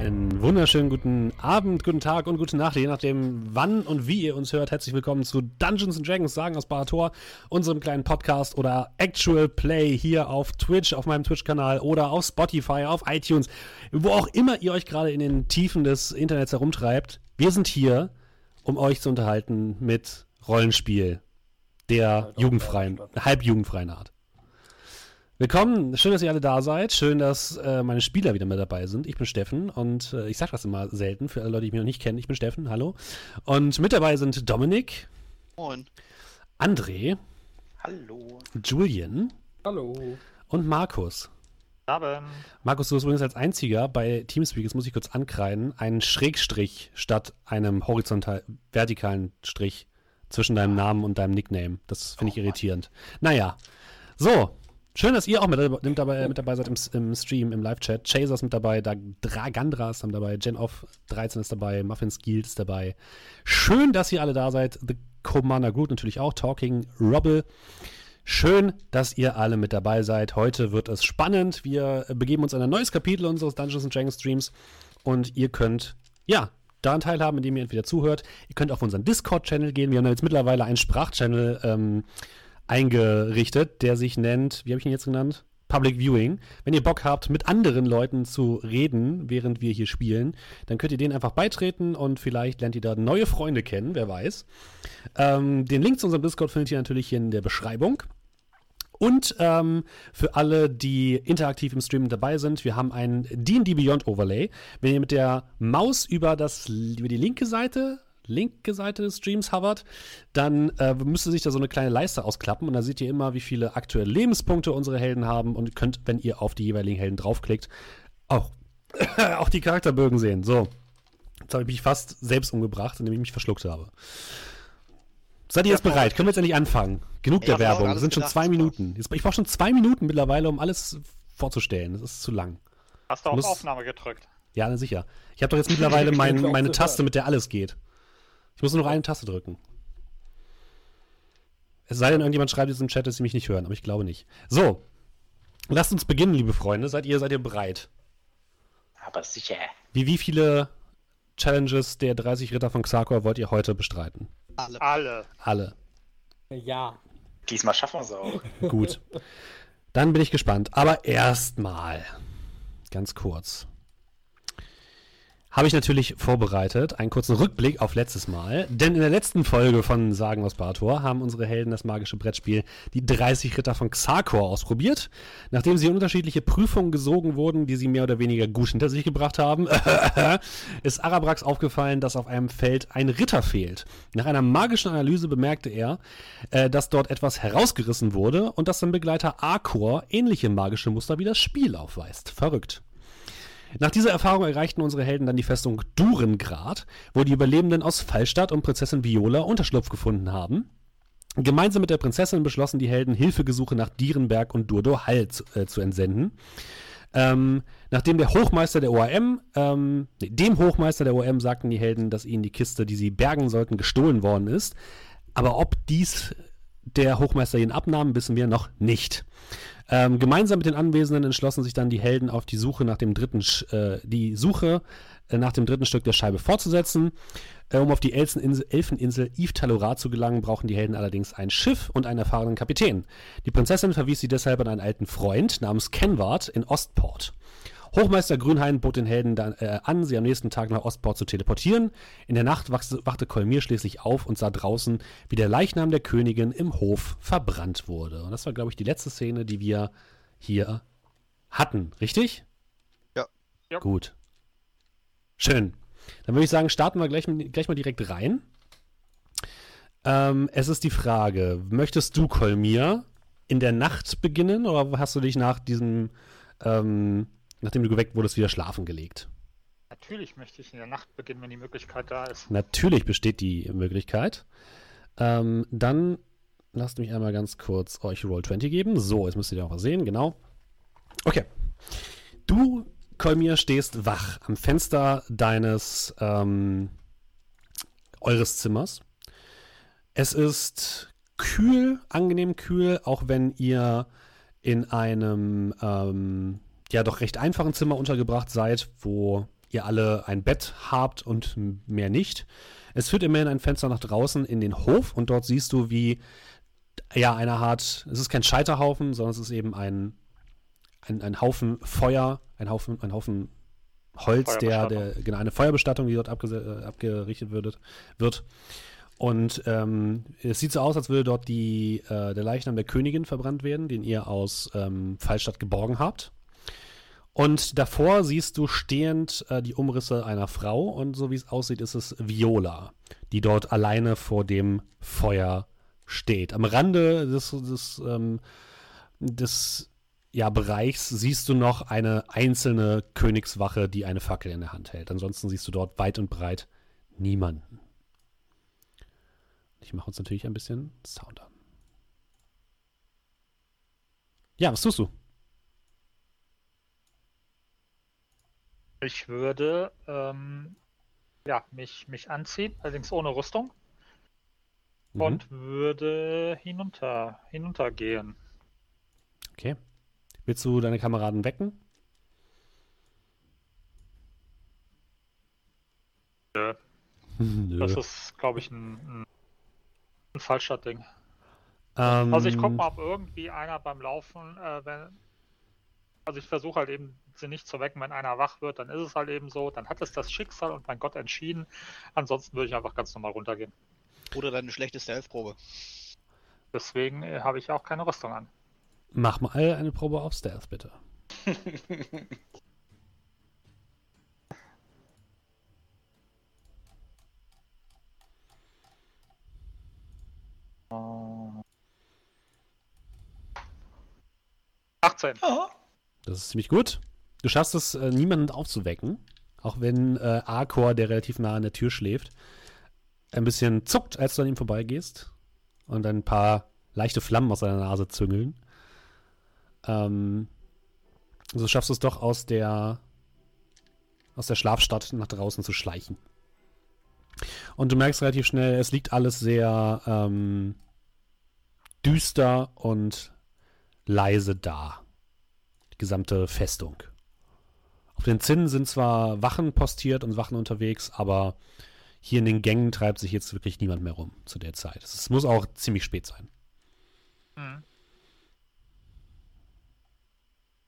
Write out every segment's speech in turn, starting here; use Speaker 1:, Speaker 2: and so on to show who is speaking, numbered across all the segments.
Speaker 1: Einen wunderschönen guten Abend, guten Tag und gute Nacht, je nachdem, wann und wie ihr uns hört. Herzlich willkommen zu Dungeons Dragons, Sagen aus Barator, unserem kleinen Podcast oder Actual Play hier auf Twitch, auf meinem Twitch-Kanal oder auf Spotify, auf iTunes, wo auch immer ihr euch gerade in den Tiefen des Internets herumtreibt. Wir sind hier, um euch zu unterhalten mit Rollenspiel der jugendfreien, halbjugendfreien Art. Willkommen, schön, dass ihr alle da seid. Schön, dass äh, meine Spieler wieder mit dabei sind. Ich bin Steffen und äh, ich sage das immer selten für alle Leute, die mich noch nicht kennen. Ich bin Steffen, hallo. Und mit dabei sind Dominik.
Speaker 2: Moin.
Speaker 1: André.
Speaker 2: Hallo.
Speaker 1: Julian.
Speaker 3: Hallo.
Speaker 1: Und Markus.
Speaker 2: Abend.
Speaker 1: Markus, du bist übrigens als einziger bei Teamspeak, das muss ich kurz ankreiden, einen Schrägstrich statt einem horizontal vertikalen Strich zwischen deinem Namen und deinem Nickname. Das finde ich
Speaker 2: Oh,
Speaker 1: irritierend. Naja, so, Schön, dass ihr auch mit, mit, dabei, mit dabei seid im, im Stream, im Live-Chat. Chaser ist mit dabei, da Dragandra ist dabei, Gen of 13 ist dabei, Muffins Guild ist dabei. Schön, dass ihr alle da seid. The Commander Groot natürlich auch, Talking Robble. Schön, dass ihr alle mit dabei seid. Heute wird es spannend. Wir begeben uns in ein neues Kapitel unseres Dungeons Dragons Streams und ihr könnt, ja, daran teilhaben, indem ihr entweder zuhört. Ihr könnt auf unseren Discord-Channel gehen. Wir haben jetzt mittlerweile einen Sprachchannel ähm, eingerichtet, der sich nennt, wie habe ich ihn jetzt genannt? Public Viewing. Wenn ihr Bock habt, mit anderen Leuten zu reden, während wir hier spielen, dann könnt ihr denen einfach beitreten und vielleicht lernt ihr da neue Freunde kennen, wer weiß. Ähm, den Link zu unserem Discord findet ihr natürlich hier in der Beschreibung. Und ähm, für alle, die interaktiv im Stream dabei sind, wir haben ein D&D Beyond Overlay. Wenn ihr mit der Maus über, das, über die linke Seite linke Seite des Streams hovert, dann äh, müsste sich da so eine kleine Leiste ausklappen und da seht ihr immer, wie viele aktuelle Lebenspunkte unsere Helden haben und könnt, wenn ihr auf die jeweiligen Helden draufklickt, auch, auch die Charakterbögen sehen. So, jetzt habe ich mich fast selbst umgebracht, indem ich mich verschluckt habe. Seid ihr jetzt bereit? Können wir jetzt endlich anfangen? Genug der Werbung. Es sind schon zwei Minuten. Jetzt, ich brauche schon zwei Minuten mittlerweile, um alles vorzustellen. Das ist zu lang.
Speaker 4: Hast du auf Aufnahme gedrückt?
Speaker 1: Ja, sicher. Ich habe doch jetzt mittlerweile mein, meine Taste, mit der alles geht. Ich muss nur noch eine Taste drücken. Es sei denn, irgendjemand schreibt jetzt im Chat, dass sie mich nicht hören, aber ich glaube nicht. So, lasst uns beginnen, liebe Freunde. Seid ihr, seid ihr bereit?
Speaker 2: Aber sicher.
Speaker 1: Wie, wie viele Challenges der 30 Ritter von Xarkor wollt ihr heute bestreiten?
Speaker 2: Alle.
Speaker 4: Alle.
Speaker 1: Alle.
Speaker 3: Ja.
Speaker 2: Diesmal schaffen wir es auch.
Speaker 1: Gut. Dann bin ich gespannt. Aber erstmal, ganz kurz, habe ich natürlich vorbereitet einen kurzen Rückblick auf letztes Mal. Denn in der letzten Folge von Sagen aus Barator haben unsere Helden das magische Brettspiel Die 30 Ritter von Xarkor ausprobiert. Nachdem sie in unterschiedliche Prüfungen gesogen wurden, die sie mehr oder weniger gut hinter sich gebracht haben, ist Arabrax aufgefallen, dass auf einem Feld ein Ritter fehlt. Nach einer magischen Analyse bemerkte er, äh, dass dort etwas herausgerissen wurde und dass sein Begleiter Arkor ähnliche magische Muster wie das Spiel aufweist. Verrückt. Nach dieser Erfahrung erreichten unsere Helden dann die Festung Durengrad, wo die Überlebenden aus Fallstadt und Prinzessin Viola Unterschlupf gefunden haben. Gemeinsam mit der Prinzessin beschlossen die Helden, Hilfegesuche nach Dierenberg und Durdo Hall zu, äh, zu entsenden. Ähm, nachdem der Hochmeister der OAM, ähm, dem Hochmeister der OAM sagten die Helden, dass ihnen die Kiste, die sie bergen sollten, gestohlen worden ist. Aber ob dies der Hochmeister ihnen abnahm, wissen wir noch nicht. Ähm, gemeinsam mit den Anwesenden entschlossen sich dann die Helden auf die Suche nach dem dritten, äh, die Suche äh, nach dem dritten Stück der Scheibe fortzusetzen. Äh, um auf die Elfeninsel, Elfeninsel Yves Talora zu gelangen, brauchen die Helden allerdings ein Schiff und einen erfahrenen Kapitän. Die Prinzessin verwies sie deshalb an einen alten Freund namens Kenward in Ostport. Hochmeister Grünhain bot den Helden dann äh, an, sie am nächsten Tag nach Ostport zu teleportieren. In der Nacht wachte Kolmir schließlich auf und sah draußen, wie der Leichnam der Königin im Hof verbrannt wurde. Und das war, glaube ich, die letzte Szene, die wir hier hatten. Richtig?
Speaker 2: Ja.
Speaker 4: Ja.
Speaker 1: Gut. Schön. Dann würde ich sagen, starten wir gleich, gleich mal direkt rein. Ähm, es ist die Frage, möchtest du, Kolmir, in der Nacht beginnen oder hast du dich nach diesem, ähm, nachdem du geweckt wurdest, wieder schlafen gelegt?
Speaker 4: Natürlich möchte ich in der Nacht beginnen, wenn die Möglichkeit da ist.
Speaker 1: Natürlich besteht die Möglichkeit. Ähm, dann lasst mich einmal ganz kurz euch Roll20 geben. So, jetzt müsst ihr auch was sehen, genau. Okay. Du, Kolmir, stehst wach am Fenster deines, ähm, eures Zimmers. Es ist kühl, angenehm kühl, auch wenn ihr in einem, ähm, ja, doch recht einfachen Zimmer untergebracht seid, wo ihr alle ein Bett habt und mehr nicht. Es führt immerhin ein Fenster nach draußen in den Hof und dort siehst du, wie ja, eine Art, es ist kein Scheiterhaufen, sondern es ist eben ein, ein, ein Haufen Feuer, ein Haufen, ein Haufen Holz, der, der, genau, eine Feuerbestattung, die dort abge, äh, abgerichtet wird. wird. Und ähm, es sieht so aus, als würde dort die, äh, der Leichnam der Königin verbrannt werden, den ihr aus ähm, Fallstadt geborgen habt. Und davor siehst du stehend äh, die Umrisse einer Frau und so wie es aussieht, ist es Viola, die dort alleine vor dem Feuer steht. Am Rande des, des, ähm, des ja, Bereichs siehst du noch eine einzelne Königswache, die eine Fackel in der Hand hält. Ansonsten siehst du dort weit und breit niemanden. Ich mache uns natürlich ein bisschen Sound an. Ja, was tust du?
Speaker 4: Ich würde ähm, ja, mich, mich anziehen, allerdings ohne Rüstung. Mhm. Und würde hinunter, hinuntergehen.
Speaker 1: Okay. Willst du deine Kameraden wecken?
Speaker 4: Nö. Nö. Das ist, glaube ich, ein, ein, falscher Ding. Ähm, also ich gucke mal, ob irgendwie einer beim Laufen, äh, wenn, also ich versuche halt eben, sie nicht zu wecken, wenn einer wach wird, dann ist es halt eben so, dann hat es das Schicksal und mein Gott entschieden. Ansonsten würde ich einfach ganz normal runtergehen.
Speaker 2: Oder deine schlechteste Stealth-Probe.
Speaker 4: Deswegen äh, habe ich auch keine Rüstung an.
Speaker 1: Mach mal eine Probe auf Stealth, bitte.
Speaker 4: uh. 18. Oh.
Speaker 1: Das ist ziemlich gut. Du schaffst es, äh, niemanden aufzuwecken. Auch wenn äh, Arcor, der relativ nah an der Tür schläft, ein bisschen zuckt, als du an ihm vorbeigehst. Und ein paar leichte Flammen aus seiner Nase züngeln. Ähm, so schaffst du es doch aus der aus der Schlafstadt nach draußen zu schleichen. Und du merkst relativ schnell, es liegt alles sehr ähm, düster und leise da. Gesamte Festung. Auf den Zinnen sind zwar Wachen postiert und Wachen unterwegs, aber hier in den Gängen treibt sich jetzt wirklich niemand mehr rum zu der Zeit. Es muss auch ziemlich spät sein.
Speaker 4: Mhm.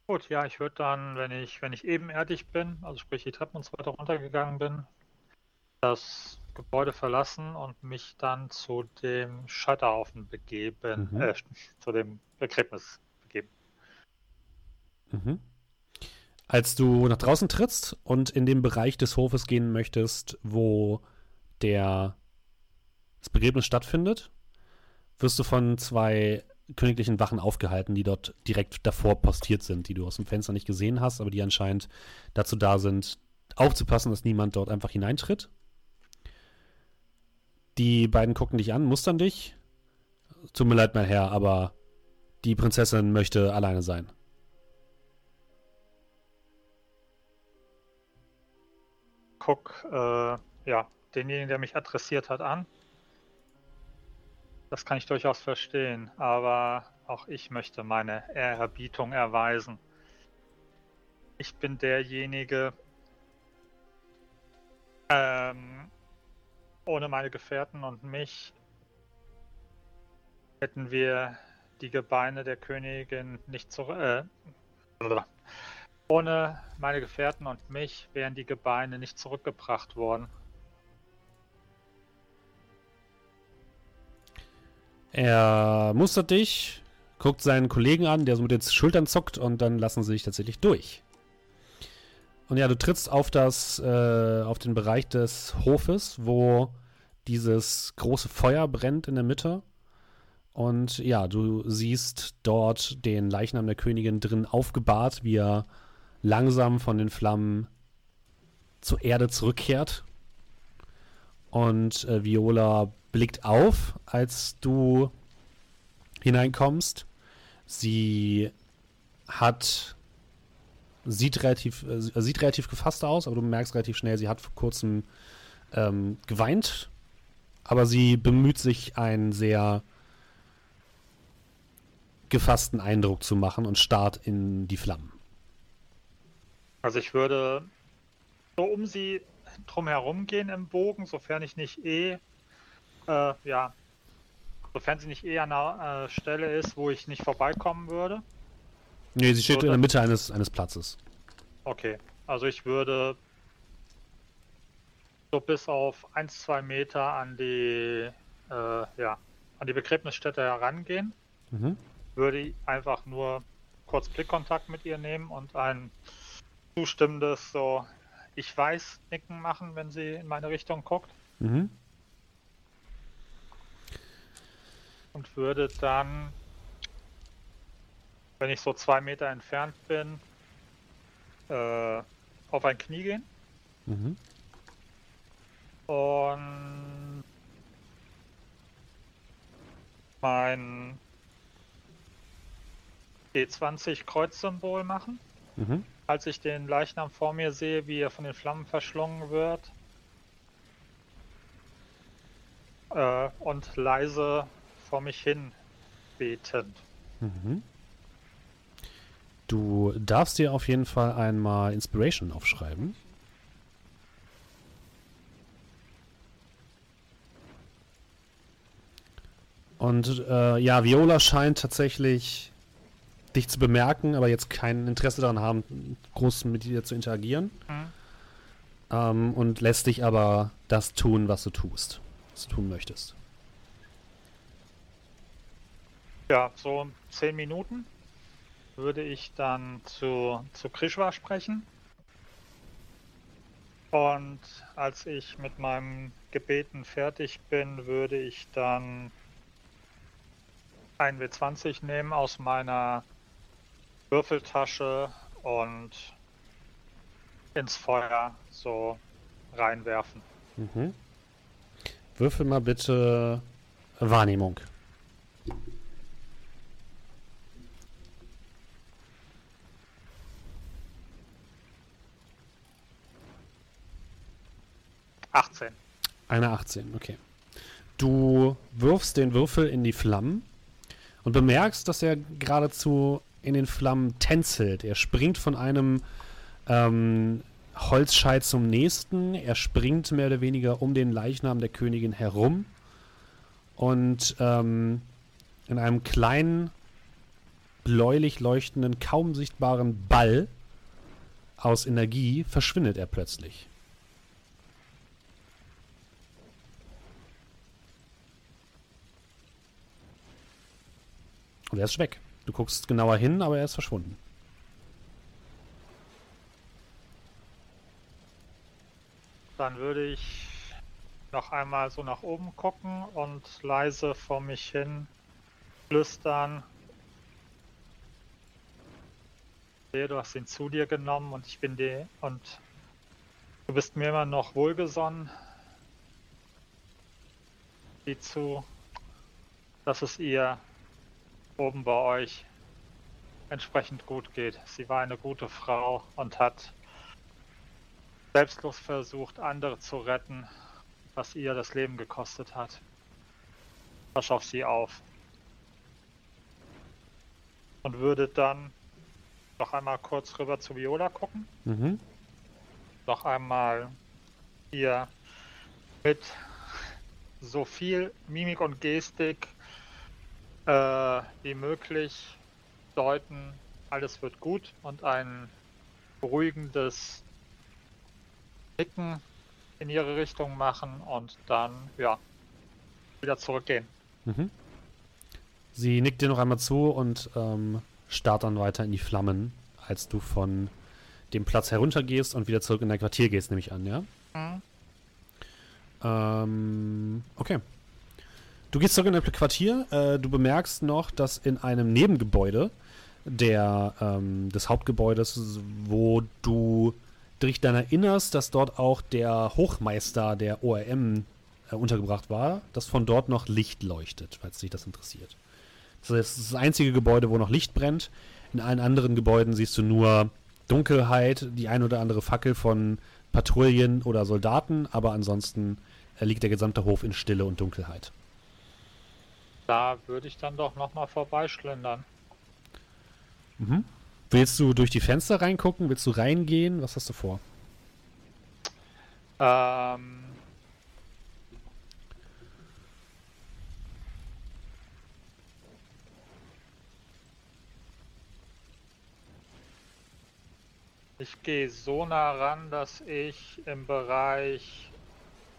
Speaker 4: Gut, ja, ich würde dann, wenn ich, wenn ich ebenerdig bin, also sprich die Treppen und so weiter runtergegangen bin, das Gebäude verlassen und mich dann zu dem Scheiterhaufen begeben, mhm. äh, zu dem Begräbnis.
Speaker 1: Mhm. Als du nach draußen trittst und in den Bereich des Hofes gehen möchtest, wo der das Begräbnis stattfindet, wirst du von zwei königlichen Wachen aufgehalten, die dort direkt davor postiert sind, die du aus dem Fenster nicht gesehen hast, aber die anscheinend dazu da sind, aufzupassen, dass niemand dort einfach hineintritt. Die beiden gucken dich an, mustern dich. Tut mir leid, mein Herr, aber die Prinzessin möchte alleine sein.
Speaker 4: Guck, äh, ja, denjenigen, der mich adressiert hat, an. Das kann ich durchaus verstehen, aber auch ich möchte meine Ehrerbietung erweisen. Ich bin derjenige, ähm, ohne meine Gefährten und mich hätten wir die Gebeine der Königin nicht zurück. Äh, ohne meine Gefährten und mich wären die Gebeine nicht zurückgebracht worden.
Speaker 1: Er mustert dich, guckt seinen Kollegen an, der so mit den Schultern zuckt und dann lassen sie sich tatsächlich durch. Und ja, du trittst auf das, äh, auf den Bereich des Hofes, wo dieses große Feuer brennt in der Mitte. Und ja, du siehst dort den Leichnam der Königin drin aufgebahrt, wie er langsam von den Flammen zur Erde zurückkehrt. Und äh, Viola blickt auf, als du hineinkommst. Sie hat sieht relativ äh, sieht relativ gefasst aus, aber du merkst relativ schnell, sie hat vor kurzem ähm, geweint, aber sie bemüht sich einen sehr gefassten Eindruck zu machen und starrt in die Flammen.
Speaker 4: Also ich würde so um sie drumherum gehen im Bogen, sofern ich nicht eh, äh, ja, sofern sie nicht eh an einer äh, Stelle ist, wo ich nicht vorbeikommen würde.
Speaker 1: Nee, sie steht so, in der Mitte eines, eines Platzes.
Speaker 4: Okay, also ich würde so bis auf 1, 2 Meter an die, äh, ja, an die Begräbnisstätte herangehen. Mhm. Würde einfach nur kurz Blickkontakt mit ihr nehmen und ein zustimmendes so ich weiß Nicken machen, wenn sie in meine Richtung guckt. Mhm. Und würde dann, wenn ich so zwei Meter entfernt bin, äh, auf ein Knie gehen. Mhm. Und mein D20 Kreuzsymbol machen. Mhm als ich den Leichnam vor mir sehe, wie er von den Flammen verschlungen wird. Äh, und leise vor mich hin betend. Mhm.
Speaker 1: Du darfst dir auf jeden Fall einmal Inspiration aufschreiben. Und äh, ja, Viola scheint tatsächlich dich zu bemerken, aber jetzt kein Interesse daran haben, groß mit dir zu interagieren. Mhm. Ähm, und lässt dich aber das tun, was du tust, was du tun möchtest.
Speaker 4: Ja, so zehn Minuten würde ich dann zu, zu Krishwa sprechen. Und als ich mit meinem Gebeten fertig bin, würde ich dann ein W20 nehmen aus meiner Würfeltasche und ins Feuer so reinwerfen. Mhm.
Speaker 1: Würfel mal bitte Wahrnehmung.
Speaker 4: Achtzehn.
Speaker 1: Eine 18, okay. Du wirfst den Würfel in die Flammen und bemerkst, dass er geradezu in den Flammen tänzelt. Er springt von einem ähm, Holzscheit zum nächsten. Er springt mehr oder weniger um den Leichnam der Königin herum. Und ähm, in einem kleinen, bläulich leuchtenden, kaum sichtbaren Ball aus Energie verschwindet er plötzlich. Und er ist weg. Du guckst genauer hin, aber er ist verschwunden.
Speaker 4: Dann würde ich noch einmal so nach oben gucken und leise vor mich hin flüstern. Sehe, du hast ihn zu dir genommen und ich bin dir und du bist mir immer noch wohlgesonnen. Sieh zu, dass es ihr oben bei euch entsprechend gut geht. Sie war eine gute Frau und hat selbstlos versucht, andere zu retten, was ihr das Leben gekostet hat. Pass auf sie auf. Und würde dann noch einmal kurz rüber zu Viola gucken. Mhm. Noch einmal hier mit so viel Mimik und Gestik äh, wie möglich deuten, alles wird gut und ein beruhigendes Nicken in ihre Richtung machen und dann, ja, wieder zurückgehen. Mhm.
Speaker 1: Sie nickt dir noch einmal zu und ähm, starrt dann weiter in die Flammen, als du von dem Platz heruntergehst und wieder zurück in dein Quartier gehst, nehme ich an, ja? Mhm. Ähm, okay. Du gehst zurück in dein Quartier. Äh, du bemerkst noch, dass in einem Nebengebäude der, ähm, des Hauptgebäudes, wo du dich dann erinnerst, dass dort auch der Hochmeister der ORM äh, untergebracht war, dass von dort noch Licht leuchtet, falls dich das interessiert. Das ist das einzige Gebäude, wo noch Licht brennt. In allen anderen Gebäuden siehst du nur Dunkelheit, die ein oder andere Fackel von Patrouillen oder Soldaten, aber ansonsten äh, liegt der gesamte Hof in Stille und Dunkelheit.
Speaker 4: Da würde ich dann doch nochmal vorbeischlendern.
Speaker 1: Mhm. Willst du durch die Fenster reingucken? Willst du reingehen? Was hast du vor?
Speaker 4: Ähm, Ich gehe so nah ran, dass ich im Bereich,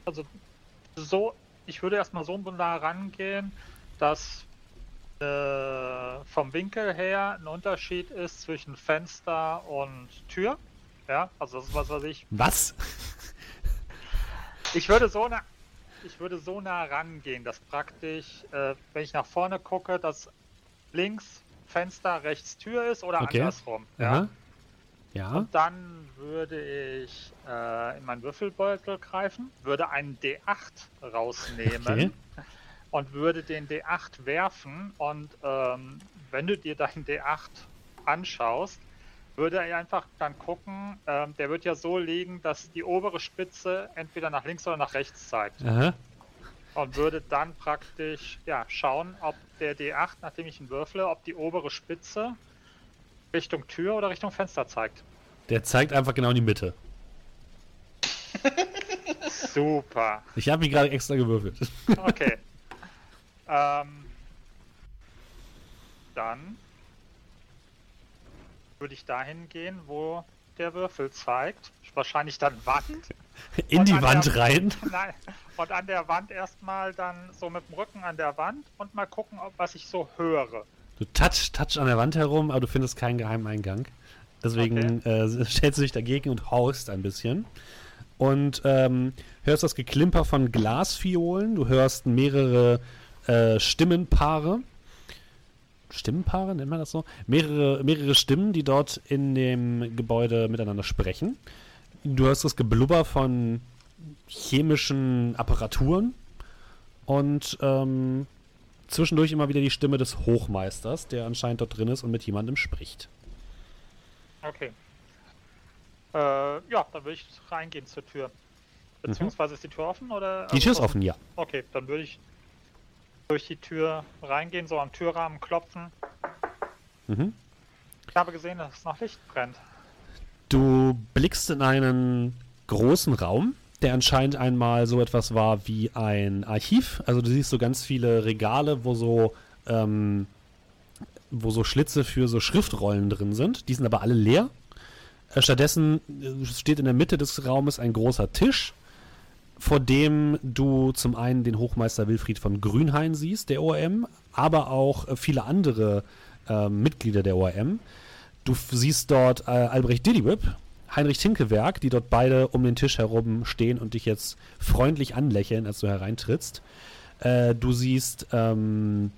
Speaker 4: also so, ich würde erstmal so nah rangehen, dass äh, vom Winkel her ein Unterschied ist zwischen Fenster und Tür. Ja, also das ist was, was ich.
Speaker 1: Was?
Speaker 4: Ich würde so nah, ich würde so nah rangehen, dass praktisch, äh, wenn ich nach vorne gucke, dass links Fenster, rechts Tür ist oder okay. andersrum. Ja. Aha. Ja. Und dann würde ich äh, in meinen Würfelbeutel greifen, würde einen D8 rausnehmen okay. und würde den D8 werfen. Und ähm, wenn du dir deinen D8 anschaust, würde er einfach dann gucken, ähm, der wird ja so liegen, dass die obere Spitze entweder nach links oder nach rechts zeigt. Aha. Und würde dann praktisch ja, schauen, ob der D8, nachdem ich ihn würfle, ob die obere Spitze Richtung Tür oder Richtung Fenster zeigt.
Speaker 1: Der zeigt einfach genau in die Mitte.
Speaker 4: Super.
Speaker 1: Ich habe mich gerade extra gewürfelt.
Speaker 4: Okay. ähm, dann würde ich dahin gehen, wo der Würfel zeigt. Wahrscheinlich dann Wand.
Speaker 1: In und die Wand der, rein?
Speaker 4: Nein. Und an der Wand erstmal dann so mit dem Rücken an der Wand und mal gucken, ob, was ich so höre.
Speaker 1: Du touch, touch an der Wand herum, aber du findest keinen geheimen Eingang. Deswegen okay. äh, stellst du dich dagegen und haust ein bisschen. Und ähm, hörst das Geklimper von Glasfiolen. Du hörst mehrere äh, Stimmenpaare. Stimmenpaare, nennt man das so? Mehrere, mehrere Stimmen, die dort in dem Gebäude miteinander sprechen. Du hörst das Geblubber von chemischen Apparaturen und ähm, zwischendurch immer wieder die Stimme des Hochmeisters, der anscheinend dort drin ist und mit jemandem spricht.
Speaker 4: Okay. Äh, ja, dann würde ich reingehen zur Tür. Beziehungsweise mhm. ist die Tür offen oder?
Speaker 1: Die Tür ist offen, ja.
Speaker 4: Okay, dann würde ich durch die Tür reingehen, so am Türrahmen klopfen. Mhm. Ich habe gesehen, dass noch Licht brennt.
Speaker 1: Du blickst in einen großen Raum, der anscheinend einmal so etwas war wie ein Archiv. Also du siehst so ganz viele Regale, wo so ähm, wo so Schlitze für so Schriftrollen drin sind. Die sind aber alle leer. Äh, stattdessen äh, steht in der Mitte des Raumes ein großer Tisch, vor dem du zum einen den Hochmeister Wilfried von Grünhain siehst, der ORM, aber auch äh, viele andere äh, Mitglieder der ORM. Du siehst dort äh, Albrecht Diddiwip, Heinrich Tinkewerk, die dort beide um den Tisch herum stehen und dich jetzt freundlich anlächeln, als du hereintrittst. Äh, du siehst ähm,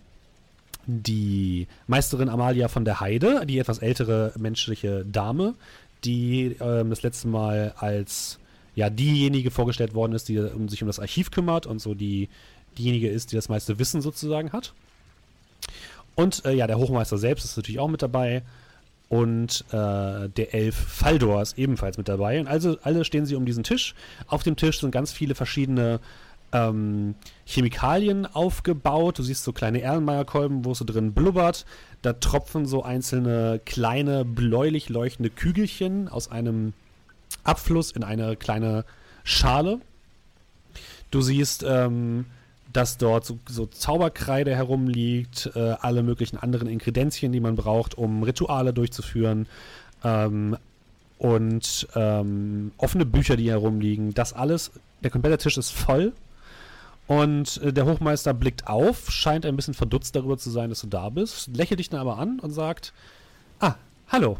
Speaker 1: die Meisterin Amalia von der Heide, die etwas ältere menschliche Dame, die ähm, das letzte Mal als ja diejenige vorgestellt worden ist, die um, sich um das Archiv kümmert und so die diejenige ist, die das meiste Wissen sozusagen hat. Und äh, ja, der Hochmeister selbst ist natürlich auch mit dabei. Und äh, der Elf Faldor ist ebenfalls mit dabei. Und also alle stehen sie um diesen Tisch. Auf dem Tisch sind ganz viele verschiedene ähm, Chemikalien aufgebaut. Du siehst so kleine Erlenmeyer-Kolben, wo es so drin blubbert. Da tropfen so einzelne kleine bläulich leuchtende Kügelchen aus einem Abfluss in eine kleine Schale. Du siehst, ähm, dass dort so, so, Zauberkreide herumliegt, äh, alle möglichen anderen Inkredenzien, die man braucht, um Rituale durchzuführen. Ähm, und ähm, offene Bücher, die herumliegen. Das alles, der komplette Tisch ist voll und äh, der Hochmeister blickt auf, scheint ein bisschen verdutzt darüber zu sein, dass du da bist, lächelt dich dann aber an und sagt: Ah, hallo.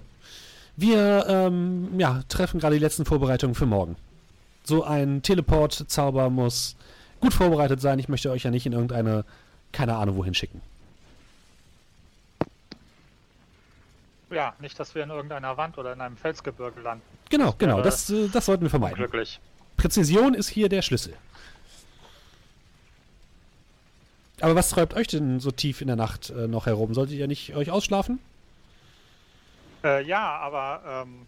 Speaker 1: Wir ähm, ja, treffen gerade die letzten Vorbereitungen für morgen. So ein Teleport-Zauber muss gut vorbereitet sein. Ich möchte euch ja nicht in irgendeine, keine Ahnung, wohin schicken.
Speaker 4: Ja, nicht, dass wir in irgendeiner Wand oder in einem Felsgebirge landen.
Speaker 1: Genau, genau, das, äh, das sollten wir vermeiden.
Speaker 4: Glücklich.
Speaker 1: Präzision ist hier der Schlüssel. Aber was treibt euch denn so tief in der Nacht äh, noch herum? Solltet ihr nicht euch ausschlafen?
Speaker 4: Äh, ja, aber ähm,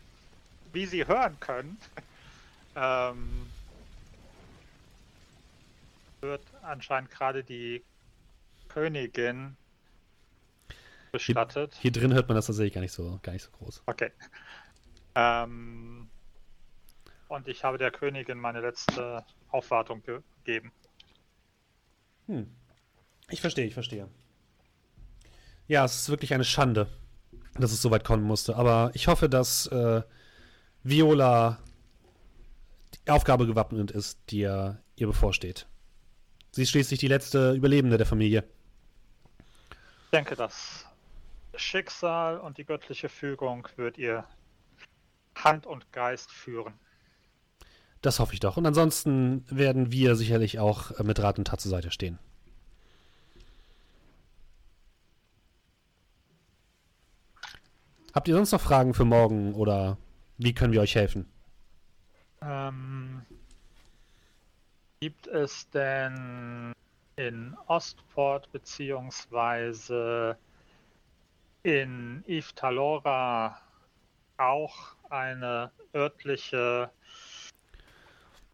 Speaker 4: wie Sie hören können, ähm, wird anscheinend gerade die Königin bestattet.
Speaker 1: Hier, hier, drin hört man das tatsächlich gar nicht so, gar nicht so groß.
Speaker 4: Okay. Ähm, und ich habe der Königin meine letzte Aufwartung gegeben.
Speaker 1: Hm. Ich verstehe, ich verstehe. Ja, es ist wirklich eine Schande, dass es so weit kommen musste. Aber ich hoffe, dass äh, Viola die Aufgabe gewappnet ist, die ihr, bevorsteht. Sie ist schließlich die letzte Überlebende der Familie.
Speaker 4: Ich denke, das Schicksal und die göttliche Fügung wird ihr Hand und Geist führen.
Speaker 1: Das hoffe ich doch. Und ansonsten werden wir sicherlich auch äh, mit Rat und Tat zur Seite stehen. Habt ihr sonst noch Fragen für morgen oder wie können wir euch helfen?
Speaker 4: Ähm, gibt es denn in Ostport beziehungsweise in Yves Talora auch eine örtliche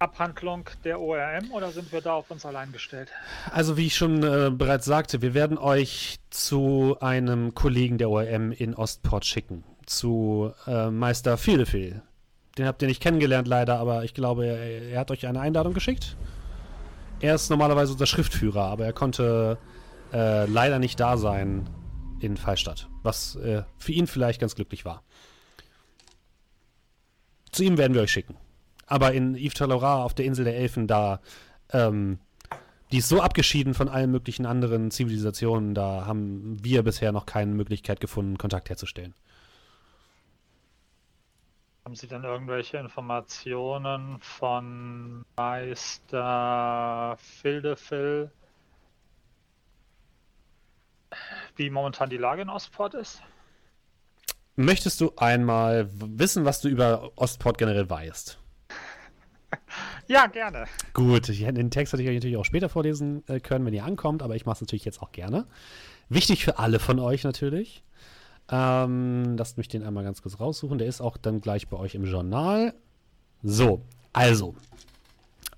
Speaker 4: Abhandlung der ORM oder sind wir da auf uns allein gestellt?
Speaker 1: Also wie ich schon äh, bereits sagte, wir werden euch zu einem Kollegen der ORM in Ostport schicken, zu äh, Meister Filefil. Den habt ihr nicht kennengelernt leider, aber ich glaube, er, er, hat euch eine Einladung geschickt. Er ist normalerweise unser Schriftführer, aber er konnte äh, leider nicht da sein in Fallstadt, was äh, für ihn vielleicht ganz glücklich war. Zu ihm werden wir euch schicken. Aber in Yves Talora auf der Insel der Elfen, da, ähm, die ist so abgeschieden von allen möglichen anderen Zivilisationen, da haben wir bisher noch keine Möglichkeit gefunden, Kontakt herzustellen.
Speaker 4: Haben Sie denn irgendwelche Informationen von Meister Fildefil, wie momentan die Lage in Ostport ist?
Speaker 1: Möchtest du einmal wissen, was du über Ostport generell weißt?
Speaker 4: Ja, gerne.
Speaker 1: Gut, den Text hätte ich euch natürlich auch später vorlesen äh, können, wenn ihr ankommt, aber ich mache es natürlich jetzt auch gerne. Wichtig für alle von euch natürlich. Ähm, lasst mich den einmal ganz kurz raussuchen. Der ist auch dann gleich bei euch im Journal. So, also.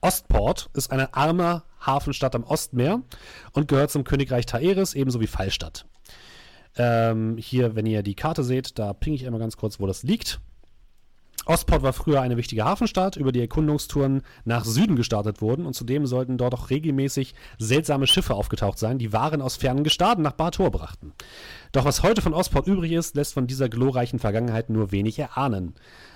Speaker 1: Ostport ist eine arme Hafenstadt am Ostmeer und gehört zum Königreich Taeris, ebenso wie Fallstadt. Ähm, hier, wenn ihr die Karte seht, da ping ich einmal ganz kurz, wo das liegt. Ostport war früher eine wichtige Hafenstadt, über die Erkundungstouren nach Süden gestartet wurden und zudem sollten dort auch regelmäßig seltsame Schiffe aufgetaucht sein, die Waren aus fernen Gestaden nach Bator brachten. Doch was heute von Ostport übrig ist, lässt von dieser glorreichen Vergangenheit nur wenig erahnen.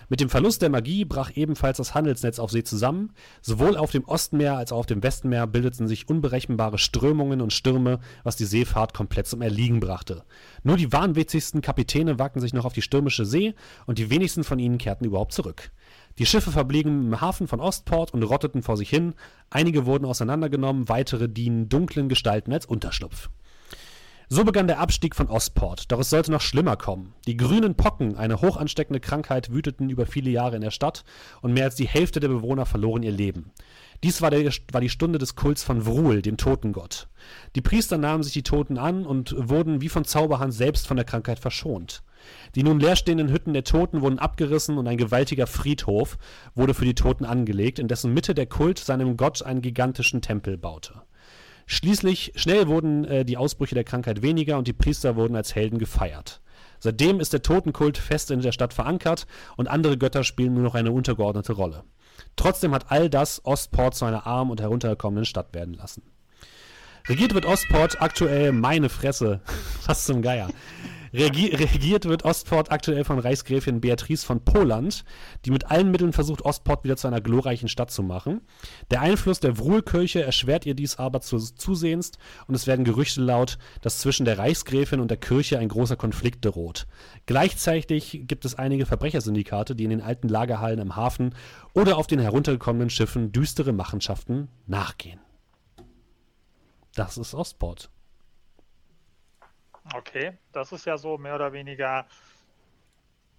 Speaker 1: Mit dem Verlust der Magie brach ebenfalls das Handelsnetz auf See zusammen. Sowohl auf dem Ostenmeer als auch auf dem Westenmeer bildeten sich unberechenbare Strömungen und Stürme, was die Seefahrt komplett zum Erliegen brachte. Nur die wahnwitzigsten Kapitäne wagten sich noch auf die stürmische See und die wenigsten von ihnen kehrten überhaupt zurück. Die Schiffe verblieben im Hafen von Ostport und rotteten vor sich hin. Einige wurden auseinandergenommen, weitere dienen dunklen Gestalten als Unterschlupf. So begann der Abstieg von Ostport, doch es sollte noch schlimmer kommen. Die grünen Pocken, eine hochansteckende Krankheit, wüteten über viele Jahre in der Stadt und mehr als die Hälfte der Bewohner verloren ihr Leben. Dies war, der, war die Stunde des Kults von Vrul, dem Totengott. Die Priester nahmen sich die Toten an und wurden wie von Zauberhand selbst von der Krankheit verschont. Die nun leerstehenden Hütten der Toten wurden abgerissen und ein gewaltiger Friedhof wurde für die Toten angelegt, in dessen Mitte der Kult seinem Gott einen gigantischen Tempel baute. Schließlich, schnell wurden äh, die Ausbrüche der Krankheit weniger und die Priester wurden als Helden gefeiert. Seitdem ist der Totenkult fest in der Stadt verankert und andere Götter spielen nur noch eine untergeordnete Rolle. Trotzdem hat all das Ostport zu einer armen und heruntergekommenen Stadt werden lassen. Regiert wird Ostport aktuell meine Fresse. Was zum Geier. Regi regiert wird Ostport aktuell von Reichsgräfin Beatrice von Poland, die mit allen Mitteln versucht, Ostport wieder zu einer glorreichen Stadt zu machen. Der Einfluss der Wruhlkirche erschwert ihr dies aber zu, zusehends und es werden Gerüchte laut, dass zwischen der Reichsgräfin und der Kirche ein großer Konflikt droht. Gleichzeitig gibt es einige Verbrechersyndikate, die in den alten Lagerhallen im Hafen oder auf den heruntergekommenen Schiffen düstere Machenschaften nachgehen. Das ist Ostport.
Speaker 4: Okay, das ist ja so mehr oder weniger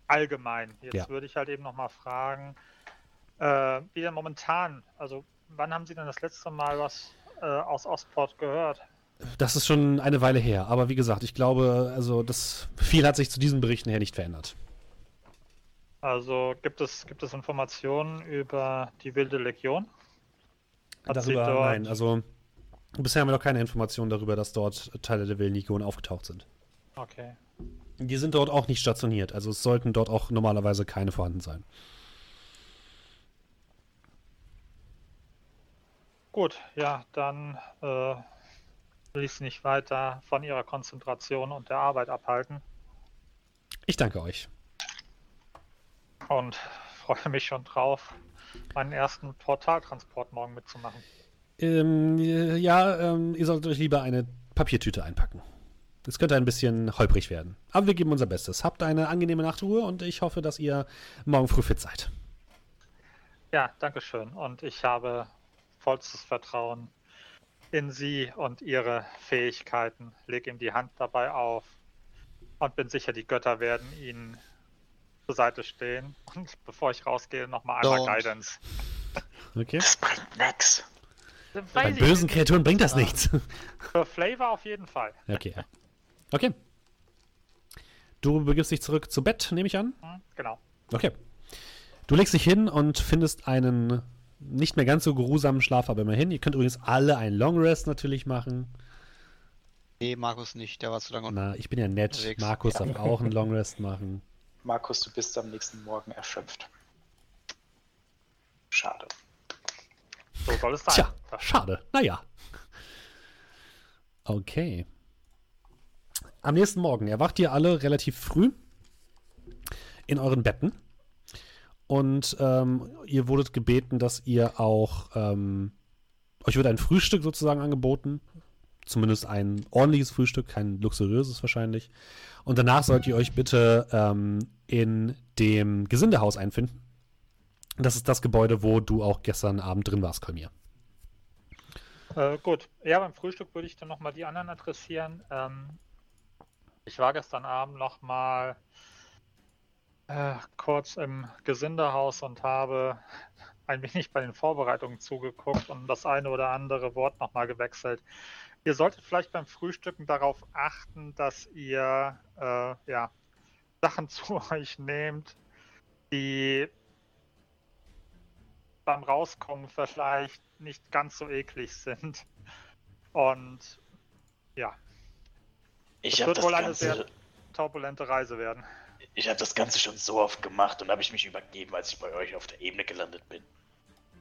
Speaker 4: allgemein. Jetzt ja. würde ich halt eben nochmal fragen, äh, wie denn momentan, also wann haben Sie denn das letzte Mal was äh, aus Ostport gehört?
Speaker 1: Das ist schon eine Weile her, aber wie gesagt, ich glaube, also das viel hat sich zu diesen Berichten her nicht verändert.
Speaker 4: Also gibt es, gibt es Informationen über die Wilde Legion?
Speaker 1: Hat Darüber, nein, also Bisher haben wir noch keine Informationen darüber, dass dort Teile der Legion aufgetaucht sind.
Speaker 4: Okay.
Speaker 1: Die sind dort auch nicht stationiert, also es sollten dort auch normalerweise keine vorhanden sein.
Speaker 4: gut, ja, dann äh, will ich es nicht weiter von Ihrer Konzentration und der Arbeit abhalten.
Speaker 1: Ich danke euch.
Speaker 4: Und freue mich schon drauf, meinen ersten Portaltransport morgen mitzumachen.
Speaker 1: Ähm, ja, ähm, ihr solltet euch lieber eine Papiertüte einpacken. Es könnte ein bisschen holprig werden. Aber wir geben unser Bestes. Habt eine angenehme Nachtruhe und ich hoffe, dass ihr morgen früh fit seid.
Speaker 4: Ja, danke schön. Und ich habe vollstes Vertrauen in Sie und Ihre Fähigkeiten. Leg ihm die Hand dabei auf und bin sicher, die Götter werden Ihnen zur Seite stehen. Und bevor ich rausgehe, nochmal einmal Don't. Guidance.
Speaker 1: Okay.
Speaker 2: Das bringt nix.
Speaker 1: Bei bösen Kreaturen bringt das ja. nichts.
Speaker 4: Für Flavor auf jeden Fall.
Speaker 1: Okay. Okay. Du begibst dich zurück zu Bett, nehme ich an?
Speaker 4: Hm, genau.
Speaker 1: Okay. Du legst dich hin und findest einen nicht mehr ganz so geruhsamen Schlaf, aber immerhin. Ihr könnt übrigens alle einen Long Rest natürlich machen.
Speaker 2: Nee, Markus nicht, der war zu lange
Speaker 1: Na, ich bin ja nett. Unterwegs. Markus ja. darf auch einen Long Rest machen.
Speaker 3: Markus, du bist am nächsten Morgen erschöpft. Schade.
Speaker 4: So soll es sein.
Speaker 1: Tja, schade. Naja. Okay. Am nächsten Morgen erwacht ihr alle relativ früh in euren Betten. Und ähm, ihr wurdet gebeten, dass ihr auch, ähm, euch wird ein Frühstück sozusagen angeboten. Zumindest ein ordentliches Frühstück, kein luxuriöses wahrscheinlich. Und danach sollt ihr euch bitte ähm, in dem Gesindehaus einfinden. Das ist das Gebäude, wo du auch gestern Abend drin warst, Kolmir.
Speaker 4: Äh, gut. Ja, beim Frühstück würde ich dann nochmal die anderen adressieren. Ähm, ich war gestern Abend nochmal äh, kurz im Gesindehaus und habe ein wenig bei den Vorbereitungen zugeguckt und das eine oder andere Wort nochmal gewechselt. Ihr solltet vielleicht beim Frühstücken darauf achten, dass ihr äh, ja, Sachen zu euch nehmt, die beim Rauskommen vielleicht nicht ganz so eklig sind. Und ja.
Speaker 3: Ich es wird wohl eine
Speaker 4: sehr turbulente Reise werden
Speaker 3: ich habe das Ganze schon so oft gemacht und habe ich mich übergeben, als ich bei euch auf der Ebene gelandet bin.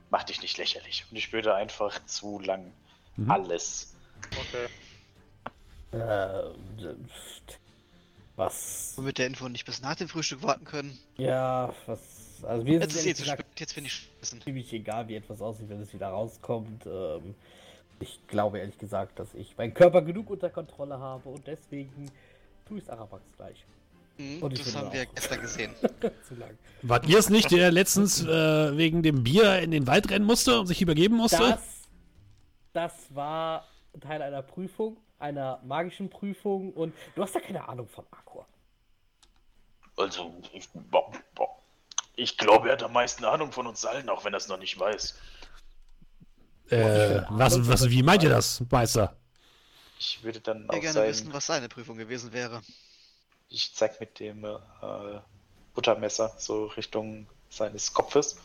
Speaker 3: Mach dich nicht lächerlich. Und ich würde einfach zu lang mhm. alles.
Speaker 2: Okay. Äh, was? Und mit der Info nicht bis nach dem Frühstück warten können.
Speaker 5: Ja, was. Also wir
Speaker 2: jetzt ist eh zu spät, jetzt finde ich
Speaker 5: ziemlich egal, wie etwas aussieht, wenn es wieder rauskommt. Ähm, ich glaube ehrlich gesagt, dass ich meinen Körper genug unter Kontrolle habe und deswegen tue ich es Arabax gleich.
Speaker 2: Mhm, das haben wir gestern gesehen.
Speaker 1: Zu lang. Wart ihr es nicht, der letztens äh, wegen dem Bier in den Wald rennen musste und sich übergeben musste?
Speaker 5: Das, das war Teil einer Prüfung, einer magischen Prüfung und du hast da keine Ahnung von Aqua.
Speaker 3: Also, ich, ich glaube, er hat am meisten Ahnung von uns allen, auch wenn er es noch nicht weiß.
Speaker 1: Äh, was, was, wie meint ihr das, Meister?
Speaker 3: Ich würde dann
Speaker 2: auch gerne sein... wissen, was seine Prüfung gewesen wäre
Speaker 3: ich zeig mit dem äh, Buttermesser so Richtung seines Kopfes.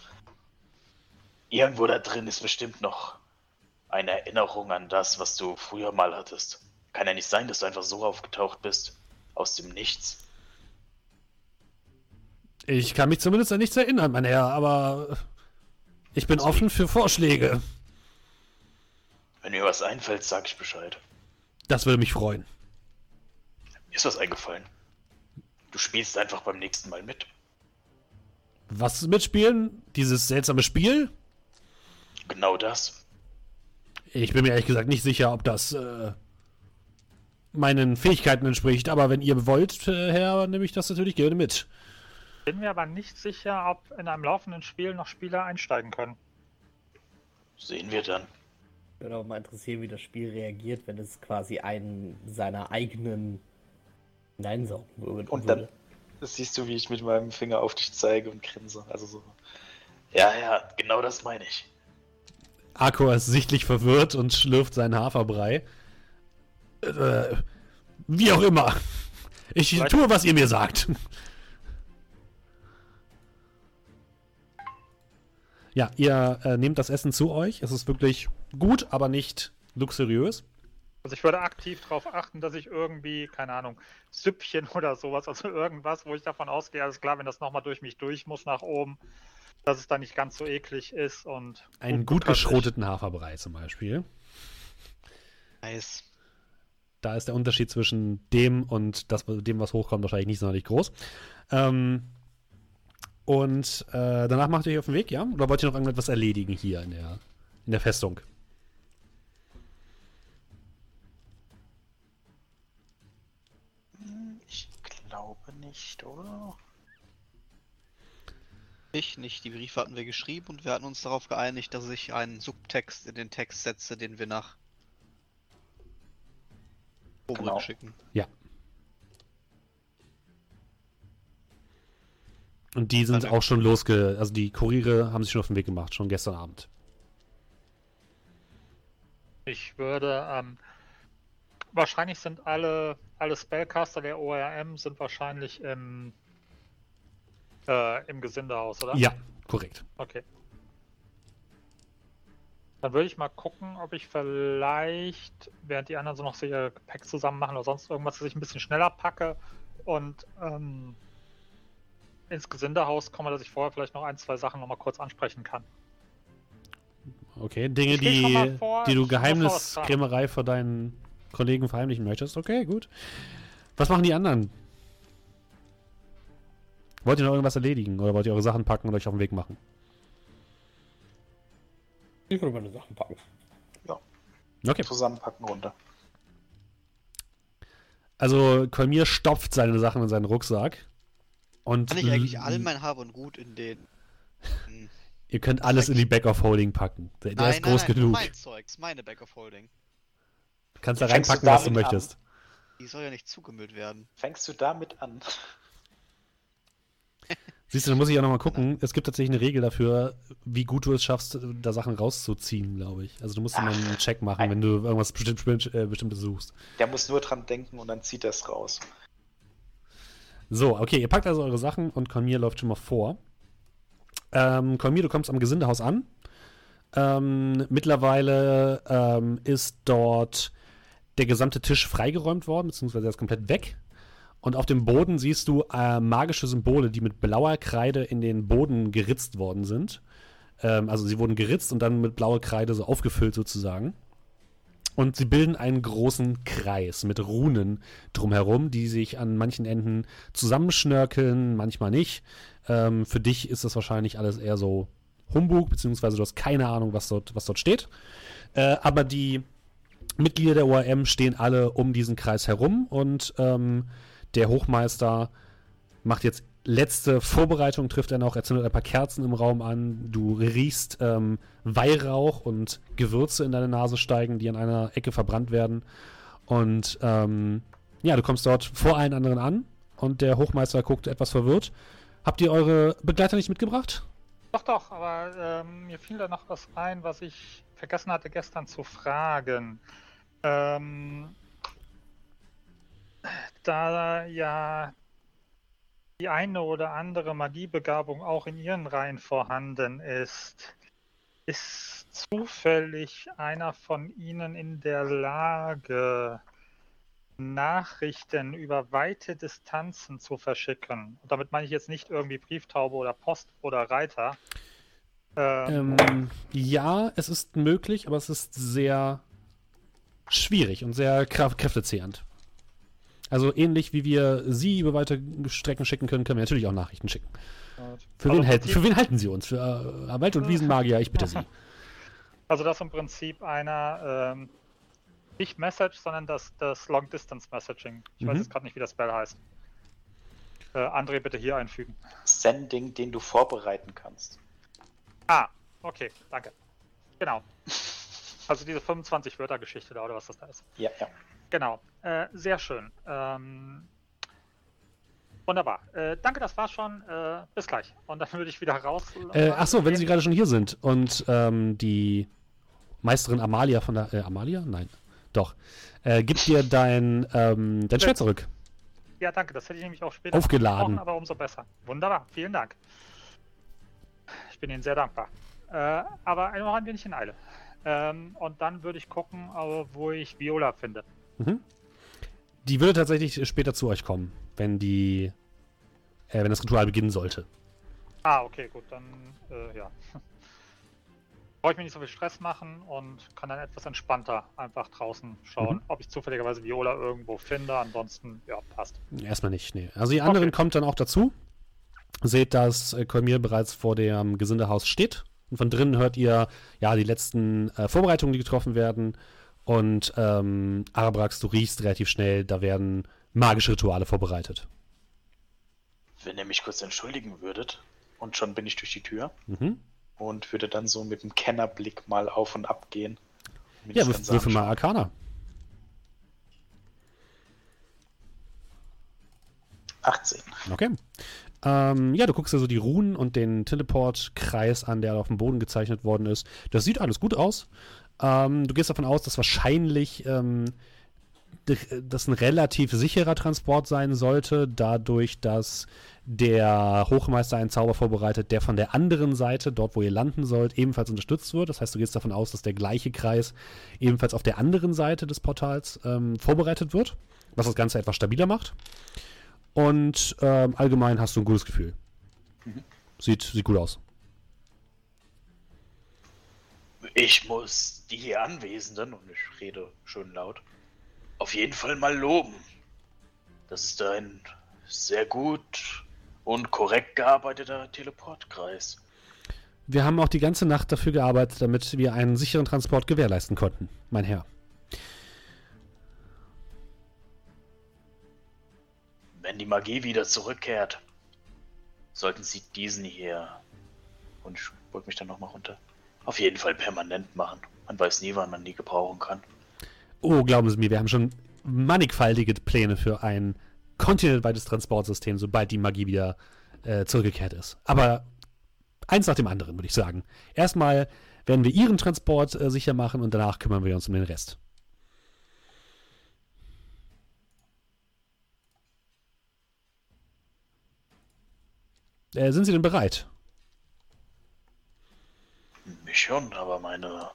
Speaker 3: Irgendwo da drin ist bestimmt noch eine Erinnerung an das, was du früher mal hattest. Kann ja nicht sein, dass du einfach so aufgetaucht bist. Aus dem Nichts.
Speaker 1: Ich kann mich zumindest an nichts erinnern, mein Herr, aber ich bin offen für Vorschläge.
Speaker 3: Wenn mir was einfällt, sag ich Bescheid.
Speaker 1: Das würde mich freuen.
Speaker 3: Mir ist was eingefallen. Du spielst einfach beim nächsten Mal mit.
Speaker 1: Was mitspielen? Dieses seltsame Spiel?
Speaker 3: Genau das.
Speaker 1: Ich bin mir ehrlich gesagt nicht sicher, ob das äh, meinen Fähigkeiten entspricht, aber wenn ihr wollt, äh, Herr, nehme ich das natürlich gerne mit.
Speaker 4: Bin mir aber nicht sicher, ob in einem laufenden Spiel noch Spieler einsteigen können.
Speaker 3: Sehen wir dann.
Speaker 5: Würde auch mal interessieren, wie das Spiel reagiert, wenn es quasi einen seiner eigenen Nein, so.
Speaker 3: Und dann siehst du, wie ich mit meinem Finger auf dich zeige und grinse. Also so. Ja, ja, genau das meine ich.
Speaker 1: Akko ist sichtlich verwirrt und schlürft seinen Haferbrei. Äh, wie auch immer. Ich Vielleicht. tue, was ihr mir sagt. Ja, ihr äh, nehmt das Essen zu euch. Es ist wirklich gut, aber nicht luxuriös.
Speaker 4: Also ich würde aktiv darauf achten, dass ich irgendwie, keine Ahnung, Süppchen oder sowas, also irgendwas, wo ich davon ausgehe, alles klar, wenn das nochmal durch mich durch muss nach oben, dass es da nicht ganz so eklig ist und.
Speaker 1: Einen gut geschroteten Haferbrei zum Beispiel.
Speaker 2: Nice.
Speaker 1: Da ist der Unterschied zwischen dem und das, dem, was hochkommt, wahrscheinlich nicht sonderlich groß. Ähm, und äh, danach macht ihr euch auf den Weg, ja? Oder wollt ihr noch irgendetwas erledigen hier in der, in der Festung?
Speaker 3: Ich glaube nicht, oder?
Speaker 2: Ich nicht. Die Briefe hatten wir geschrieben und wir hatten uns darauf geeinigt, dass ich einen Subtext in den Text setze, den wir nach Obrück
Speaker 3: Genau.
Speaker 2: schicken.
Speaker 1: Ja. Und die sind
Speaker 2: Warte.
Speaker 1: auch schon losge... Also die Kuriere haben sich schon auf den Weg gemacht, schon gestern Abend.
Speaker 4: Ich würde, ähm, wahrscheinlich sind alle, alle Spellcaster der ORM sind wahrscheinlich im, äh, im Gesindehaus, oder?
Speaker 1: Ja, korrekt.
Speaker 4: Okay. Dann würde ich mal gucken, ob ich vielleicht, während die anderen so noch so ihr Gepäck zusammen machen oder sonst irgendwas, dass ich ein bisschen schneller packe und ähm, ins Gesindehaus komme, dass ich vorher vielleicht noch ein, zwei Sachen nochmal kurz ansprechen kann.
Speaker 1: Okay, Dinge, die,
Speaker 4: mal vor,
Speaker 1: die du Geheimniskrämerei vor deinen Kollegen verheimlichen möchtest. Okay, gut. Was machen die anderen? Wollt ihr noch irgendwas erledigen oder wollt ihr eure Sachen packen und euch auf den Weg machen?
Speaker 5: Ich würde meine Sachen packen.
Speaker 1: Okay.
Speaker 3: Zusammenpacken runter.
Speaker 1: Also Kolmir stopft seine Sachen in seinen Rucksack. Und
Speaker 2: Kann ich eigentlich all mein Hab und Gut in den. Hm.
Speaker 1: ihr könnt alles in die Back of Holding packen. Der, der ist groß
Speaker 2: nein,
Speaker 1: genug.
Speaker 2: Mein Zeug, ist meine Back of Holding.
Speaker 1: Kannst da
Speaker 3: Fängst du
Speaker 1: reinpacken, was du
Speaker 3: damit an?
Speaker 1: möchtest.
Speaker 2: Die soll ja nicht zugemüllt werden.
Speaker 3: Fängst du damit an?
Speaker 1: Siehst du, dann muss ich auch nochmal gucken. Es gibt tatsächlich eine Regel dafür, wie gut du es schaffst, da Sachen rauszuziehen, glaube ich. Also du musst immer einen Check machen,
Speaker 3: ein-
Speaker 1: wenn du irgendwas bestimmt, äh, Bestimmtes suchst.
Speaker 3: Der muss nur dran denken und dann zieht er es raus.
Speaker 1: So, okay, ihr packt also eure Sachen und Kolmir läuft schon mal vor. Ähm, Kolmir, du kommst am Gesindehaus an. Ähm, mittlerweile ähm, ist dort der gesamte Tisch freigeräumt worden, beziehungsweise er ist komplett weg. Und auf dem Boden siehst du äh, magische Symbole, die mit blauer Kreide in den Boden geritzt worden sind. Ähm, also sie wurden geritzt und dann mit blauer Kreide so aufgefüllt sozusagen. Und sie bilden einen großen Kreis mit Runen drumherum, die sich an manchen Enden zusammenschnörkeln, manchmal nicht. Ähm, für dich ist das wahrscheinlich alles eher so Humbug, beziehungsweise du hast keine Ahnung, was dort, was dort steht. Äh, aber die Mitglieder der ORM stehen alle um diesen Kreis herum und ähm, der Hochmeister macht jetzt letzte Vorbereitung, trifft er noch, er zündet ein paar Kerzen im Raum an, du riechst ähm, Weihrauch und Gewürze in deine Nase steigen, die an einer Ecke verbrannt werden. Und ähm, ja, du kommst dort vor allen anderen an und der Hochmeister guckt etwas verwirrt. Habt ihr eure Begleiter nicht mitgebracht?
Speaker 4: Doch, doch, aber ähm, mir fiel da noch was ein, was ich vergessen hatte gestern zu fragen. Ähm, da ja die eine oder andere Magiebegabung auch in ihren Reihen vorhanden ist, ist zufällig einer von ihnen in der Lage, Nachrichten über weite Distanzen zu verschicken. Und damit meine ich jetzt nicht irgendwie Brieftaube oder Post oder Reiter. Ähm,
Speaker 1: ja, es ist möglich, aber es ist sehr schwierig und sehr kräftezehrend. Also ähnlich wie wir sie über weite Strecken schicken können, können wir natürlich auch Nachrichten schicken. Für,
Speaker 4: Also
Speaker 1: wen,
Speaker 4: Prinzip-
Speaker 1: für wen halten sie uns? Für äh, Wald- und Wiesenmagier? Ich bitte sie.
Speaker 4: Also das im Prinzip einer, ähm, nicht Message, sondern das, das Long Distance Messaging. Ich weiß
Speaker 1: Mhm.
Speaker 4: jetzt gerade nicht, wie das Spell heißt. Äh, André, bitte hier einfügen.
Speaker 3: Sending, den du vorbereiten kannst.
Speaker 4: Ah, okay, danke. Genau. Also diese 25-Wörter-Geschichte da, oder was das da ist.
Speaker 3: Ja, ja.
Speaker 4: Genau, äh, sehr schön. Ähm, wunderbar. Äh, danke, das war's schon. Äh, bis gleich. Und dann würde ich wieder raus.
Speaker 1: Äh, ach so, wenn Sie gerade schon hier sind und ähm, die Meisterin Amalia von der. Äh, Amalia? Nein. Doch. Äh, gibt dir dein, ähm, dein Schwert zurück.
Speaker 4: Ja, danke, das hätte ich nämlich auch später
Speaker 1: Aufgeladen.
Speaker 4: aber umso besser. Wunderbar, vielen Dank. Ich bin Ihnen sehr dankbar. Äh, aber noch ein wenig in Eile. Ähm, und dann würde ich gucken, äh, wo ich Viola finde.
Speaker 1: Mhm. Die würde tatsächlich später zu euch kommen, wenn die. Äh, wenn das Ritual beginnen sollte.
Speaker 4: Ah, okay, gut, dann äh, ja. Brauche ich mir nicht so viel Stress machen und kann dann etwas entspannter einfach draußen schauen, mhm. ob ich zufälligerweise Viola irgendwo finde. Ansonsten, ja, passt.
Speaker 1: Erstmal nicht, nee. Also die anderen okay. kommt dann auch dazu. Seht, dass äh, Kolmir bereits vor dem Gesindehaus steht. Und von drinnen hört ihr ja die letzten äh, Vorbereitungen, die getroffen werden. Und ähm, Arabrax, du riechst relativ schnell, da werden magische Rituale vorbereitet.
Speaker 3: Wenn ihr mich kurz entschuldigen würdet, und schon bin ich durch die Tür. Mhm. Und würde dann so mit dem Kennerblick mal auf und ab gehen.
Speaker 1: Ja, würfel mal Arcana.
Speaker 3: 18.
Speaker 1: Okay. Ähm, ja, du guckst dir so die Runen und den Teleport-Kreis an, der auf dem Boden gezeichnet worden ist. Das sieht alles gut aus. Ähm, du gehst davon aus, dass wahrscheinlich ähm, das ein relativ sicherer Transport sein sollte, dadurch, dass der Hochmeister einen Zauber vorbereitet, der von der anderen Seite, dort wo ihr landen sollt, ebenfalls unterstützt wird. Das heißt, du gehst davon aus, dass der gleiche Kreis ebenfalls auf der anderen Seite des Portals ähm, vorbereitet wird, was das Ganze etwas stabiler macht. Und ähm, allgemein hast du ein gutes Gefühl. Mhm. Sieht, sieht gut aus.
Speaker 3: Ich muss die hier Anwesenden, und ich rede schön laut, auf jeden Fall mal loben. Das ist ein sehr gut und korrekt gearbeiteter Teleportkreis.
Speaker 1: Wir haben auch die ganze Nacht dafür gearbeitet, damit wir einen sicheren Transport gewährleisten konnten, mein Herr.
Speaker 3: Wenn die Magie wieder zurückkehrt, sollten Sie diesen hier, und ich beug mich dann nochmal runter, auf jeden Fall permanent machen. Man weiß nie, wann man die gebrauchen kann.
Speaker 1: Oh, glauben Sie mir, wir haben schon mannigfaltige Pläne für ein kontinentweites Transportsystem, sobald die Magie wieder äh, zurückgekehrt ist. Aber eins nach dem anderen, würde ich sagen. Erstmal werden wir ihren Transport äh, sicher machen und danach kümmern wir uns um den Rest. Äh, sind Sie denn bereit?
Speaker 3: Mich schon, aber meine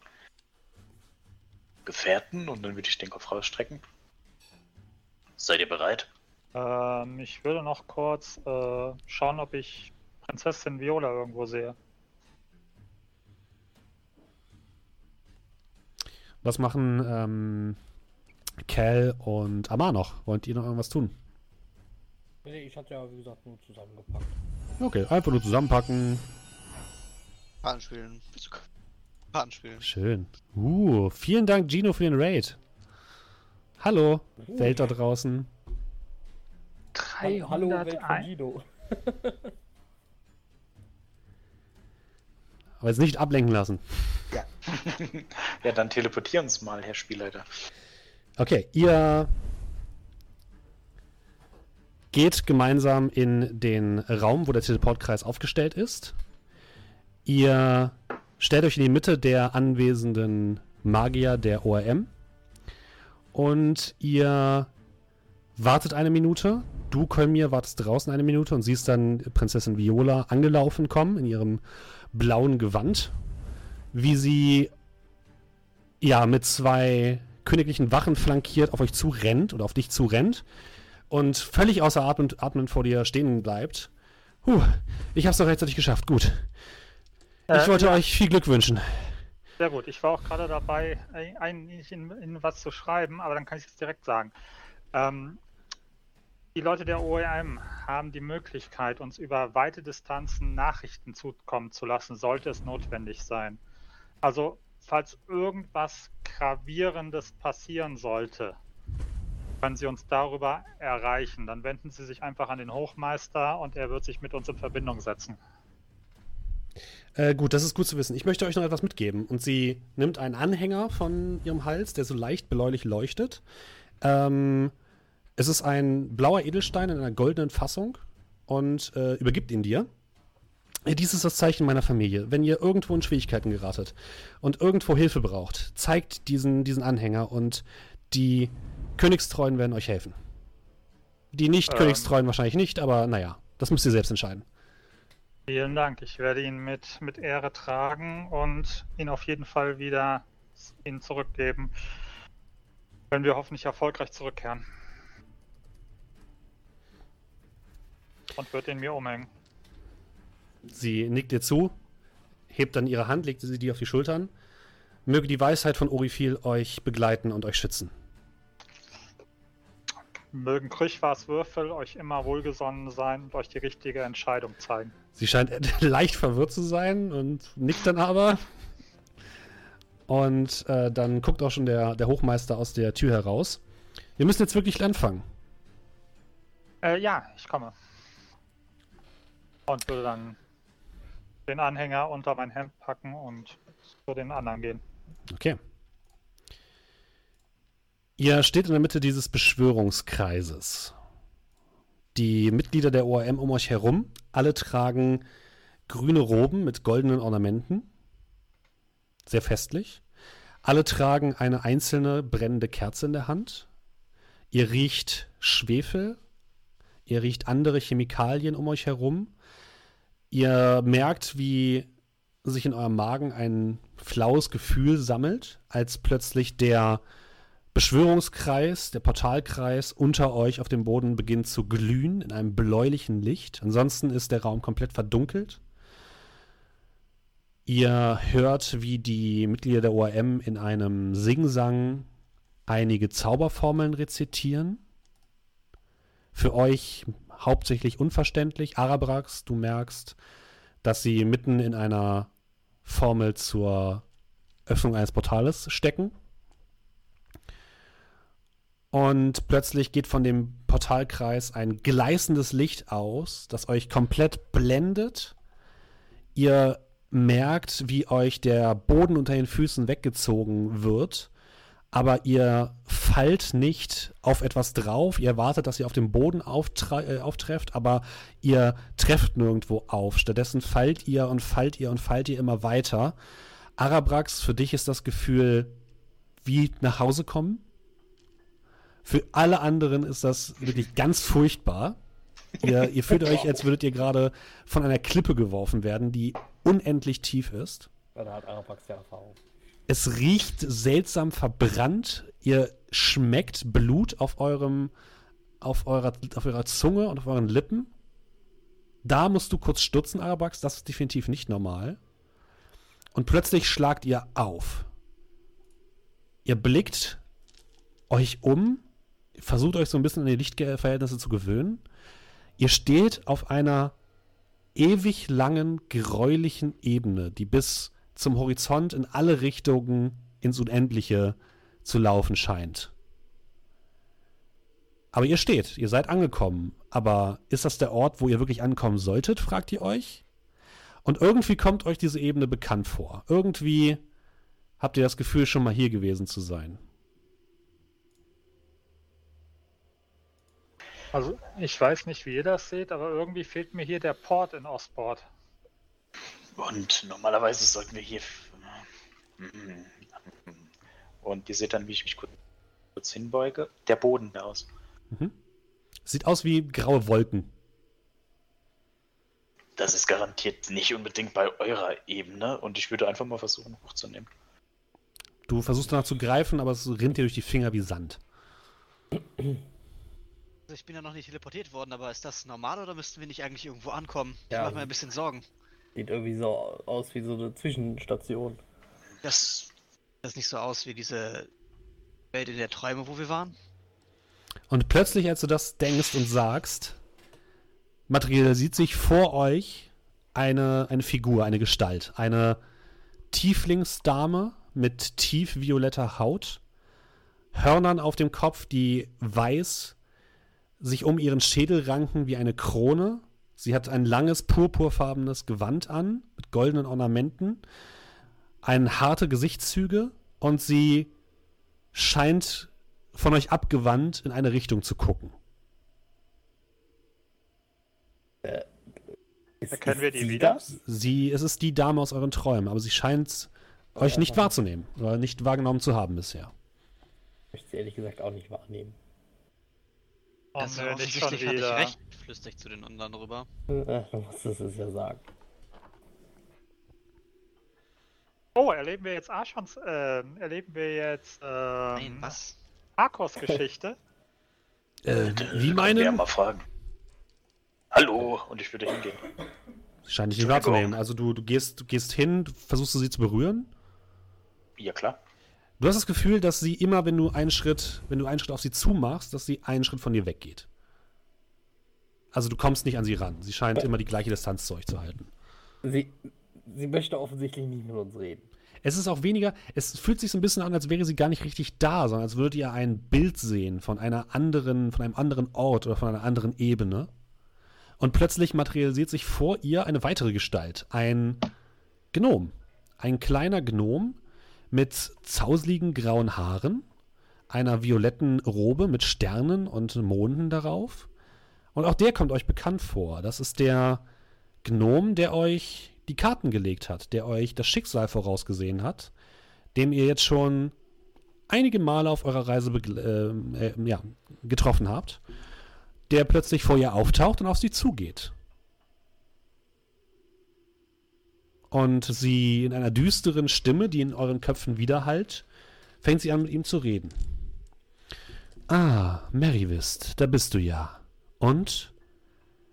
Speaker 3: Gefährten und dann würde ich den Kopf rausstrecken. Seid ihr bereit?
Speaker 4: Ähm, ich würde noch kurz äh, schauen, ob ich Prinzessin Viola irgendwo sehe.
Speaker 1: Was machen ähm, Cal und Amar noch? Wollt ihr noch irgendwas tun?
Speaker 5: Nee, ich hatte ja, wie gesagt, nur zusammengepackt.
Speaker 1: Okay, einfach nur zusammenpacken.
Speaker 2: Karten spielen. Karten spielen.
Speaker 1: Schön. Uh, vielen Dank, Gino, für den Raid. Hallo, uh. Welt da draußen.
Speaker 5: 300 Hallo, Welt von Guido.
Speaker 1: Aber jetzt nicht ablenken lassen.
Speaker 3: Ja. ja, dann teleportieren uns mal, Herr Spielleiter.
Speaker 1: Okay, ihr geht gemeinsam in den Raum, wo der Teleportkreis aufgestellt ist. Ihr stellt euch in die Mitte der anwesenden Magier der ORM und ihr wartet eine Minute. Du, Kolmir, wartest draußen eine Minute und siehst dann Prinzessin Viola angelaufen kommen in ihrem blauen Gewand, wie sie ja mit zwei königlichen Wachen flankiert auf euch zu rennt oder auf dich zu rennt und völlig außer Atem, Atmen vor dir stehen bleibt. Huh, ich hab's doch rechtzeitig geschafft. Gut. Ich äh, wollte ja. euch viel Glück wünschen.
Speaker 4: Sehr gut. Ich war auch gerade dabei, eigentlich in, in, was zu schreiben, aber dann kann ich es direkt sagen. Ähm, die Leute der OEM haben die Möglichkeit, uns über weite Distanzen Nachrichten zukommen zu lassen, sollte es notwendig sein. Also, falls irgendwas Gravierendes passieren sollte, können Sie uns darüber erreichen. Dann wenden Sie sich einfach an den Hochmeister und er wird sich mit uns in Verbindung setzen.
Speaker 1: Äh, gut, das ist gut zu wissen. Ich möchte euch noch etwas mitgeben. Und sie nimmt einen Anhänger von ihrem Hals, der so leicht bläulich leuchtet. Ähm, es ist ein blauer Edelstein in einer goldenen Fassung und äh, übergibt ihn dir. Dies ist das Zeichen meiner Familie. Wenn ihr irgendwo in Schwierigkeiten geratet und irgendwo Hilfe braucht, zeigt diesen, diesen Anhänger und die Königstreuen werden euch helfen. Die Nicht-Königstreuen ähm, wahrscheinlich nicht, aber naja, das müsst ihr selbst entscheiden.
Speaker 4: Vielen Dank. Ich werde ihn mit, mit Ehre tragen und ihn auf jeden Fall wieder Ihnen zurückgeben, wenn wir hoffentlich erfolgreich zurückkehren. und wird ihn mir umhängen.
Speaker 1: Sie nickt dir zu, hebt dann ihre Hand, legt sie dir auf die Schultern. Möge die Weisheit von Orifil euch begleiten und euch schützen.
Speaker 4: Mögen Krüchwas Würfel euch immer wohlgesonnen sein und euch die richtige Entscheidung zeigen.
Speaker 1: Sie scheint leicht verwirrt zu sein und nickt dann aber. Und äh, dann guckt auch schon der, der Hochmeister aus der Tür heraus. Wir müssen jetzt wirklich anfangen.
Speaker 4: Äh, ja, ich komme. Und würde dann den Anhänger unter mein Hemd packen und zu den anderen gehen.
Speaker 1: Okay. Ihr steht in der Mitte dieses Beschwörungskreises. Die Mitglieder der ORM um euch herum, alle tragen grüne Roben mit goldenen Ornamenten. Sehr festlich. Alle tragen eine einzelne brennende Kerze in der Hand. Ihr riecht Schwefel. Ihr riecht andere Chemikalien um euch herum. Ihr merkt, wie sich in eurem Magen ein flaues Gefühl sammelt, als plötzlich der Beschwörungskreis, der Portalkreis unter euch auf dem Boden beginnt zu glühen in einem bläulichen Licht. Ansonsten ist der Raum komplett verdunkelt. Ihr hört, wie die Mitglieder der ORM in einem Singsang einige Zauberformeln rezitieren. Für euch hauptsächlich unverständlich. Arabrax, du merkst, dass sie mitten in einer Formel zur Öffnung eines Portales stecken. Und plötzlich geht von dem Portalkreis ein gleißendes Licht aus, das euch komplett blendet. Ihr merkt, wie euch der Boden unter den Füßen weggezogen wird aber ihr fallt nicht auf etwas drauf. Ihr erwartet, dass ihr auf dem Boden äh, auftrefft, aber ihr trefft nirgendwo auf. Stattdessen fallt ihr und fallt ihr und fallt ihr immer weiter. Arabrax, für dich ist das Gefühl wie nach Hause kommen. Für alle anderen ist das wirklich ganz furchtbar. Ihr, ihr fühlt euch, als würdet ihr gerade von einer Klippe geworfen werden, die unendlich tief ist.
Speaker 5: Ja, da hat Arabrax ja Erfahrung.
Speaker 1: Es riecht seltsam verbrannt. Ihr schmeckt Blut auf eurem, auf eurer, auf eurer Zunge und auf euren Lippen. Da musst du kurz stutzen, Arabax. Das ist definitiv nicht normal. Und plötzlich schlagt ihr auf. Ihr blickt euch um, versucht euch so ein bisschen an die Lichtverhältnisse zu gewöhnen. Ihr steht auf einer ewig langen, gräulichen Ebene, die bis zum Horizont in alle Richtungen ins Unendliche zu laufen scheint. Aber ihr steht, ihr seid angekommen. Aber ist das der Ort, wo ihr wirklich ankommen solltet, fragt ihr euch? Und irgendwie kommt euch diese Ebene bekannt vor. Irgendwie habt ihr das Gefühl, schon mal hier gewesen zu sein.
Speaker 4: Also, ich weiß nicht, wie ihr das seht, aber irgendwie fehlt mir hier der Port in Ostport.
Speaker 3: Und normalerweise sollten wir hier. Und ihr seht dann, wie ich mich kurz hinbeuge. Der Boden aus.
Speaker 1: Mhm. Sieht aus wie graue Wolken.
Speaker 3: Das ist garantiert nicht unbedingt bei eurer Ebene und ich würde einfach mal versuchen, hochzunehmen.
Speaker 1: Du versuchst danach zu greifen, aber es rinnt dir durch die Finger wie Sand.
Speaker 2: Also ich bin ja noch nicht teleportiert worden, aber ist das normal oder müssten wir nicht eigentlich irgendwo ankommen? Ja. Ich mache mir ein bisschen Sorgen.
Speaker 5: Sieht irgendwie so aus wie so eine Zwischenstation.
Speaker 2: Das, das nicht so aus wie diese Welt in der Träume, wo wir waren?
Speaker 1: Und plötzlich, als du das denkst und sagst, materialisiert sich vor euch eine, eine Figur, eine Gestalt. Eine Tieflingsdame mit tiefvioletter Haut, Hörnern auf dem Kopf, die weiß sich um ihren Schädel ranken wie eine Krone Sie hat ein langes purpurfarbenes Gewand an mit goldenen Ornamenten, ein harte Gesichtszüge und sie scheint von euch abgewandt in eine Richtung zu gucken.
Speaker 4: Äh, ist, Erkennen wir die wieder?
Speaker 1: Sie, es ist die Dame aus euren Träumen, aber sie scheint euch nicht wahrzunehmen oder nicht wahrgenommen zu haben bisher.
Speaker 5: Ich möchte sie ehrlich gesagt auch nicht wahrnehmen.
Speaker 2: Oh, also nee, offensichtlich hatte ich recht, flüstert zu den anderen rüber.
Speaker 5: Du musstest es ja sagen.
Speaker 4: Oh, erleben wir jetzt Archons, äh, erleben wir jetzt, äh,
Speaker 2: Nein, was?
Speaker 4: Arkos Geschichte?
Speaker 1: äh, wie meine?
Speaker 3: Ja, mal fragen. Hallo, und ich würde hingehen.
Speaker 1: Sie scheint dich nicht wahrzunehmen. Also du, du, gehst, du gehst hin, versuchst du sie zu berühren?
Speaker 3: Ja, klar.
Speaker 1: Du hast das Gefühl, dass sie immer, wenn du einen Schritt, wenn du einen Schritt auf sie zumachst, dass sie einen Schritt von dir weggeht. Also du kommst nicht an sie ran. Sie scheint immer die gleiche Distanz zu euch zu halten.
Speaker 5: Sie, sie möchte offensichtlich nicht mit uns reden.
Speaker 1: Es ist auch weniger, es fühlt sich so ein bisschen an, als wäre sie gar nicht richtig da, sondern als würdet ihr ein Bild sehen von einer anderen, von einem anderen Ort oder von einer anderen Ebene. Und plötzlich materialisiert sich vor ihr eine weitere Gestalt. Ein Gnom. Ein kleiner Gnom mit zausligen grauen Haaren, einer violetten Robe mit Sternen und Monden darauf. Und auch der kommt euch bekannt vor. Das ist der Gnom, der euch die Karten gelegt hat, der euch das Schicksal vorausgesehen hat, dem ihr jetzt schon einige Male auf eurer Reise äh, äh, ja, getroffen habt, der plötzlich vor ihr auftaucht und auf sie zugeht. Und sie in einer düsteren Stimme, die in euren Köpfen widerhallt, fängt sie an mit ihm zu reden. Ah, Merrywist, da bist du ja. Und?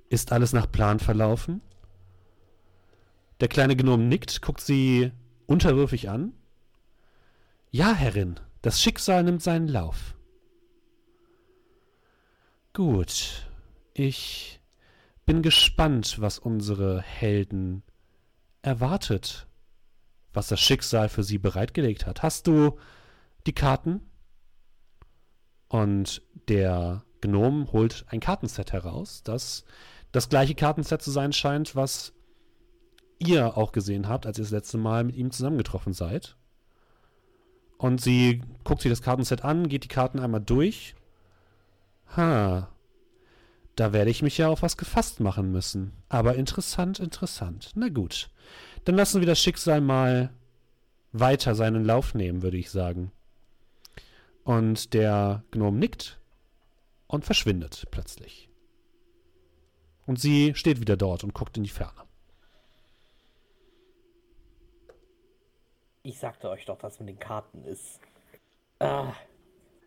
Speaker 1: Ist alles nach Plan verlaufen? Der kleine Gnom nickt, guckt sie unterwürfig an. Ja, Herrin, das Schicksal nimmt seinen Lauf. Gut, ich bin gespannt, was unsere Helden erwartet, was das Schicksal für sie bereitgelegt hat. Hast du die Karten? Und der Gnom holt ein Kartenset heraus, das das gleiche Kartenset zu sein scheint, was ihr auch gesehen habt, als ihr das letzte Mal mit ihm zusammengetroffen seid. Und sie guckt sich das Kartenset an, geht die Karten einmal durch. Ha, da werde ich mich ja auf was gefasst machen müssen. Aber interessant, interessant. Na gut. Dann lassen wir das Schicksal mal weiter seinen Lauf nehmen, würde ich sagen. Und der Gnome nickt und verschwindet plötzlich. Und sie steht wieder dort und guckt in die Ferne.
Speaker 5: Ich sagte euch doch, dass mit den Karten ist. Ah,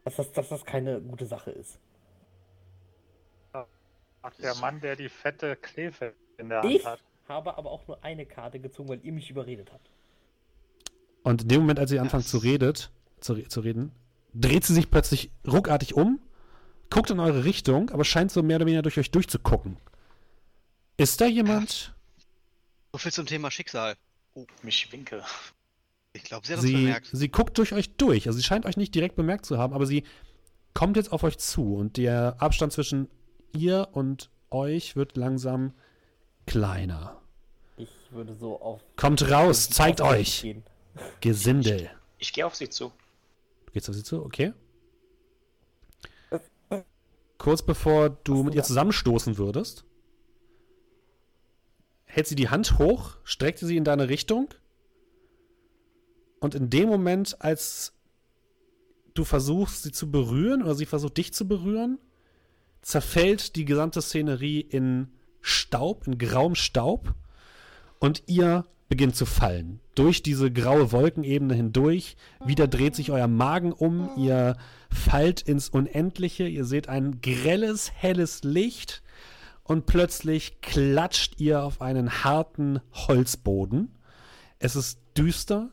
Speaker 5: dass, das, dass das keine gute Sache ist.
Speaker 4: Ach, der Mann, der die fette Kleve in der Hand
Speaker 5: Ich
Speaker 4: hat.
Speaker 5: habe aber auch nur eine Karte gezogen, weil ihr mich überredet habt.
Speaker 1: Und in dem Moment, als sie anfängt zu, redet, zu, zu reden, dreht sie sich plötzlich ruckartig um, guckt in eure Richtung, aber scheint so mehr oder weniger durch euch durchzugucken. Ist da jemand?
Speaker 2: So viel zum Thema Schicksal.
Speaker 3: Oh, mich winke.
Speaker 2: Ich glaube, sie hat
Speaker 1: Sie,
Speaker 2: bemerkt.
Speaker 1: sie guckt durch euch durch. Also sie scheint euch nicht direkt bemerkt zu haben, aber sie kommt jetzt auf euch zu und der Abstand zwischen ihr und euch wird langsam kleiner.
Speaker 5: Ich würde so auf.
Speaker 1: Kommt raus, zeigt euch.
Speaker 5: Gehen.
Speaker 1: Gesindel.
Speaker 3: Ich gehe auf sie zu.
Speaker 1: Du gehst auf sie zu, okay. Kurz bevor du
Speaker 5: Hast
Speaker 1: mit
Speaker 5: du
Speaker 1: ihr zusammenstoßen würdest, hält sie die Hand hoch, streckt sie in deine Richtung und in dem Moment, als du versuchst, sie zu berühren oder sie versucht, dich zu berühren, zerfällt die gesamte Szenerie in Staub, in grauem Staub und ihr beginnt zu fallen. Durch diese graue Wolkenebene hindurch. Wieder dreht sich euer Magen um. Ihr fallt ins Unendliche. Ihr seht ein grelles, helles Licht. Und plötzlich klatscht ihr auf einen harten Holzboden. Es ist düster.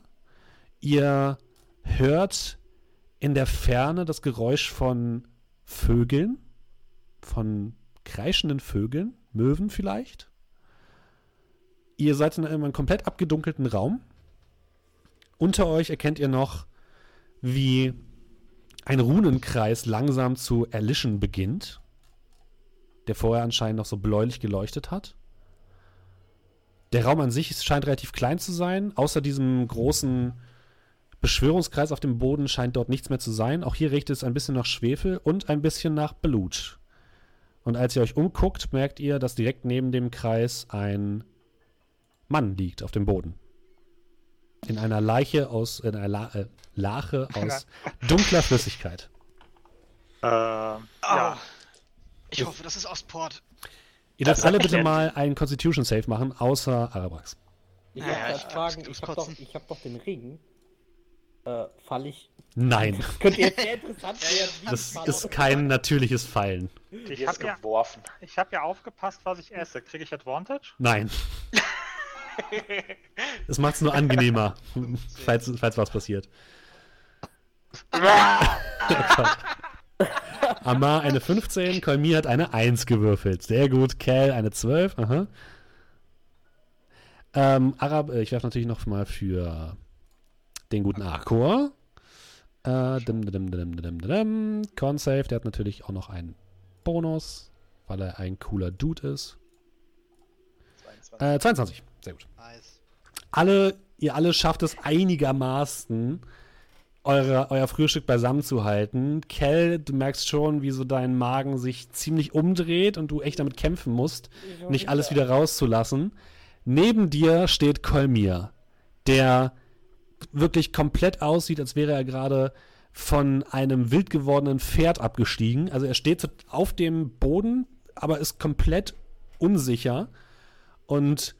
Speaker 1: Ihr hört in der Ferne das Geräusch von Vögeln. Von kreischenden Vögeln. Möwen vielleicht. Ihr seid in einem komplett abgedunkelten Raum. Unter euch erkennt ihr noch, wie ein Runenkreis langsam zu erlischen beginnt, der vorher anscheinend noch so bläulich geleuchtet hat. Der Raum an sich scheint relativ klein zu sein. Außer diesem großen Beschwörungskreis auf dem Boden scheint dort nichts mehr zu sein. Auch hier riecht es ein bisschen nach Schwefel und ein bisschen nach Blut. Und als ihr euch umguckt, merkt ihr, dass direkt neben dem Kreis ein Mann liegt auf dem Boden. In einer Leiche aus, in einer La äh, Lache aus dunkler Flüssigkeit.
Speaker 4: Ähm, ja,
Speaker 2: Ah, ich hoffe, das ist Ostport.
Speaker 1: Ihr dürft alle bitte mal einen Constitution Save machen, außer Arabrax.
Speaker 5: Ich
Speaker 2: Ja,
Speaker 5: wollte fragen,
Speaker 2: ich
Speaker 5: ich habe doch, hab doch den Ring. Äh, fall ich
Speaker 1: Nein.
Speaker 5: Das könnte jetzt sehr interessant werden.
Speaker 1: Das ist kein natürliches Fallen.
Speaker 4: Ich habe ja,
Speaker 3: geworfen.
Speaker 4: ich ja aufgepasst, was ich esse. Kriege ich Advantage?
Speaker 1: Nein. Das macht es nur angenehmer, falls, falls was passiert. Amar eine 15, Kolmir hat eine 1 gewürfelt. Sehr gut. Cal eine 12. Aha. Ähm, Arab, äh, ich werfe natürlich noch mal für den guten Arkor. Äh, dim, dim, dim, dim, dim, Consave, der hat natürlich auch noch einen Bonus, weil er ein cooler Dude ist. 22. Äh, 22. Sehr gut. Nice. Alle, ihr alle schafft es einigermaßen, eure, euer Frühstück beisammen zu halten. Kell, du merkst schon, wie so dein Magen sich ziemlich umdreht und du echt damit kämpfen musst, nicht alles wieder rauszulassen. Neben dir steht Kolmir, der wirklich komplett aussieht, als wäre er gerade von einem wild gewordenen Pferd abgestiegen. Also er steht auf dem Boden, aber ist komplett unsicher und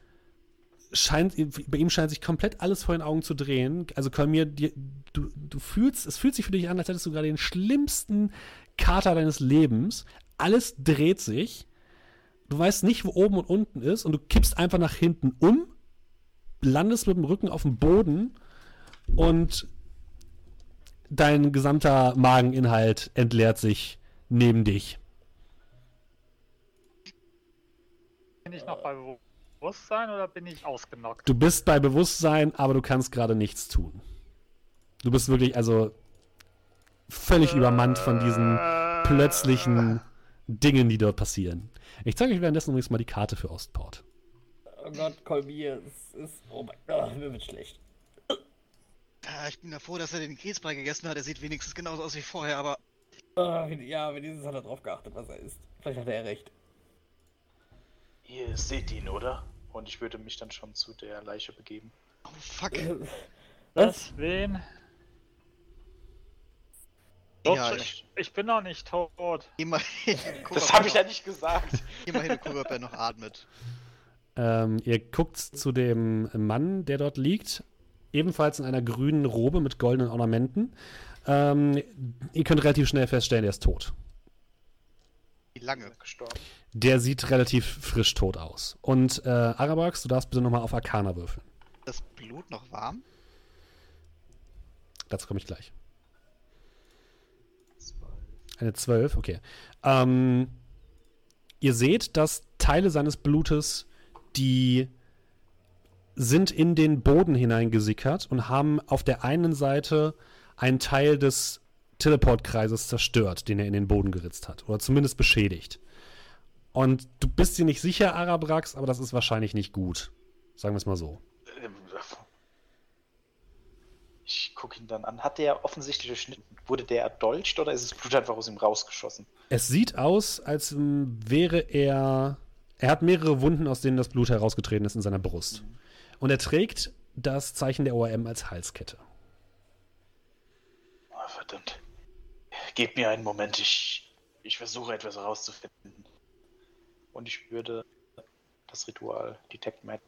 Speaker 1: scheint, bei ihm scheint sich komplett alles vor den Augen zu drehen. Also Kolmir, du, du fühlst, es fühlt sich für dich an, als hättest du gerade den schlimmsten Kater deines Lebens. Alles dreht sich. Du weißt nicht, wo oben und unten ist und du kippst einfach nach hinten um, landest mit dem Rücken auf dem Boden und dein gesamter Mageninhalt entleert sich neben dich.
Speaker 4: Bin ich noch bei Bewusstsein oder bin ich ausgenockt?
Speaker 1: Du bist bei Bewusstsein, aber du kannst gerade nichts tun. Du bist wirklich, also völlig äh, übermannt von diesen plötzlichen Dingen, die dort passieren. Ich zeige euch währenddessen übrigens mal die Karte für Ostport.
Speaker 5: Oh Gott, Kolmier, es ist. Oh mein Gott, mir wird schlecht.
Speaker 2: Ja, ich bin ja froh, dass er den Käsebrei gegessen hat. Er sieht wenigstens genauso aus wie vorher, aber.
Speaker 5: Oh, ja, wenigstens hat er drauf geachtet, was er isst. Vielleicht hat er recht.
Speaker 3: Ihr seht ihn, oder? Und ich würde mich dann schon zu der Leiche begeben.
Speaker 2: Oh, fuck.
Speaker 4: Was? Wen? Ja, ich, ich, bin noch nicht tot.
Speaker 2: Immerhin.
Speaker 3: das habe ich ja nicht gesagt.
Speaker 2: Immerhin gucken, ob er noch atmet.
Speaker 1: Ähm, ihr guckt zu dem Mann, der dort liegt, ebenfalls in einer grünen Robe mit goldenen Ornamenten. Ähm, ihr könnt relativ schnell feststellen, er ist tot.
Speaker 2: Wie lange gestorben?
Speaker 1: Der sieht relativ frisch tot aus. Und äh, Arabax, du darfst bitte nochmal auf Arcana würfeln.
Speaker 2: Das Blut noch warm?
Speaker 1: Dazu komme ich gleich. Eine 12, okay. Ähm, ihr seht, dass Teile seines Blutes, die sind in den Boden hineingesickert und haben auf der einen Seite einen Teil des Teleportkreises zerstört, den er in den Boden geritzt hat. Oder zumindest beschädigt. Und du bist dir nicht sicher, Arabrax, aber das ist wahrscheinlich nicht gut. Sagen wir es mal so.
Speaker 3: Ich gucke ihn dann an. Hat der offensichtliche Schnitt, wurde der erdolcht oder ist das Blut einfach aus ihm rausgeschossen?
Speaker 1: Es sieht aus, als wäre er. Er hat mehrere Wunden, aus denen das Blut herausgetreten ist in seiner Brust. Mhm. Und er trägt das Zeichen der ORM als Halskette.
Speaker 3: Oh, verdammt. Gebt mir einen Moment, ich, ich versuche etwas herauszufinden. Und ich würde das Ritual Detect Magic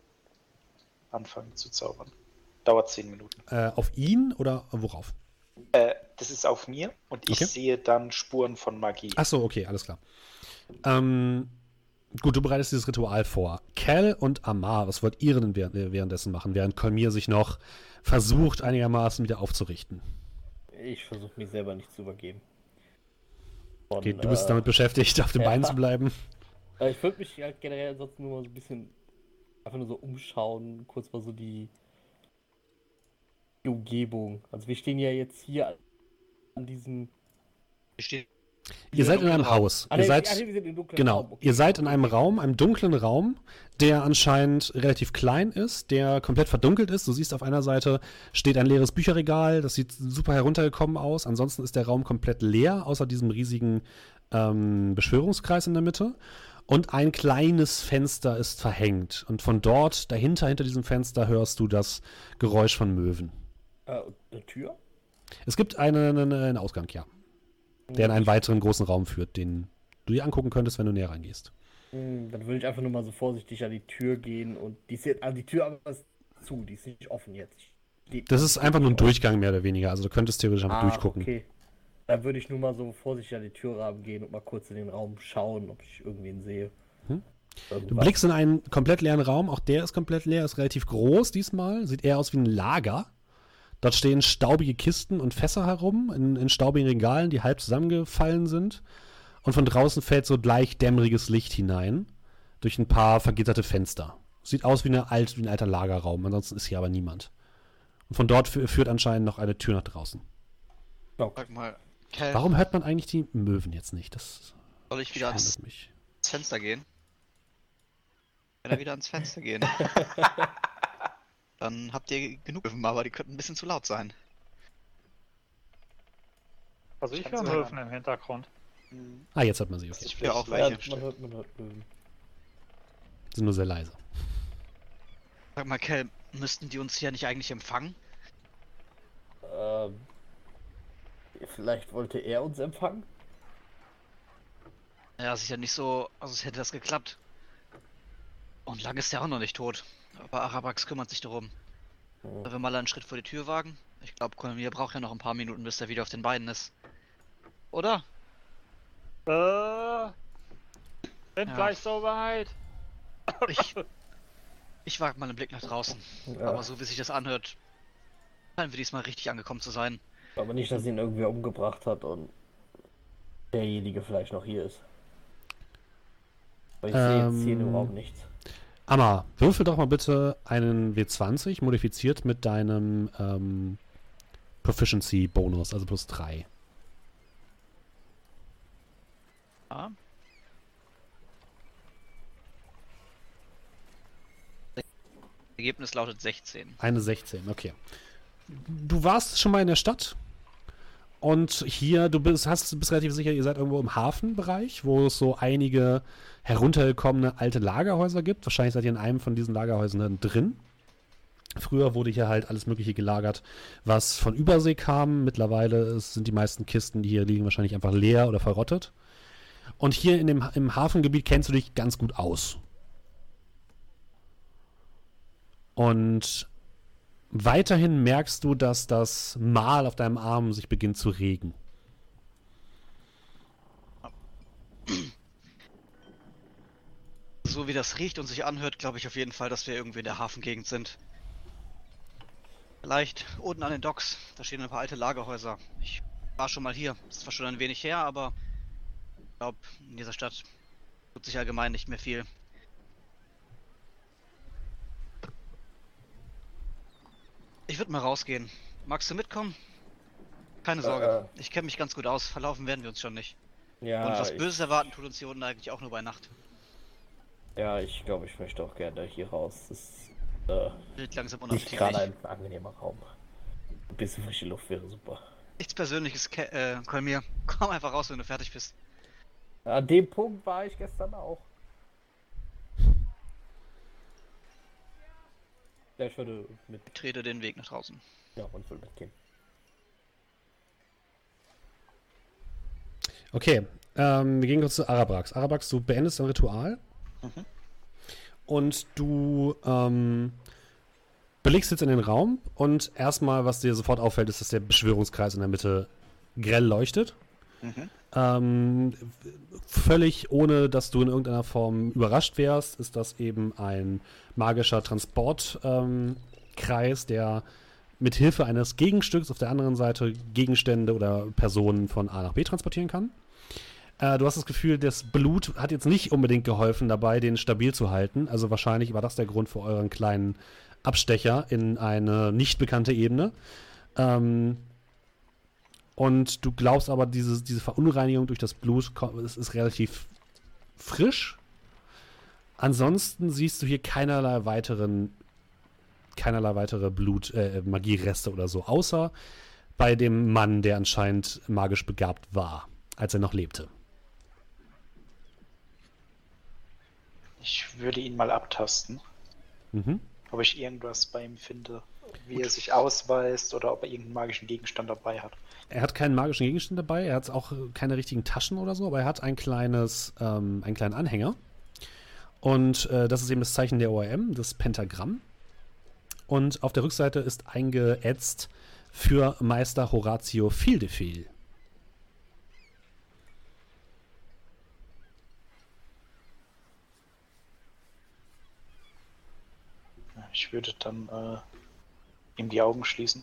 Speaker 3: anfangen zu zaubern. Dauert zehn Minuten.
Speaker 1: Äh, auf ihn oder worauf?
Speaker 3: Äh, das ist auf mir und ich okay. sehe dann Spuren von Magie.
Speaker 1: Achso, okay, alles klar. Ähm, Gut, du bereitest dieses Ritual vor. Cal und Amar, was wollt ihr denn währenddessen machen, während Kolmir sich noch versucht, einigermaßen wieder aufzurichten?
Speaker 5: Ich versuche mich selber nicht zu übergeben.
Speaker 1: Von, okay, du bist äh, damit beschäftigt, auf den ja. Beinen zu bleiben.
Speaker 5: Ich würde mich halt generell ansonsten nur mal so ein bisschen einfach nur so umschauen, kurz mal so die, die Umgebung. Also wir stehen ja jetzt hier an diesem.
Speaker 2: Wir stehen
Speaker 1: Ihr seid in einem Haus. ihr seid, genau, ihr seid in einem Raum, einem dunklen Raum, der anscheinend relativ klein ist, der komplett verdunkelt ist. Du siehst auf einer Seite steht ein leeres Bücherregal, das sieht super heruntergekommen aus. Ansonsten ist der Raum komplett leer, außer diesem riesigen ähm, Beschwörungskreis in der Mitte. Und ein kleines Fenster ist verhängt. Und von dort, dahinter, hinter diesem Fenster, hörst du das Geräusch von Möwen.
Speaker 5: Äh, eine Tür?
Speaker 1: Es gibt einen, einen Ausgang, ja der in einen weiteren großen Raum führt, den du dir angucken könntest, wenn du näher reingehst.
Speaker 5: Hm, dann würde ich einfach nur mal so vorsichtig an die Tür gehen und die ist jetzt, also die Tür aber ist zu, die ist nicht offen jetzt.
Speaker 1: Die, das ist einfach nur ein Durchgang mehr oder weniger. Also du könntest theoretisch einfach ah, durchgucken. Okay.
Speaker 5: Dann würde ich nur mal so vorsichtig an die Türrahmen gehen und mal kurz in den Raum schauen, ob ich irgendwen sehe. Hm?
Speaker 1: Du blickst in einen komplett leeren Raum. Auch der ist komplett leer, ist relativ groß diesmal. Sieht eher aus wie ein Lager. Dort stehen staubige Kisten und Fässer herum in, in staubigen Regalen, die halb zusammengefallen sind. Und von draußen fällt so leicht dämmeriges Licht hinein durch ein paar vergitterte Fenster. Sieht aus wie, eine alt, wie ein alter Lagerraum, ansonsten ist hier aber niemand. Und von dort führt anscheinend noch eine Tür nach draußen.
Speaker 2: Sag mal,
Speaker 1: Cal, Warum hört man eigentlich die Möwen jetzt nicht? Das
Speaker 2: soll ich wieder ans, mich. Fenster gehen? Wenn er wieder ans Fenster gehen. Dann habt ihr genug Möwen, aber die könnten ein bisschen zu laut sein.
Speaker 4: Also ich höre Möwen im Hintergrund.
Speaker 1: Ah, jetzt hört man sie,
Speaker 2: okay. Ich höre auch welche.
Speaker 5: Ja, man hört, man hört Möwen.
Speaker 1: Sind nur sehr leise.
Speaker 2: Sag mal, Kel, müssten die uns hier nicht eigentlich empfangen?
Speaker 5: Ähm, vielleicht wollte er uns empfangen?
Speaker 2: Ja, ja nicht so, also es hätte das geklappt. Und lang ist er auch noch nicht tot. Aber Arabax kümmert sich darum. Oh. Wenn wir mal einen Schritt vor die Tür wagen? Ich glaube, Kolmir braucht ja noch ein paar Minuten, bis er wieder auf den Beinen ist. Oder?
Speaker 4: Äh. Bin ja. gleich soweit.
Speaker 2: Ich, ich wage mal einen Blick nach draußen. Ja. Aber so wie sich das anhört, scheinen wir diesmal richtig angekommen zu sein.
Speaker 5: Aber nicht, dass ihn irgendwer umgebracht hat und derjenige vielleicht noch hier ist.
Speaker 1: Aber ich ähm, sehe jetzt hier im Raum nichts. Amma, würfel doch mal bitte einen W20 modifiziert mit deinem ähm, Proficiency-Bonus, also plus 3.
Speaker 2: Ja. Ergebnis lautet 16.
Speaker 1: Eine 16, okay. Du warst schon mal in der Stadt und hier, du bist, hast, bist relativ sicher, ihr seid irgendwo im Hafenbereich, wo es so einige heruntergekommene alte Lagerhäuser gibt. Wahrscheinlich seid ihr in einem von diesen Lagerhäusern drin. Früher wurde hier halt alles Mögliche gelagert, was von Übersee kam. Mittlerweile sind die meisten Kisten, die hier liegen, wahrscheinlich einfach leer oder verrottet. Und hier in dem, im Hafengebiet kennst du dich ganz gut aus. Und weiterhin merkst du, dass das Mal auf deinem Arm sich beginnt zu regen.
Speaker 2: So wie das riecht und sich anhört, glaube ich auf jeden Fall, dass wir irgendwie in der Hafengegend sind. Vielleicht unten an den Docks, da stehen ein paar alte Lagerhäuser. Ich war schon mal hier. Ist zwar schon ein wenig her, aber ich glaube, in dieser Stadt tut sich allgemein nicht mehr viel. Ich würde mal rausgehen. Magst du mitkommen? Keine Sorge. Äh, ich kenne mich ganz gut aus. Verlaufen werden wir uns schon nicht. Ja. Und was Böses erwarten tut uns hier unten eigentlich auch nur bei Nacht.
Speaker 5: Ja, ich glaube, ich möchte auch gerne hier raus. Das ist äh,
Speaker 2: Wird langsam
Speaker 5: nicht gerade ein angenehmer Raum. Ein bisschen frische Luft wäre super.
Speaker 2: Nichts Persönliches, Ke äh, Kolmir. Komm einfach raus, wenn du fertig bist.
Speaker 5: An dem Punkt war ich gestern auch. Ja, ich würde mit.
Speaker 2: Ich trete den Weg nach draußen.
Speaker 5: Ja, und will mitgehen.
Speaker 1: Okay, ähm, wir gehen kurz zu Arabrax. Arabrax, du beendest dein Ritual. Mhm. Und du ähm, belegst jetzt in den Raum. Und erstmal, was dir sofort auffällt, ist, dass der Beschwörungskreis in der Mitte grell leuchtet. Mhm. Ähm, völlig ohne, dass du in irgendeiner Form überrascht wärst, ist das eben ein magischer Transportkreis, ähm, der mit Hilfe eines Gegenstücks auf der anderen Seite Gegenstände oder Personen von A nach B transportieren kann. Äh, du hast das Gefühl, das Blut hat jetzt nicht unbedingt geholfen dabei, den stabil zu halten. Also wahrscheinlich war das der Grund für euren kleinen Abstecher in eine nicht bekannte Ebene. Ähm, und du glaubst aber, diese, diese Verunreinigung durch das Blut ist, ist relativ frisch. Ansonsten siehst du hier keinerlei weiteren, keinerlei weitere Blut, äh, Magiereste oder so, außer bei dem Mann, der anscheinend magisch begabt war, als er noch lebte.
Speaker 3: Ich würde ihn mal abtasten. Mhm. Ob ich irgendwas bei ihm finde, wie Gut. er sich ausweist oder ob er irgendeinen magischen Gegenstand dabei hat.
Speaker 1: Er hat keinen magischen Gegenstand dabei, er hat auch keine richtigen Taschen oder so, aber er hat ein kleines, ähm, einen kleinen Anhänger. Und äh, das ist eben das Zeichen der ORM, das Pentagramm. und auf der Rückseite ist eingeätzt für Meister Horatio Fildefil.
Speaker 3: Ich würde dann äh, ihm die Augen schließen.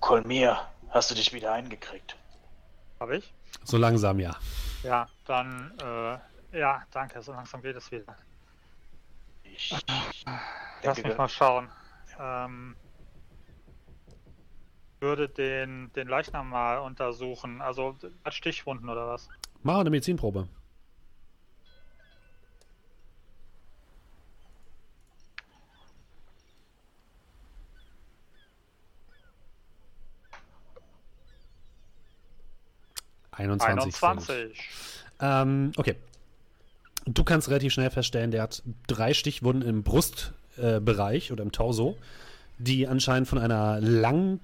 Speaker 3: Kolmir, hast du dich wieder eingekriegt?
Speaker 4: Habe ich?
Speaker 1: So langsam, ja.
Speaker 4: Ja, dann, äh, ja, danke, so langsam geht es wieder. Ich Lass mich mal schauen. Ähm, würde den, den Leichnam mal untersuchen. Also hat Stichwunden oder was?
Speaker 1: Mach eine Medizinprobe. Einundzwanzig.
Speaker 4: 21.
Speaker 1: Ähm, okay. Du kannst relativ schnell feststellen, der hat drei Stichwunden im Brustbereich äh, oder im Torso, die anscheinend von einer langen,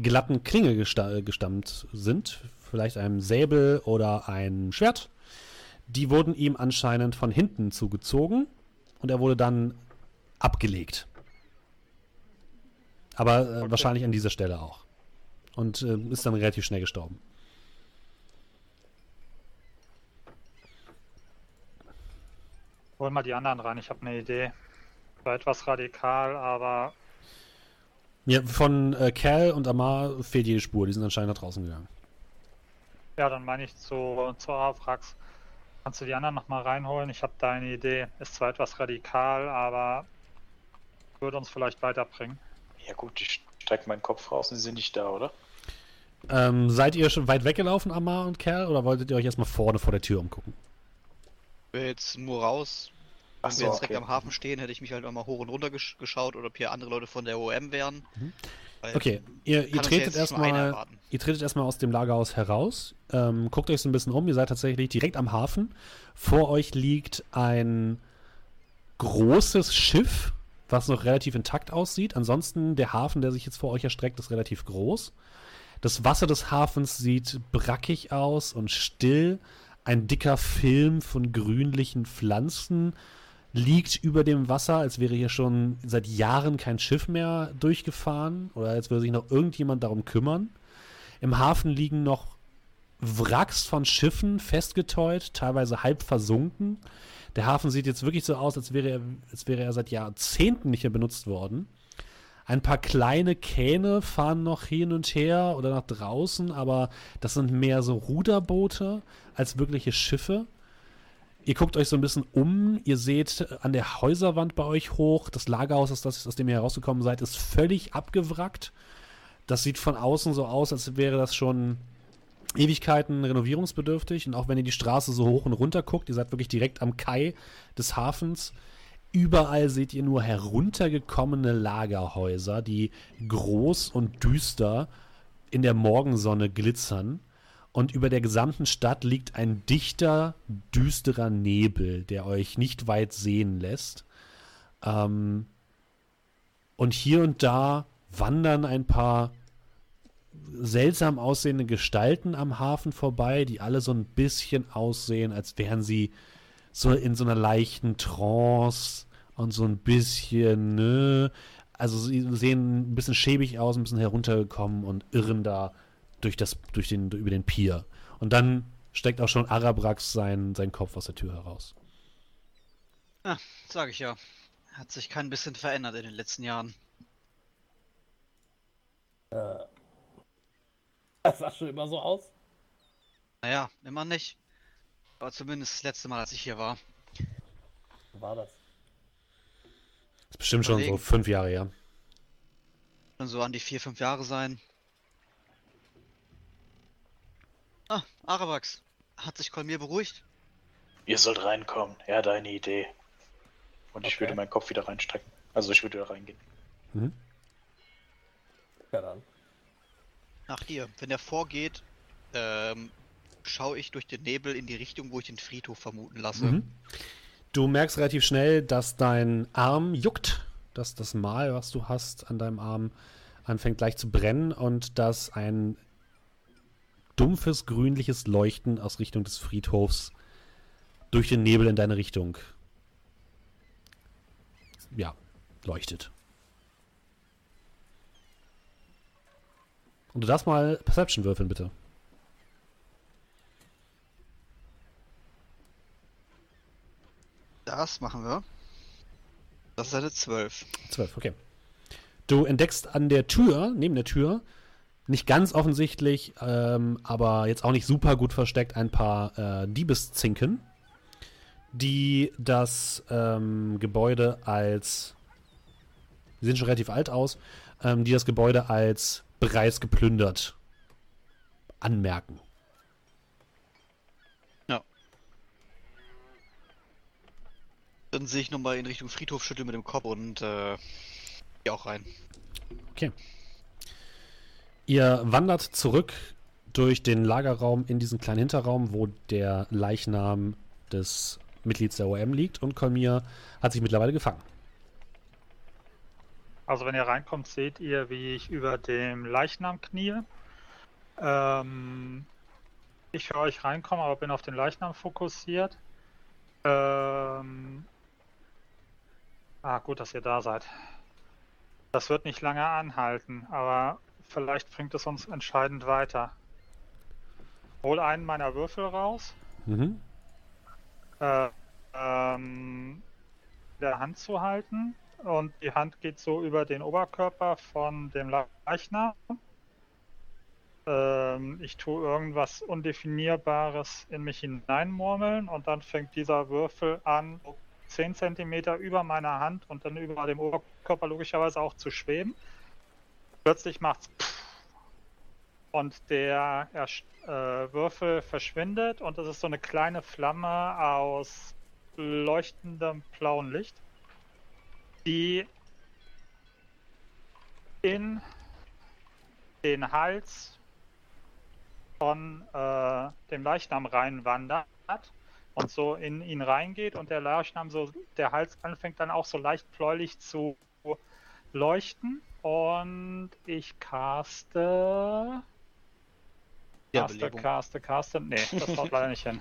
Speaker 1: glatten Klinge gesta gestammt sind. Vielleicht einem Säbel oder ein Schwert. Die wurden ihm anscheinend von hinten zugezogen und er wurde dann abgelegt. Aber äh, okay. wahrscheinlich an dieser Stelle auch. Und äh, ist dann relativ schnell gestorben.
Speaker 4: Hol mal die anderen rein, ich habe eine Idee. War etwas radikal, aber.
Speaker 1: Ja, von äh, Cal und Amar fehlt jede Spur, die sind anscheinend nach draußen gegangen.
Speaker 4: Ja, dann meine ich zu, zu Avrax. Kannst du die anderen nochmal reinholen? Ich habe da eine Idee. Ist zwar etwas radikal, aber würde uns vielleicht weiterbringen.
Speaker 3: Ja gut, ich strecke meinen Kopf raus und sie sind nicht da, oder?
Speaker 1: Ähm, seid ihr schon weit weggelaufen, Amar und Cal, oder wolltet ihr euch erstmal vorne vor der Tür umgucken?
Speaker 2: wäre jetzt nur raus. Wenn so, wir jetzt direkt okay. am Hafen stehen, hätte ich mich halt mal hoch und runter gesch geschaut oder ob hier andere Leute von der OM wären.
Speaker 1: Mhm. Okay, ihr, ihr tretet erstmal ihr tretet erstmal aus dem Lagerhaus heraus, ähm, guckt euch so ein bisschen um, ihr seid tatsächlich direkt am Hafen. Vor euch liegt ein großes Schiff, was noch relativ intakt aussieht. Ansonsten der Hafen, der sich jetzt vor euch erstreckt, ist relativ groß. Das Wasser des Hafens sieht brackig aus und still. Ein dicker Film von grünlichen Pflanzen liegt über dem Wasser, als wäre hier schon seit Jahren kein Schiff mehr durchgefahren oder als würde sich noch irgendjemand darum kümmern. Im Hafen liegen noch Wracks von Schiffen festgetäut, teilweise halb versunken. Der Hafen sieht jetzt wirklich so aus, als wäre er, als wäre er seit Jahrzehnten nicht mehr benutzt worden. Ein paar kleine Kähne fahren noch hin und her oder nach draußen, aber das sind mehr so Ruderboote als wirkliche Schiffe. Ihr guckt euch so ein bisschen um, ihr seht an der Häuserwand bei euch hoch, das Lagerhaus, aus, das, aus dem ihr herausgekommen seid, ist völlig abgewrackt. Das sieht von außen so aus, als wäre das schon Ewigkeiten renovierungsbedürftig. Und auch wenn ihr die Straße so hoch und runter guckt, ihr seid wirklich direkt am Kai des Hafens, Überall seht ihr nur heruntergekommene Lagerhäuser, die groß und düster in der Morgensonne glitzern. Und über der gesamten Stadt liegt ein dichter, düsterer Nebel, der euch nicht weit sehen lässt. Ähm, und hier und da wandern ein paar seltsam aussehende Gestalten am Hafen vorbei, die alle so ein bisschen aussehen, als wären sie so in so einer leichten Trance und so ein bisschen, ne? Also sie sehen ein bisschen schäbig aus, ein bisschen heruntergekommen und irren da durch das, durch den, über den Pier. Und dann steckt auch schon Arabrax sein, sein Kopf aus der Tür heraus.
Speaker 2: Ja, sag ich ja. Hat sich kein bisschen verändert in den letzten Jahren.
Speaker 5: Äh. Das sah schon immer so aus?
Speaker 2: Naja, immer nicht. Aber zumindest das letzte Mal, als ich hier war.
Speaker 5: War das?
Speaker 1: Das ist bestimmt schon so fünf Jahre her.
Speaker 2: Dann so an die vier, fünf Jahre sein. Ah, Arabax. Hat sich Kolmir beruhigt?
Speaker 3: Ihr sollt reinkommen. Er hat eine Idee. Und ich würde meinen Kopf wieder reinstrecken. Also ich würde da reingehen. Mhm.
Speaker 5: Ja dann.
Speaker 2: Nach dir. Wenn er vorgeht, ähm, schaue ich durch den Nebel in die Richtung, wo ich den Friedhof vermuten lasse. Mhm.
Speaker 1: Du merkst relativ schnell, dass dein Arm juckt, dass das Mal, was du hast an deinem Arm, anfängt gleich zu brennen und dass ein dumpfes grünliches Leuchten aus Richtung des Friedhofs durch den Nebel in deine Richtung ja, leuchtet. Und du darfst mal Perception würfeln, bitte.
Speaker 2: Das machen wir. Das ist eine 12.
Speaker 1: 12, okay. Du entdeckst an der Tür, neben der Tür, nicht ganz offensichtlich, ähm, aber jetzt auch nicht super gut versteckt, ein paar äh, Diebeszinken, die das ähm, Gebäude als, die sehen schon relativ alt aus, ähm, die das Gebäude als bereits geplündert anmerken.
Speaker 2: Ja. Dann sehe ich nochmal in Richtung Friedhof, schüttel mit dem Kopf und äh, geh auch rein.
Speaker 1: Okay. Ihr wandert zurück durch den Lagerraum in diesen kleinen Hinterraum, wo der Leichnam des Mitglieds der OM liegt und Kolmir hat sich mittlerweile gefangen.
Speaker 4: Also wenn ihr reinkommt, seht ihr, wie ich über dem Leichnam knie. Ähm, ich höre euch reinkommen, aber bin auf den Leichnam fokussiert. Ähm, ah, gut, dass ihr da seid. Das wird nicht lange anhalten, aber vielleicht bringt es uns entscheidend weiter. Hol einen meiner Würfel raus.
Speaker 1: Mhm.
Speaker 4: Äh, ähm, der Hand zu halten und die Hand geht so über den Oberkörper von dem Leichnam. Ähm, ich tue irgendwas Undefinierbares in mich hineinmurmeln und dann fängt dieser Würfel an, 10 cm über meiner Hand und dann über dem Oberkörper logischerweise auch zu schweben. Plötzlich macht's und der äh, Würfel verschwindet und es ist so eine kleine Flamme aus leuchtendem blauen Licht die in den Hals von äh, dem Leichnam reinwandert und so in ihn reingeht und der Leichnam so, der Hals anfängt dann auch so leicht bläulich zu leuchten und ich caste.
Speaker 2: Ja,
Speaker 4: caste, caste, caste. Nee, das haut leider nicht hin.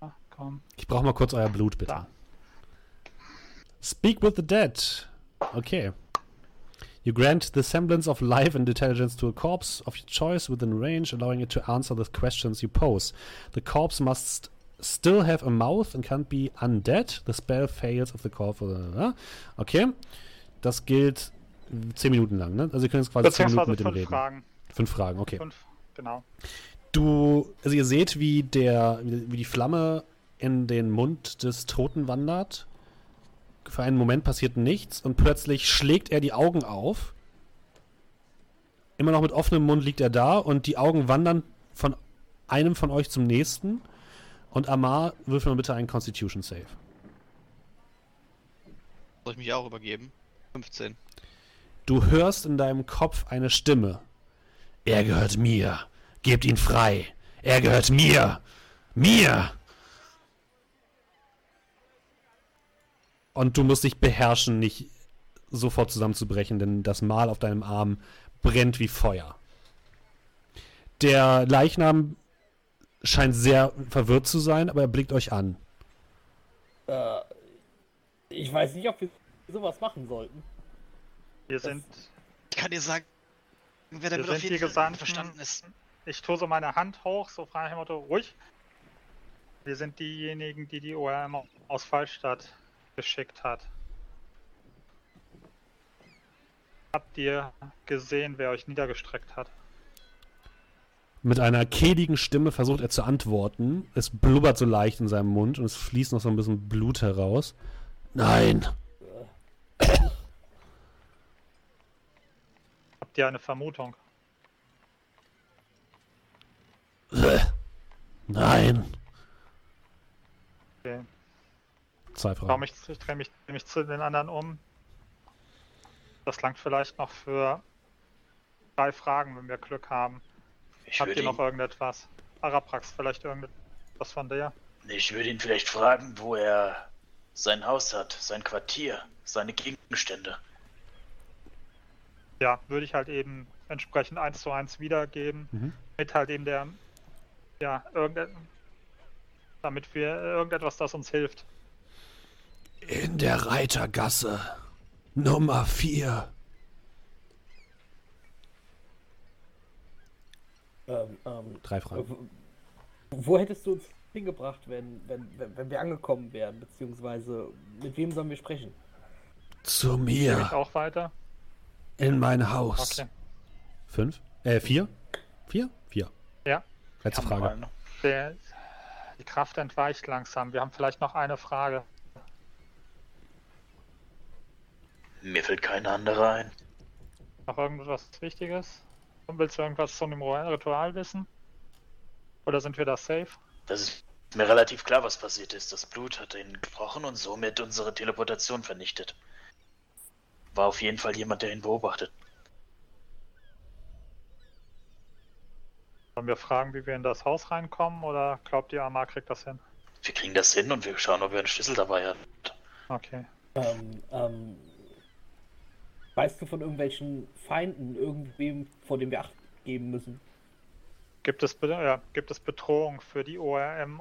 Speaker 1: Ach, komm. Ich brauche mal kurz euer Blut, bitte. Da. Speak with the dead. Okay. You grant the semblance of life and intelligence to a corpse of your choice within range, allowing it to answer the questions you pose. The corpse must still have a mouth and can't be undead. The spell fails if the corpse. Okay. Das gilt 10 Minuten lang, ne? Also ihr könnt jetzt quasi 10 Minuten mit dem reden.
Speaker 4: Fragen.
Speaker 1: Fünf Fragen, okay.
Speaker 4: Fünf, genau.
Speaker 1: Du, also ihr seht, wie der, wie die Flamme in den Mund des Toten wandert für einen Moment passiert nichts und plötzlich schlägt er die Augen auf. Immer noch mit offenem Mund liegt er da und die Augen wandern von einem von euch zum nächsten. Und Amar, würfel mal bitte einen Constitution Save.
Speaker 2: Soll ich mich auch übergeben? 15.
Speaker 1: Du hörst in deinem Kopf eine Stimme. Er gehört mir. Gebt ihn frei. Er gehört mir. Mir. Und du musst dich beherrschen, nicht sofort zusammenzubrechen, denn das Mal auf deinem Arm brennt wie Feuer. Der Leichnam scheint sehr verwirrt zu sein, aber er blickt euch an.
Speaker 5: Äh, ich weiß nicht, ob wir sowas machen sollten.
Speaker 4: Wir das sind.
Speaker 2: Ich kann dir sagen, wer damit
Speaker 4: auf jeden Fall verstanden ist. Ich tue so meine Hand hoch, so frage ich Motto, ruhig. Wir sind diejenigen, die die ORM aus Fallstadt geschickt hat. Habt ihr gesehen, wer euch niedergestreckt hat?
Speaker 1: Mit einer kehligen Stimme versucht er zu antworten. Es blubbert so leicht in seinem Mund und es fließt noch so ein bisschen Blut heraus. Nein.
Speaker 4: Habt ihr eine Vermutung?
Speaker 1: Nein.
Speaker 4: Okay.
Speaker 1: Zwei Fragen.
Speaker 4: Ich, ich drehe mich, mich zu den anderen um. Das langt vielleicht noch für drei Fragen, wenn wir Glück haben. Ich Habt ihr noch irgendetwas? Araprax, vielleicht irgendetwas von dir?
Speaker 3: Ich würde ihn vielleicht fragen, wo er sein Haus hat, sein Quartier, seine Gegenstände.
Speaker 4: Ja, würde ich halt eben entsprechend eins zu eins wiedergeben. Mhm. Mit halt eben der, ja, irgendetwas, damit wir irgendetwas, das uns hilft.
Speaker 1: In der Reitergasse. Nummer 4.
Speaker 5: Ähm, ähm,
Speaker 1: Drei Fragen.
Speaker 5: Wo hättest du uns hingebracht, wenn, wenn, wenn, wenn wir angekommen wären? Beziehungsweise mit wem sollen wir sprechen?
Speaker 1: Zu
Speaker 4: Gehe ich
Speaker 1: mir.
Speaker 4: auch weiter?
Speaker 1: In mein Haus.
Speaker 4: Okay.
Speaker 1: Fünf? Äh, vier? Vier? Vier.
Speaker 4: Ja.
Speaker 1: Letzte Frage.
Speaker 4: Der, die Kraft entweicht langsam. Wir haben vielleicht noch eine Frage.
Speaker 3: Mir fällt keine andere ein.
Speaker 4: Noch irgendwas Wichtiges? Und willst du irgendwas zu dem Ritual wissen? Oder sind wir da safe?
Speaker 3: Das ist mir relativ klar, was passiert ist. Das Blut hat ihn gebrochen und somit unsere Teleportation vernichtet. War auf jeden Fall jemand, der ihn beobachtet.
Speaker 4: Sollen wir fragen, wie wir in das Haus reinkommen? Oder glaubt ihr, Amar kriegt das hin?
Speaker 3: Wir kriegen das hin und wir schauen, ob wir einen Schlüssel dabei haben.
Speaker 4: Okay.
Speaker 5: Ähm, ähm, weißt du von irgendwelchen Feinden, irgendwem, vor dem wir Acht geben müssen?
Speaker 4: Gibt es, ja, gibt es Bedrohung für die ORM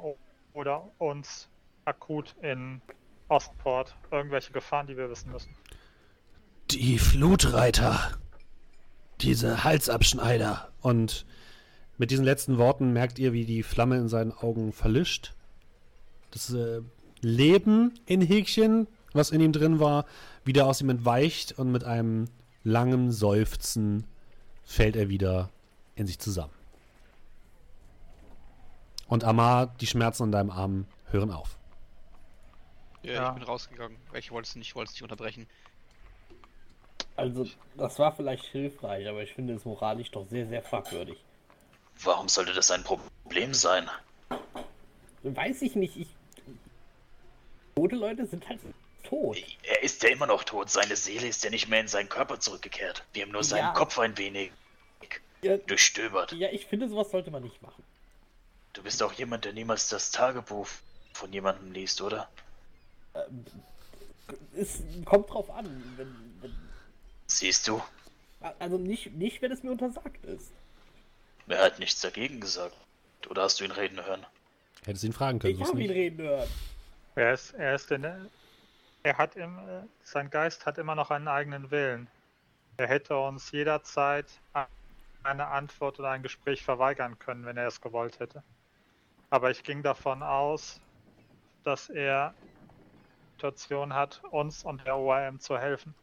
Speaker 4: oder uns akut in Ostport? Irgendwelche Gefahren, die wir wissen müssen?
Speaker 1: Die Flutreiter. Diese Halsabschneider. Und mit diesen letzten Worten merkt ihr, wie die Flamme in seinen Augen verlischt. Das äh, Leben in Häkchen, was in ihm drin war, wieder aus ihm entweicht und mit einem langen Seufzen fällt er wieder in sich zusammen. Und Amar, die Schmerzen an deinem Arm hören auf.
Speaker 2: Ja,
Speaker 4: Ja.
Speaker 2: ich bin rausgegangen. Ich wollte es nicht, ich wollte es nicht unterbrechen.
Speaker 5: Also, das war vielleicht hilfreich, aber ich finde es moralisch doch sehr, sehr fragwürdig.
Speaker 3: Warum sollte das ein Problem sein?
Speaker 5: Weiß ich nicht, ich. Tote Leute sind halt tot.
Speaker 3: Er ist ja immer noch tot. Seine Seele ist ja nicht mehr in seinen Körper zurückgekehrt. Wir haben nur seinen
Speaker 5: Ja.
Speaker 3: Kopf ein wenig
Speaker 5: Ja,
Speaker 3: durchstöbert.
Speaker 5: ja, ich finde, sowas sollte man nicht machen.
Speaker 3: Du bist auch jemand, der niemals das Tagebuch von jemandem liest, oder?
Speaker 5: Es kommt drauf an. Wenn,
Speaker 3: Siehst du?
Speaker 5: also nicht, nicht, wenn es mir untersagt ist.
Speaker 3: Er hat nichts dagegen gesagt. Oder hast du ihn reden hören?
Speaker 1: Hättest ihn fragen können.
Speaker 5: Ich habe ihn
Speaker 1: nicht.
Speaker 5: reden hören.
Speaker 4: Er ist, er ist in, er hat im, sein Geist hat immer noch einen eigenen Willen. Er hätte uns jederzeit eine Antwort oder ein Gespräch verweigern können, wenn er es gewollt hätte. Aber ich ging davon aus, dass er Situation hat, uns und der ORM zu helfen.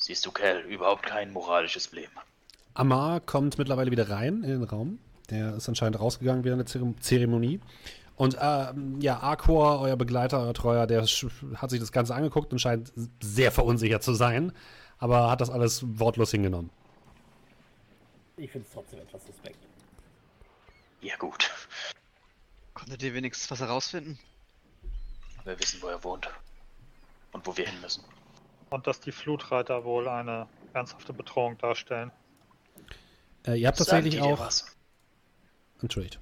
Speaker 3: Siehst du, Cal, überhaupt kein moralisches Problem.
Speaker 1: Amar kommt mittlerweile wieder rein in den Raum. Der ist anscheinend rausgegangen während der Zere- Zeremonie. Und ähm, ja, Arcor, euer Begleiter, euer Treuer, der hat sich das Ganze angeguckt und scheint sehr verunsichert zu sein. Aber hat das alles wortlos hingenommen.
Speaker 5: Ich finde es trotzdem etwas suspekt.
Speaker 3: Ja gut.
Speaker 2: Konntet ihr wenigstens was herausfinden?
Speaker 3: Wir wissen, wo er wohnt. Und wo wir hin müssen.
Speaker 4: Und dass die Flutreiter wohl eine ernsthafte Bedrohung darstellen.
Speaker 1: Äh, ihr habt
Speaker 3: Sagen
Speaker 1: tatsächlich auch.
Speaker 3: was?
Speaker 1: Entschuldigt.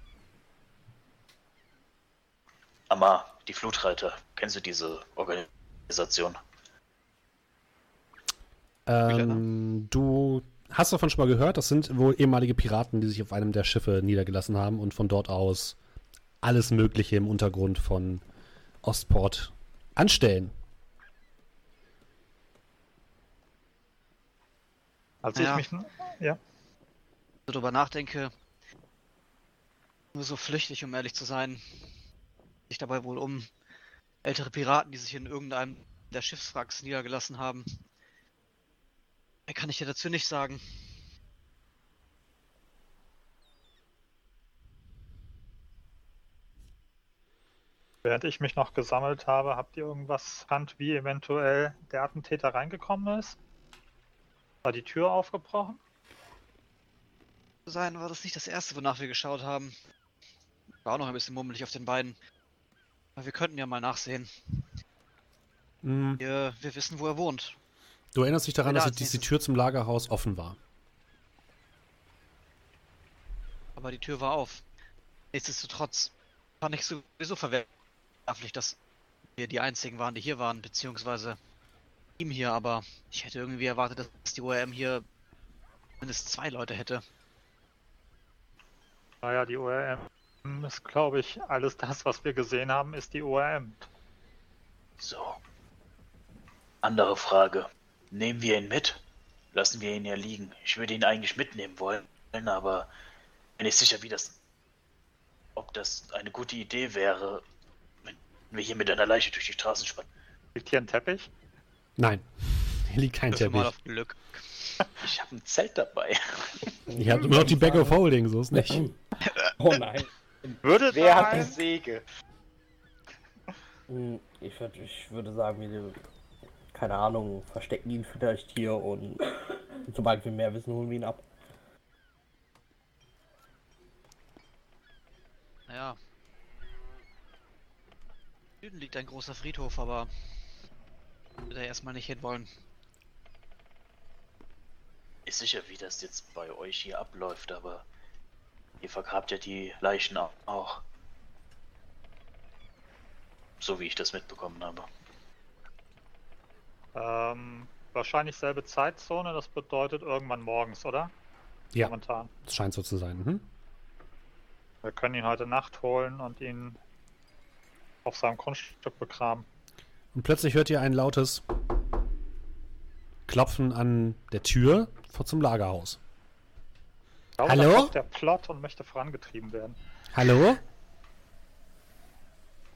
Speaker 3: Amar, die Flutreiter. Kennst du diese Organisation?
Speaker 1: Ähm, du hast davon schon mal gehört, das sind wohl ehemalige Piraten, die sich auf einem der Schiffe niedergelassen haben und von dort aus alles Mögliche im Untergrund von Ostport anstellen.
Speaker 4: Als
Speaker 2: Ja.
Speaker 4: ich mich. Ja.
Speaker 2: So drüber nachdenke, nur so flüchtig, um ehrlich zu sein, sich dabei wohl um ältere Piraten, die sich in irgendeinem der Schiffswracks niedergelassen haben. Mehr kann ich dir dazu nicht sagen.
Speaker 4: Während ich mich noch gesammelt habe, habt ihr irgendwas erkannt, wie eventuell der Attentäter reingekommen ist? War die Tür aufgebrochen?
Speaker 2: Zu sein war das nicht das erste, wonach wir geschaut haben. War auch noch ein bisschen mummelig auf den Beinen. Aber wir könnten ja mal nachsehen.
Speaker 1: Mm,
Speaker 2: Wir, wir wissen, wo er wohnt.
Speaker 1: Du erinnerst dich daran,
Speaker 2: Ja,
Speaker 1: dass
Speaker 2: als
Speaker 1: die, die
Speaker 2: nächstes.
Speaker 1: Tür zum Lagerhaus offen war.
Speaker 2: Aber die Tür war auf. Nichtsdestotrotz fand ich sowieso verwerflich, dass wir die einzigen waren, die hier waren, beziehungsweise ihm hier, aber ich hätte irgendwie erwartet, dass die ORM hier mindestens zwei Leute hätte.
Speaker 4: Naja, die ORM ist, glaube ich, alles das, was wir gesehen haben, ist die ORM.
Speaker 3: So. Andere Frage. Nehmen wir ihn mit? Lassen wir ihn ja liegen. Ich würde ihn eigentlich mitnehmen wollen, aber bin nicht sicher, wie das. ob das eine gute Idee wäre, wenn wir hier mit einer Leiche durch die Straßen spannen.
Speaker 4: Liegt hier ein Teppich?
Speaker 1: Nein, hier liegt kein Teppich.
Speaker 2: mal auf Glück.
Speaker 3: Ich habe ein Zelt dabei.
Speaker 1: Ihr habt immer noch die Bag of Holding, so ist nicht.
Speaker 5: Oh nein.
Speaker 4: Würde
Speaker 3: Wer hat die? Säge?
Speaker 5: Hm, Ich, würd, ich würde sagen, wir, keine Ahnung, verstecken ihn vielleicht hier und sobald wir mehr wissen, holen wir ihn ab.
Speaker 2: Naja. Süden liegt ein großer Friedhof, aber würde da erstmal nicht hinwollen.
Speaker 3: Ist sicher, wie das jetzt bei euch hier abläuft, aber ihr vergrabt ja die Leichen au- auch. So wie ich das mitbekommen habe.
Speaker 4: Ähm, wahrscheinlich selbe Zeitzone, das bedeutet irgendwann morgens, oder?
Speaker 1: Ja,
Speaker 4: Momentan.
Speaker 1: das scheint so zu sein. Mhm.
Speaker 4: Wir können ihn heute Nacht holen und ihn auf seinem Grundstück begraben.
Speaker 1: Und plötzlich hört ihr ein lautes Klopfen an der Tür vor zum Lagerhaus.
Speaker 4: Glaube,
Speaker 1: Hallo?
Speaker 4: der Plot und möchte vorangetrieben werden.
Speaker 1: Hallo?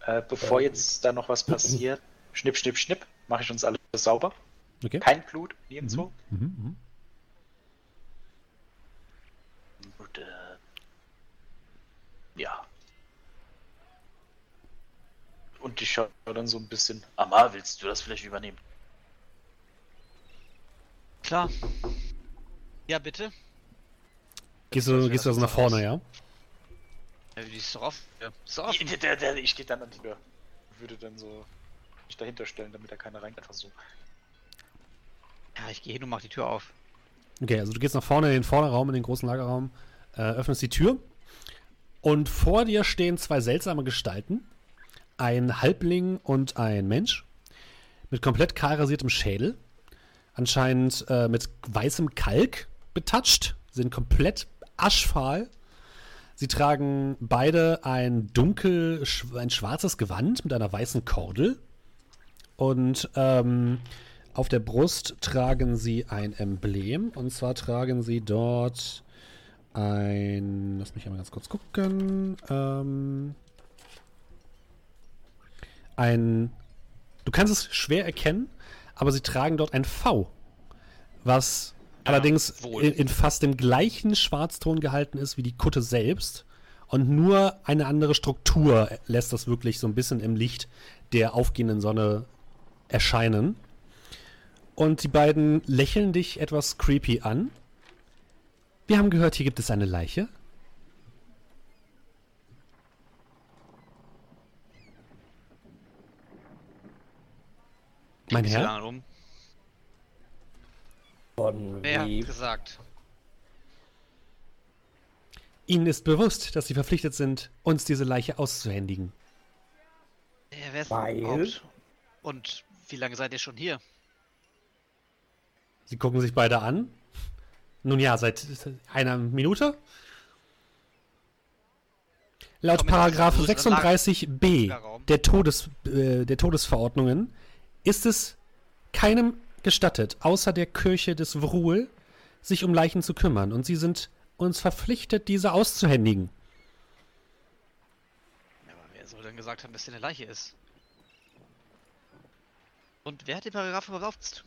Speaker 3: Äh, bevor jetzt da noch was passiert, schnipp, schnipp, schnipp, mache ich uns alles sauber.
Speaker 1: Okay.
Speaker 3: Kein Blut, nirgendwo.
Speaker 1: Mhm, mhm.
Speaker 3: Gut, äh, ja. Und ich schaue dann so ein bisschen. Amar, willst du das vielleicht übernehmen?
Speaker 2: Klar. Ja, bitte.
Speaker 1: Gehst du, gehst du also nach vorne, ja?
Speaker 2: Ja, die ist doch offen. Ja, ist doch offen.
Speaker 3: Der, der, der, ich gehe dann an die Tür. Würde dann so mich dahinter stellen, damit da keiner rein. Einfach so.
Speaker 2: Ja, ich gehe hin und mach die Tür auf.
Speaker 1: Okay, also du gehst nach vorne in den Vorderraum, in den großen Lagerraum, äh, öffnest die Tür und vor dir stehen zwei seltsame Gestalten. Ein Halbling und ein Mensch mit komplett kahl rasiertem Schädel. Anscheinend äh, mit weißem Kalk betatscht, sind komplett aschfahl. Sie tragen beide ein dunkel, ein schwarzes Gewand mit einer weißen Kordel. Und ähm, auf der Brust tragen sie ein Emblem. Und zwar tragen sie dort ein. Lass mich einmal ganz kurz gucken. Ähm, ein. Du kannst es schwer erkennen, aber sie tragen dort ein V. Was allerdings
Speaker 2: wohl.
Speaker 1: in, in fast dem gleichen Schwarzton gehalten ist wie die Kutte selbst. Und nur eine andere Struktur lässt das wirklich so ein bisschen im Licht der aufgehenden Sonne erscheinen. Und die beiden lächeln dich etwas creepy an. Wir haben gehört, hier gibt es eine Leiche. Mein Herr?
Speaker 2: Um.
Speaker 5: Von
Speaker 2: Wer
Speaker 5: wie,
Speaker 2: hat gesagt?
Speaker 1: Ihnen ist bewusst, dass Sie verpflichtet sind, uns diese Leiche auszuhändigen.
Speaker 2: Wer, wer ist
Speaker 5: Weil?
Speaker 2: überhaupt? Und wie lange seid ihr schon hier?
Speaker 1: Sie gucken sich beide an. Nun ja, seit einer Minute. Laut Paragraph
Speaker 2: aus dem größeren
Speaker 1: 36b
Speaker 2: Lagerraum.
Speaker 1: der, Todes, äh, der Todesverordnungen ist es keinem gestattet, außer der Kirche des Wruhl, sich um Leichen zu kümmern. Und sie sind uns verpflichtet, diese auszuhändigen.
Speaker 2: Ja, aber wer soll denn gesagt haben, dass hier eine Leiche ist? Und wer hat den Paragraph überhaupt?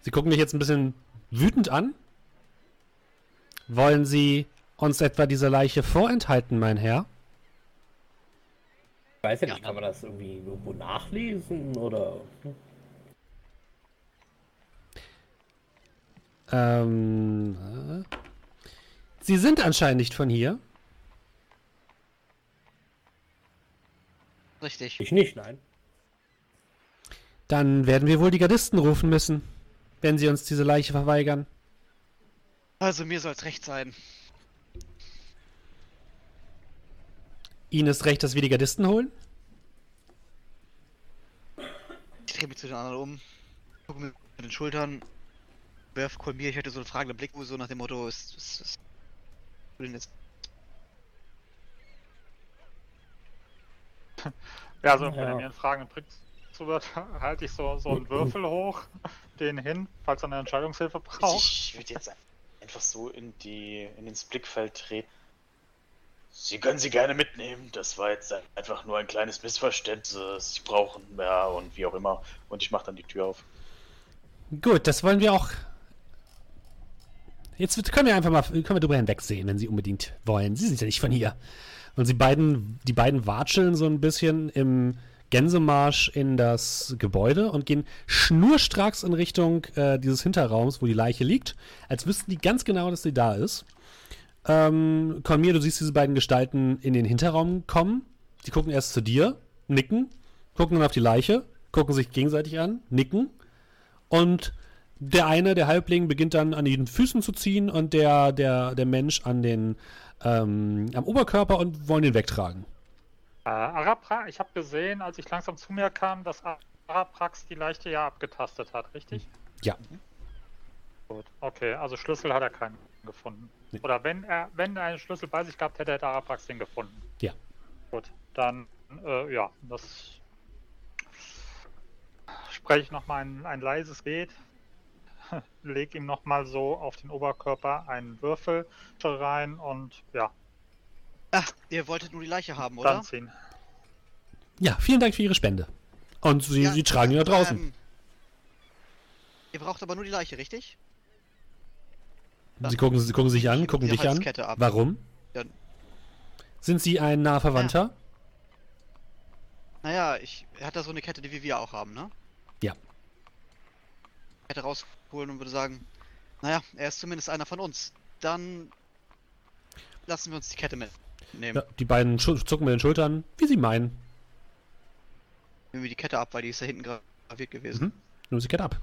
Speaker 1: Sie gucken mich jetzt ein bisschen wütend an. Wollen Sie uns etwa diese Leiche vorenthalten, mein Herr?
Speaker 5: Ich weiß ja
Speaker 2: Ja,
Speaker 5: nicht, kann man das irgendwie irgendwo nachlesen oder?
Speaker 1: Ähm. Äh. Sie sind anscheinend nicht von hier.
Speaker 2: Richtig.
Speaker 5: Ich nicht, nein.
Speaker 1: Dann werden wir wohl die Gardisten rufen müssen, wenn sie uns diese Leiche verweigern.
Speaker 2: Also mir soll's recht sein.
Speaker 1: Ihnen ist recht, dass wir die Gardisten holen?
Speaker 2: Ich drehe mich zu den anderen um, gucke mir mit den Schultern, werf Kolmir, ich hatte so einen fragenden Blick, so nach dem Motto, ist, ist, ist jetzt
Speaker 4: Ja, also wenn er mir einen fragenden Blick zu wird, halte ich so, so einen Würfel hoch, den hin, falls er eine Entscheidungshilfe braucht.
Speaker 3: Ich würde jetzt einfach so in die in ins Blickfeld treten. Sie können sie gerne mitnehmen. Das war jetzt einfach nur ein kleines Missverständnis. Sie brauchen ja und wie auch immer. Und ich mache dann die Tür auf.
Speaker 1: Gut, das wollen wir auch. Jetzt können wir einfach mal können wir drüber hinwegsehen, wenn Sie unbedingt wollen. Sie sind ja nicht von hier. Und sie beiden, die beiden watscheln so ein bisschen im Gänsemarsch in das Gebäude und gehen schnurstracks in Richtung äh, dieses Hinterraums, wo die Leiche liegt, als wüssten die ganz genau, dass sie da ist. Ähm, Conmir, du siehst diese beiden Gestalten in den Hinterraum kommen. Die gucken erst zu dir, nicken, gucken dann auf die Leiche, gucken sich gegenseitig an, nicken. Und der eine, der Halbling, beginnt dann an den Füßen zu ziehen und der, der, der Mensch an den, ähm, am Oberkörper und wollen den wegtragen.
Speaker 4: Äh, Arapra, ich habe gesehen, als ich langsam zu mir kam, dass Araprax die Leiche ja abgetastet hat, richtig?
Speaker 1: Ja.
Speaker 4: Gut, okay, also Schlüssel hat er keinen gefunden. Nee. Oder wenn er, wenn er einen Schlüssel bei sich gehabt hätte, hätte Araprax den gefunden.
Speaker 1: Ja.
Speaker 4: Gut, dann, äh, ja, das spreche ich nochmal ein, ein leises Gebet, leg ihm nochmal so auf den Oberkörper einen Würfel rein und ja,
Speaker 2: Ach, ihr wolltet nur die Leiche haben, oder? Dann ziehen.
Speaker 1: Ja, vielen Dank für Ihre Spende. Und Sie, ja, Sie tragen ihn da draußen. Ähm,
Speaker 2: ihr braucht aber nur die Leiche, richtig?
Speaker 1: Sie gucken, Sie gucken sich an, gucken dich an. Ab. Warum? Ja. Sind Sie ein naher Verwandter? Ja.
Speaker 2: Naja, ich, er hat da so eine Kette, die wir auch haben, ne?
Speaker 1: Ja.
Speaker 2: Kette rausholen und würde sagen, naja, er ist zumindest einer von uns. Dann lassen wir uns die Kette mit
Speaker 1: nehmen. Ja, die beiden zucken mit den Schultern, wie sie meinen.
Speaker 2: Nehmen wir die Kette ab, weil die ist da hinten graviert gewesen. Mhm.
Speaker 1: Nehmen sie die Kette ab.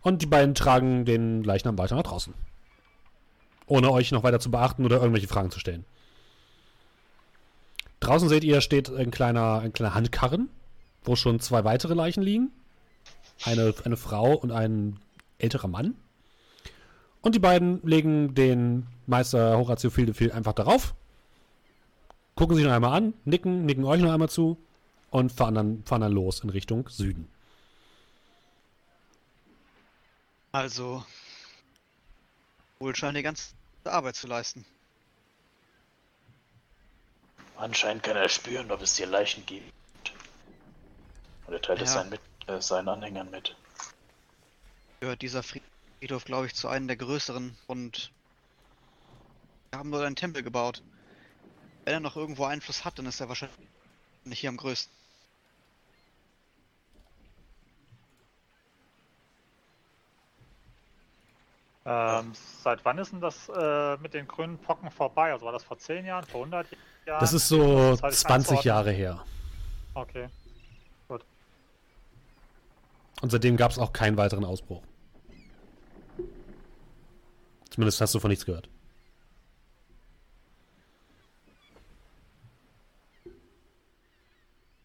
Speaker 1: Und die beiden tragen den Leichnam weiter nach draußen. Ohne euch noch weiter zu beachten oder irgendwelche Fragen zu stellen. Draußen seht ihr, steht ein kleiner, ein kleiner Handkarren, wo schon zwei weitere Leichen liegen. Eine, eine Frau und ein älterer Mann. Und die beiden legen den Meister Horatio Fieldefeld einfach darauf gucken sich noch einmal an, nicken, nicken euch noch einmal zu und fahren dann, fahren dann los in Richtung Süden.
Speaker 2: Also, wohl scheint die ganze Arbeit zu leisten.
Speaker 3: Anscheinend kann er spüren, ob es hier Leichen gibt. Und er teilt ja. es seinen, mit, äh, seinen Anhängern mit.
Speaker 2: Gehört dieser Friedhof, glaube ich, zu einem der größeren und wir haben dort einen Tempel gebaut. Wenn er noch irgendwo Einfluss hat, dann ist er wahrscheinlich hier am größten.
Speaker 4: Ähm, seit wann ist denn das äh, mit den grünen Pocken vorbei? Also war das vor 10 Jahren, vor 100 Jahren?
Speaker 1: Das ist so das 20 Jahre her.
Speaker 4: Okay, gut.
Speaker 1: Und seitdem gab es auch keinen weiteren Ausbruch. Zumindest hast du von nichts gehört.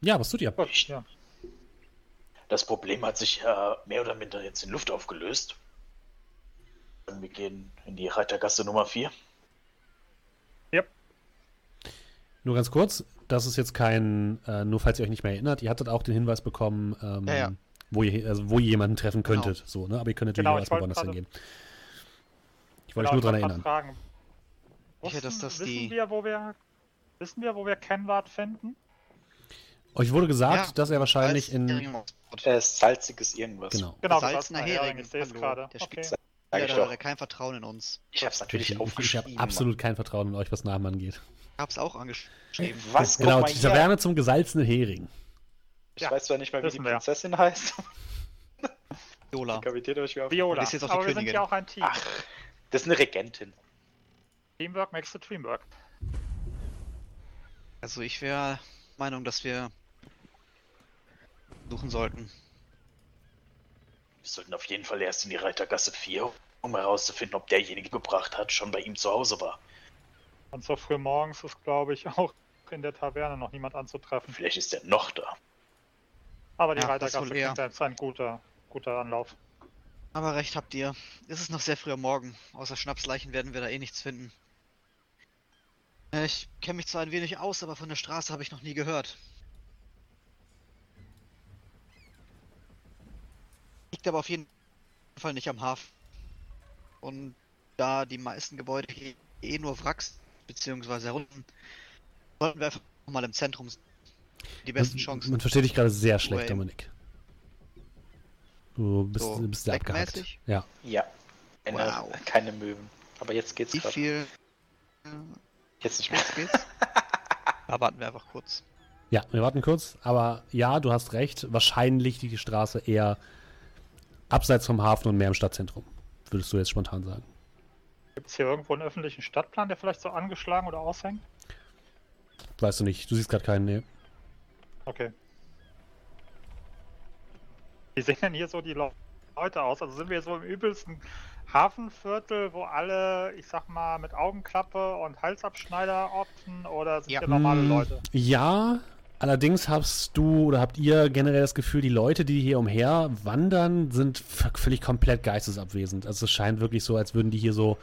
Speaker 1: Ja, was tut ihr? Ja.
Speaker 3: Das Problem hat sich ja mehr oder minder jetzt in Luft aufgelöst. Wir gehen in die Reitergasse Nummer 4.
Speaker 4: Yep.
Speaker 1: Nur ganz kurz, das ist jetzt kein, äh, nur falls ihr euch nicht mehr erinnert, ihr hattet auch den Hinweis bekommen, ähm, ja, ja. Wo, ihr, also wo ihr jemanden treffen genau. könntet. Genau. So, ne? Aber ihr könnt natürlich genau, auch erstmal woanders hingehen. Ich wollte genau, euch nur daran erinnern.
Speaker 4: Fragen. Wussten, dass das wissen, die... wir, wo wir, wissen wir, wo wir Kenward finden?
Speaker 1: Euch wurde gesagt, ja, dass er wahrscheinlich in.
Speaker 3: Er ist salziges irgendwas.
Speaker 1: Genau.
Speaker 2: Genau, salzner Hering. Gerade. Der okay. Ja, da hat er kein Vertrauen in uns.
Speaker 3: Ich hab's natürlich
Speaker 1: ich, aufgeschrieben. Ich habe absolut kein Vertrauen in euch, was Namen angeht.
Speaker 2: Ich hab's auch angeschrieben.
Speaker 1: Was? Genau, die Taverne zum gesalzenen Hering.
Speaker 3: Ich ja, weiß zwar nicht mal, wie die Prinzessin wir. heißt.
Speaker 2: Viola.
Speaker 4: Viola. Ist jetzt auch Aber wir sind ja auch ein Team. Ach,
Speaker 3: das ist eine Regentin.
Speaker 4: Teamwork makes the dream work.
Speaker 2: Also ich wäre Meinung, dass wir suchen sollten.
Speaker 3: Wir sollten auf jeden Fall erst in die Reitergasse 4, um herauszufinden, ob derjenige gebracht hat, schon bei ihm zu Hause war.
Speaker 4: Und so früh morgens ist, glaube ich, auch in der Taverne noch niemand anzutreffen.
Speaker 3: Vielleicht ist er noch da.
Speaker 4: Aber die ja, Reitergasse ist ein guter, guter Anlauf.
Speaker 2: Aber recht habt ihr. Es ist noch sehr früh am Morgen. Außer Schnapsleichen werden wir da eh nichts finden. Ich kenne mich zwar ein wenig aus, aber von der Straße habe ich noch nie gehört. Liegt aber auf jeden Fall nicht am Hafen. Und da die meisten Gebäude hier eh nur Wracks beziehungsweise herunten, sollten wir einfach mal im Zentrum die besten
Speaker 1: man,
Speaker 2: Chancen.
Speaker 1: Man versteht dich gerade sehr schlecht. Dominik. Du bist,
Speaker 2: So,
Speaker 1: bist sehr abgehackt. Ja.
Speaker 3: Ja.
Speaker 2: Wow.
Speaker 3: Keine Möwen. Aber jetzt geht's
Speaker 2: Wie
Speaker 3: grad.
Speaker 2: viel?
Speaker 3: Jetzt nicht mehr.
Speaker 2: Jetzt geht's? da warten wir einfach kurz.
Speaker 1: Ja, wir warten kurz, aber ja, du hast recht. Wahrscheinlich liegt die Straße eher abseits vom Hafen und mehr im Stadtzentrum. Würdest du jetzt spontan sagen.
Speaker 4: Gibt es hier irgendwo einen öffentlichen Stadtplan, der vielleicht so angeschlagen oder aushängt?
Speaker 1: Weißt du nicht. Du siehst gerade keinen, nee.
Speaker 4: Okay. Wie sehen denn hier so die Le- Leute aus? Also sind wir so im übelsten Hafenviertel, wo alle, ich sag mal, mit Augenklappe und Halsabschneider opten oder sind
Speaker 2: Ja.
Speaker 4: hier normale
Speaker 1: Mm,
Speaker 4: Leute?
Speaker 1: Ja, allerdings hast du oder habt ihr generell das Gefühl, die Leute, die hier umher wandern, sind völlig komplett geistesabwesend. Also es scheint wirklich so, als würden die hier so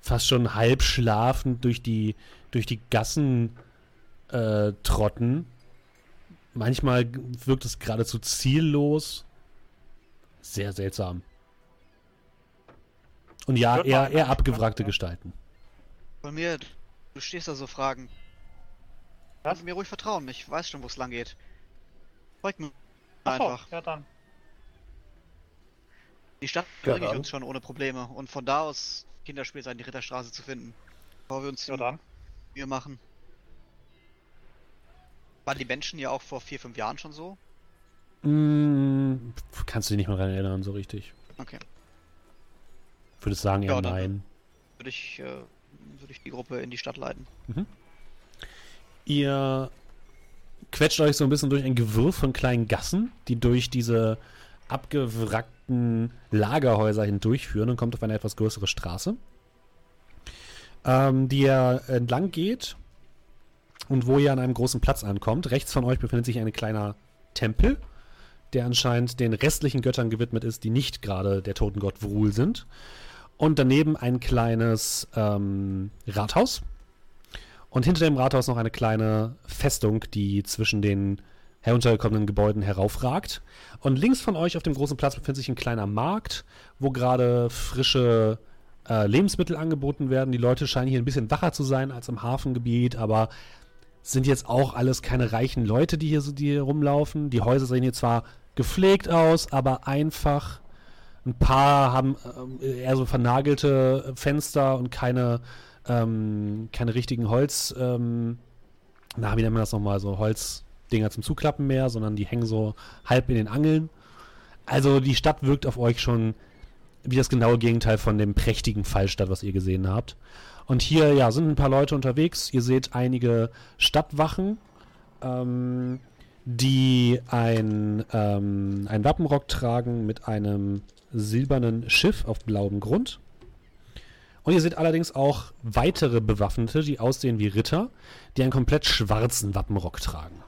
Speaker 1: fast schon halb schlafend durch die, durch die Gassen äh, trotten. Manchmal wirkt es geradezu ziellos. Sehr seltsam. Und ja, eher, eher abgewrackte
Speaker 4: ja.
Speaker 1: Gestalten.
Speaker 2: Von mir, du stehst da so Fragen.
Speaker 4: Was?
Speaker 2: Mir ruhig vertrauen, ich weiß schon, wo es lang geht. Folgt mir
Speaker 4: Achso,
Speaker 2: einfach.
Speaker 4: ja dann.
Speaker 2: Die Stadt
Speaker 3: Ja,
Speaker 2: bringe ich uns schon ohne Probleme. Und von da aus Kinderspiel sein, die Ritterstraße zu finden. Bevor wir uns
Speaker 4: Ja
Speaker 2: die
Speaker 4: dann.
Speaker 2: Mühe machen. Waren die Menschen ja auch vor vier, fünf Jahren schon so?
Speaker 1: Mm, kannst du dich nicht mehr daran erinnern, so richtig.
Speaker 2: Okay.
Speaker 1: Würdest sagen, eher
Speaker 2: Ja, dann-
Speaker 1: nein.
Speaker 2: Würde ich, äh, würde ich die Gruppe in die Stadt leiten.
Speaker 1: Ihr quetscht euch so ein bisschen durch ein Gewirr von kleinen Gassen, die durch diese abgewrackten Lagerhäuser hindurchführen und kommt auf eine etwas größere Straße, ähm, die ihr entlang geht und wo ihr an einem großen Platz ankommt. Rechts von euch befindet sich ein kleiner Tempel, der anscheinend den restlichen Göttern gewidmet ist, die nicht gerade der Totengott Vrul sind. Und daneben ein kleines ähm, Rathaus, und hinter dem Rathaus noch eine kleine Festung, die zwischen den heruntergekommenen Gebäuden heraufragt. Und links von euch auf dem großen Platz befindet sich ein kleiner Markt, wo gerade frische äh, Lebensmittel angeboten werden. Die Leute scheinen hier ein bisschen wacher zu sein als im Hafengebiet, aber sind jetzt auch alles keine reichen Leute, die hier, so- die hier rumlaufen. Die Häuser sehen hier zwar gepflegt aus, aber einfach. Ein paar haben ähm, eher so vernagelte Fenster und keine ähm, keine richtigen Holz, ähm, na, wie nennt man das nochmal, so Holzdinger zum Zuklappen mehr, sondern die hängen so halb in den Angeln. Also die Stadt wirkt auf euch schon wie das genaue Gegenteil von dem prächtigen Fallstadt, was ihr gesehen habt. Und hier, ja, sind ein paar Leute unterwegs. Ihr seht einige Stadtwachen, ähm, die ein, ähm, einen Wappenrock tragen mit einem silbernen Schiff auf blauem Grund. Und ihr seht allerdings auch weitere Bewaffnete, die aussehen wie Ritter, die einen komplett schwarzen Wappenrock tragen.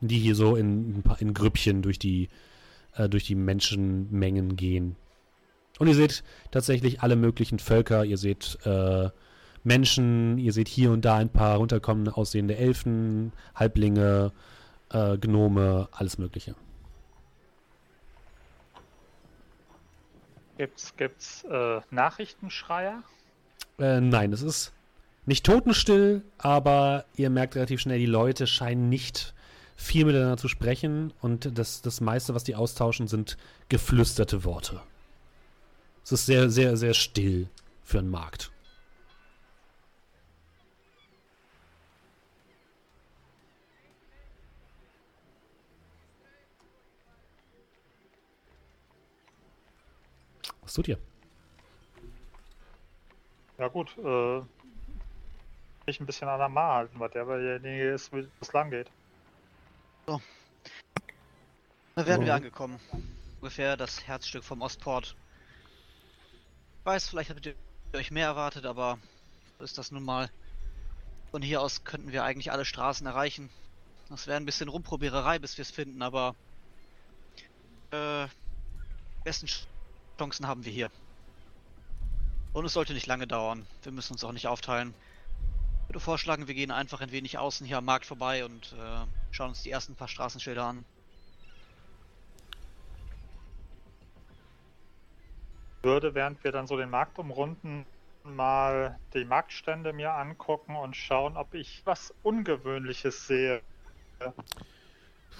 Speaker 1: Die hier so in, in Grüppchen durch die, äh, durch die Menschenmengen gehen. Und ihr seht tatsächlich alle möglichen Völker. Ihr seht äh, Menschen, ihr seht hier und da ein paar runterkommende aussehende Elfen, Halblinge, äh, Gnome, alles Mögliche.
Speaker 4: Gibt's, gibt's äh, Nachrichtenschreier?
Speaker 1: Äh, nein, es ist nicht totenstill, aber ihr merkt relativ schnell, die Leute scheinen nicht viel miteinander zu sprechen und das, das meiste, was die austauschen, sind geflüsterte Worte. Es ist sehr, sehr, sehr still für einen Markt. Was tut ihr?
Speaker 4: Ja gut, äh, ich ein bisschen an der Mar halten, weil der derjenige ist, wo es lang geht.
Speaker 2: Da wären wir
Speaker 1: Mhm.
Speaker 2: angekommen. Ungefähr das Herzstück vom Ostport. Ich weiß, vielleicht habt ihr euch mehr erwartet, aber so ist das nun mal. Von hier aus könnten wir eigentlich alle Straßen erreichen. Das wäre ein bisschen Rumprobiererei, bis wir es finden, aber äh, besten Chancen haben wir hier. Und es sollte nicht lange dauern. Wir müssen uns auch nicht aufteilen. Ich würde vorschlagen, wir gehen einfach ein wenig außen hier am Markt vorbei und äh, schauen uns die ersten paar Straßenschilder an.
Speaker 4: würde, während wir dann so den Markt umrunden, mal die Marktstände mir angucken und schauen, ob ich was Ungewöhnliches sehe.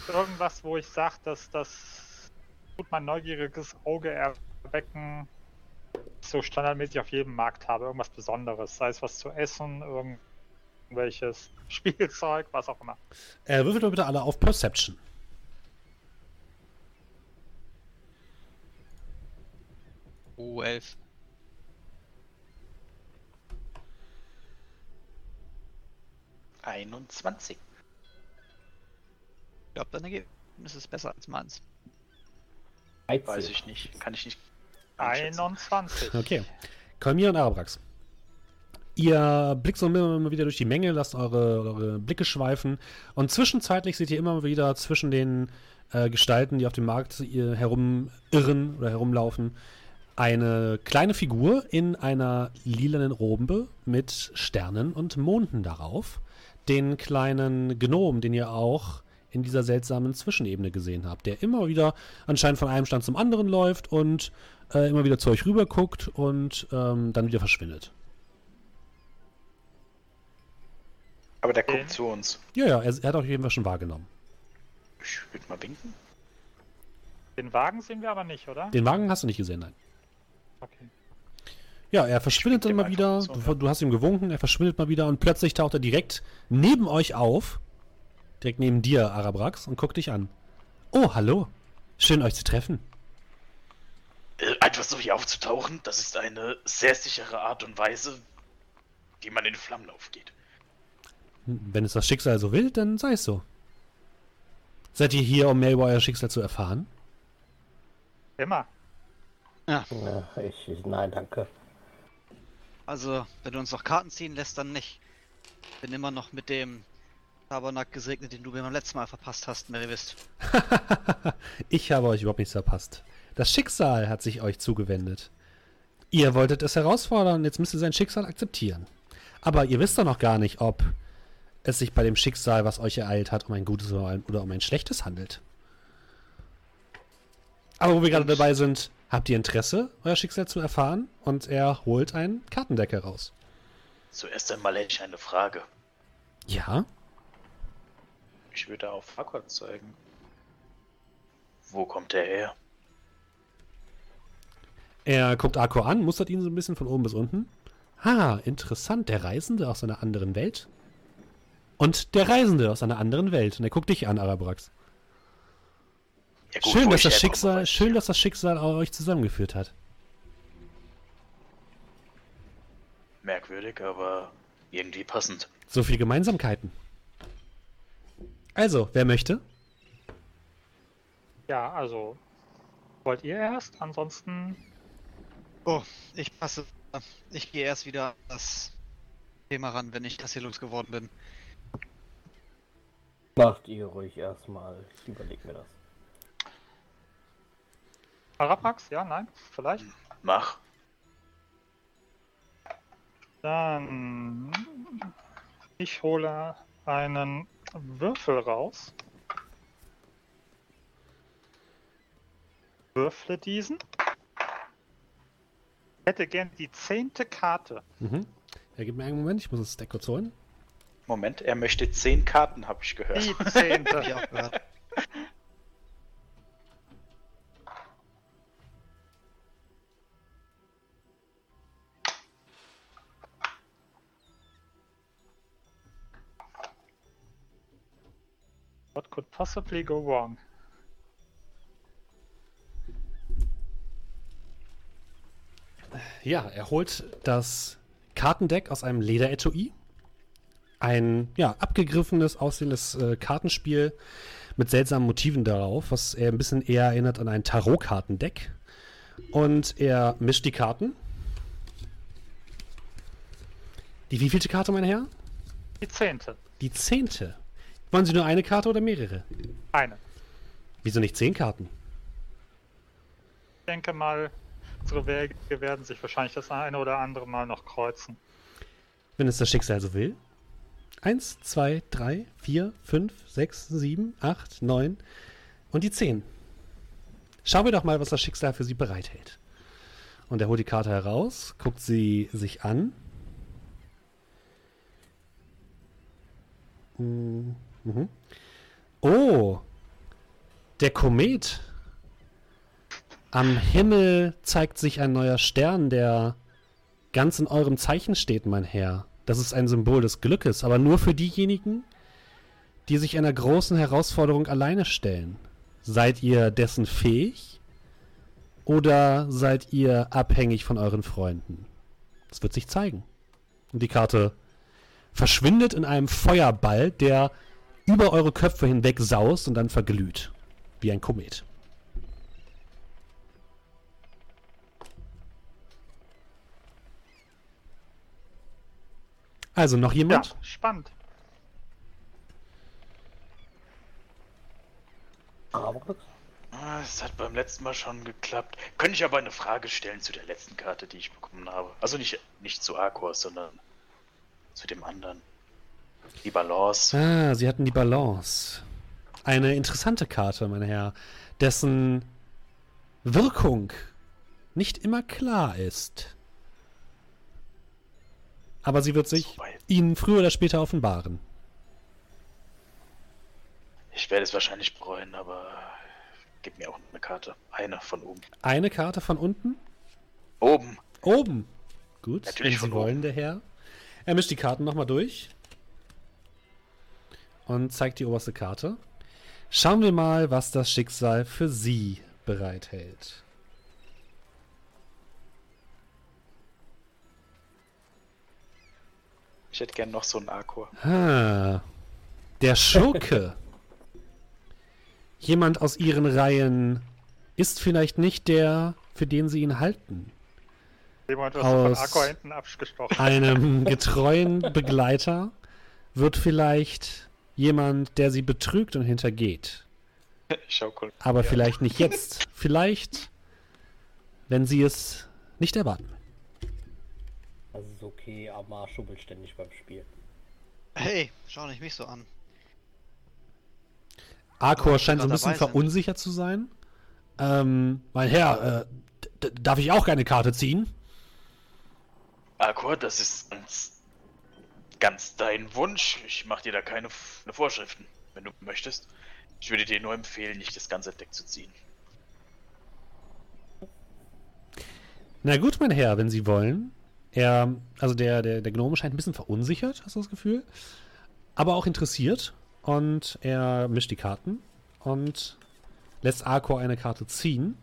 Speaker 4: Irgendwas, wo ich sage, dass das tut mein neugieriges Auge erwecken, so standardmäßig auf jedem Markt habe. Irgendwas Besonderes, sei es was zu essen, irgendwelches Spielzeug, was auch immer.
Speaker 1: Äh, würfelt doch bitte alle auf Perception.
Speaker 2: Oh, elf.
Speaker 3: Einundzwanzig.
Speaker 2: Ich glaube, dein Ergebnis ist besser als meins.
Speaker 3: Weiß ich nicht. Kann ich nicht. Einschätzen.
Speaker 4: 21.
Speaker 1: Okay. Kolmir und Arabrax. Ihr blickt so immer wieder durch die Menge, lasst eure, eure Blicke schweifen und zwischenzeitlich seht ihr immer wieder zwischen den äh, Gestalten, die auf dem Markt ihr herumirren oder herumlaufen, eine kleine Figur in einer lilanen Robe mit Sternen und Monden darauf. Den kleinen Gnom, den ihr auch in dieser seltsamen Zwischenebene gesehen habt, der immer wieder anscheinend von einem Stand zum anderen läuft und äh, immer wieder zu euch rüber guckt und ähm, dann wieder verschwindet.
Speaker 3: Aber der guckt zu uns.
Speaker 1: Ja, ja, er, er hat euch jedenfalls schon wahrgenommen.
Speaker 3: Ich würde mal winken.
Speaker 4: Den Wagen sehen wir aber nicht, oder?
Speaker 1: Den Wagen hast du nicht gesehen, nein.
Speaker 4: Okay.
Speaker 1: Ja, er verschwindet dann mal wieder.
Speaker 3: so,
Speaker 1: Du, du hast ihm gewunken, er verschwindet mal wieder und plötzlich taucht er direkt neben euch auf. Direkt neben dir, Arabrax, und guckt dich an. Oh, hallo. Schön, euch zu treffen.
Speaker 3: Äh, einfach so hier aufzutauchen, das ist eine sehr sichere Art und Weise, wie man in den Flammen aufgeht.
Speaker 1: Wenn es das Schicksal so will, dann sei es so. Seid ihr hier, um mehr über euer Schicksal zu erfahren?
Speaker 4: Immer.
Speaker 5: Ja, ich, ich, nein, danke.
Speaker 2: Also, wenn du uns noch Karten ziehen lässt, dann nicht. Bin immer noch mit dem Tabernack gesegnet, den du mir beim letzten Mal verpasst hast, Merivist.
Speaker 1: ich habe euch überhaupt nichts verpasst. Das Schicksal hat sich euch zugewendet. Ihr wolltet es herausfordern, jetzt müsst ihr sein Schicksal akzeptieren. Aber ihr wisst doch noch gar nicht, ob es sich bei dem Schicksal, was euch ereilt hat, um ein gutes oder um ein schlechtes handelt. Aber wo wir gerade dabei sind, habt ihr Interesse, euer Schicksal zu erfahren? Und er holt ein Kartendeck heraus.
Speaker 3: Zuerst einmal hätte ich eine Frage.
Speaker 1: Ja?
Speaker 3: Ich würde auf Farquaad zeigen. Wo kommt er her?
Speaker 1: Er guckt Arko an, mustert ihn so ein bisschen von oben bis unten. Ah, interessant, der Reisende aus einer anderen Welt. Und der Reisende aus einer anderen Welt. Und er guckt dich an, Arabrax.
Speaker 3: Ja, gut,
Speaker 1: schön, dass das Schicksal, schön, dass das Schicksal euch zusammengeführt hat.
Speaker 3: Merkwürdig, aber irgendwie passend.
Speaker 1: So viele Gemeinsamkeiten. Also, wer möchte?
Speaker 4: Ja, also. Wollt ihr erst? Ansonsten.
Speaker 2: Oh, ich passe. Ich gehe erst wieder an das Thema ran, wenn ich das hier losgeworden bin.
Speaker 5: Macht ihr ruhig erstmal. Ich überleg mir das.
Speaker 4: Araprax? Ja, nein? Vielleicht?
Speaker 3: Mach.
Speaker 4: Dann. Ich hole einen Würfel raus. Würfle diesen. Hätte gern die zehnte Karte.
Speaker 1: Mhm. Ja, gib mir einen Moment, ich muss das Deck kurz holen.
Speaker 3: Moment, er möchte zehn Karten, habe ich gehört.
Speaker 4: Die zehnte.
Speaker 2: Ich auch gehört.
Speaker 4: Possibly go wrong?
Speaker 1: Ja, er holt das Kartendeck aus einem Lederetui. Ein, ja, abgegriffenes, aussehendes äh, Kartenspiel mit seltsamen Motiven darauf, was er ein bisschen eher erinnert an ein Tarotkartendeck. Und er mischt die Karten. Die wievielte Karte, mein Herr?
Speaker 4: Die zehnte.
Speaker 1: Die zehnte. Wollen Sie nur eine Karte oder mehrere?
Speaker 4: Eine.
Speaker 1: Wieso nicht zehn Karten?
Speaker 4: Ich denke mal, unsere Wege werden sich wahrscheinlich das eine oder andere Mal noch kreuzen.
Speaker 1: Wenn es das Schicksal so will. Eins, zwei, drei, vier, fünf, sechs, sieben, acht, neun und die zehn. Schauen wir doch mal, was das Schicksal für sie bereithält. Und er holt die Karte heraus, guckt sie sich an. Mhm. Oh, der Komet. Am Himmel zeigt sich ein neuer Stern, der ganz in eurem Zeichen steht, mein Herr. Das ist ein Symbol des Glückes, aber nur für diejenigen, die sich einer großen Herausforderung alleine stellen. Seid ihr dessen fähig? Oder seid ihr abhängig von euren Freunden? Das wird sich zeigen. Und die Karte verschwindet in einem Feuerball, der über eure Köpfe hinweg saust und dann verglüht. Wie ein Komet. Also noch jemand?
Speaker 4: Ja, spannend.
Speaker 3: Es hat beim letzten Mal schon geklappt. Könnte ich aber eine Frage stellen zu der letzten Karte, die ich bekommen habe. Also nicht, nicht zu Arcos, sondern zu dem anderen. Die Balance.
Speaker 1: Ah, sie hatten die Balance. Eine interessante Karte, mein Herr, dessen Wirkung nicht immer klar ist. Aber sie wird sich so Ihnen früher oder später offenbaren.
Speaker 3: Ich werde es wahrscheinlich bereuen, aber gib mir auch eine Karte. Eine von oben.
Speaker 1: Eine Karte von unten?
Speaker 3: Oben.
Speaker 1: Oben. Gut,
Speaker 3: Natürlich
Speaker 1: wenn Sie wollen, der Herr. Er mischt die Karten nochmal durch. Und zeigt die oberste Karte. Schauen wir mal, was das Schicksal für Sie bereithält.
Speaker 3: Ich hätte gern noch so einen Arkor.
Speaker 1: Ah, der Schurke. Jemand aus ihren Reihen ist vielleicht nicht der, für den sie ihn halten.
Speaker 4: Jemand aus von Arkor hinten abgestochen.
Speaker 1: Einem getreuen Begleiter wird vielleicht jemand, der sie betrügt und hintergeht. Aber vielleicht nicht jetzt. Vielleicht, wenn sie es nicht erwarten.
Speaker 5: Das ist okay, aber schubbelt ständig beim Spiel.
Speaker 2: Hey, schau nicht mich so an.
Speaker 1: Arkor scheint so ein bisschen verunsichert sind. zu sein. Ähm, mein Herr, äh, darf ich auch keine Karte ziehen?
Speaker 3: Arkor, das ist ganz, ganz dein Wunsch. Ich mache dir da keine, keine Vorschriften, wenn du möchtest. Ich würde dir nur empfehlen, nicht das ganze Deck zu ziehen.
Speaker 1: Na gut, mein Herr, wenn Sie wollen. Er, also der, der, der Gnome scheint ein bisschen verunsichert, hast du das Gefühl? Aber auch interessiert. Und er mischt die Karten und lässt Arcor eine Karte ziehen.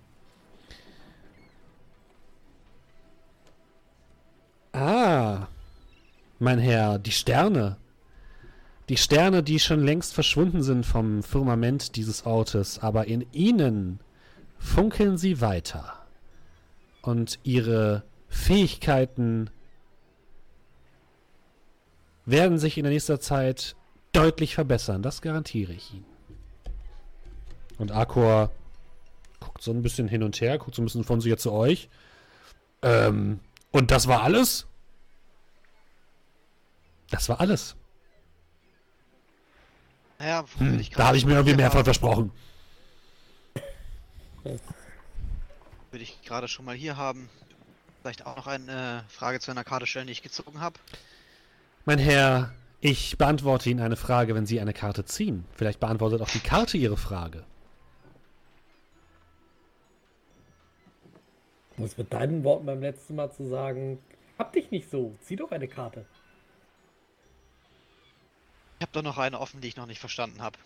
Speaker 1: Ah, mein Herr, die Sterne. Die Sterne, die schon längst verschwunden sind vom Firmament dieses Ortes, aber in ihnen funkeln sie weiter. Und ihre Fähigkeiten werden sich in der nächsten Zeit deutlich verbessern. Das garantiere ich Ihnen. Und Akor guckt so ein bisschen hin und her, guckt so ein bisschen von sich zu euch. Ähm, und das war alles? Das war alles.
Speaker 2: Ja,
Speaker 1: hm, da habe ich mir irgendwie mehr von versprochen.
Speaker 2: Würde ich gerade schon mal hier haben. Vielleicht auch noch eine Frage zu einer Karte stellen, die ich gezogen habe.
Speaker 1: Mein Herr, ich beantworte Ihnen eine Frage, wenn Sie eine Karte ziehen. Vielleicht beantwortet auch die Karte Ihre Frage.
Speaker 5: Um es mit deinen Worten beim letzten Mal zu sagen, hab dich nicht so, zieh doch eine Karte.
Speaker 2: Ich habe doch noch eine offen, die ich noch nicht verstanden habe.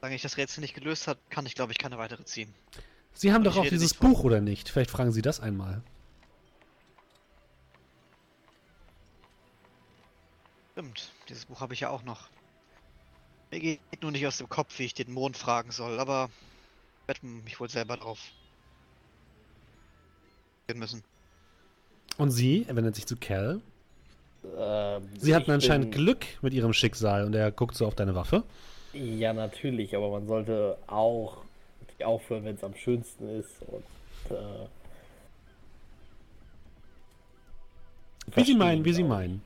Speaker 2: Solange ich das Rätsel nicht gelöst habe, kann ich glaube ich keine weitere ziehen.
Speaker 1: Sie haben doch auch dieses Buch, oder nicht? Vielleicht fragen Sie das einmal.
Speaker 2: Stimmt, dieses Buch habe ich ja auch noch. Mir geht nur nicht aus dem Kopf, wie ich den Mond fragen soll, aber ich werde mich wohl selber drauf müssen.
Speaker 1: Und sie, er wendet sich zu Cal. Ähm, sie hatten anscheinend bin... Glück mit ihrem Schicksal und er guckt so auf deine Waffe.
Speaker 5: Ja, natürlich, aber man sollte auch aufhören, wenn es am schönsten ist. Und, äh,
Speaker 1: wie Sie meinen, wie Sie meinen.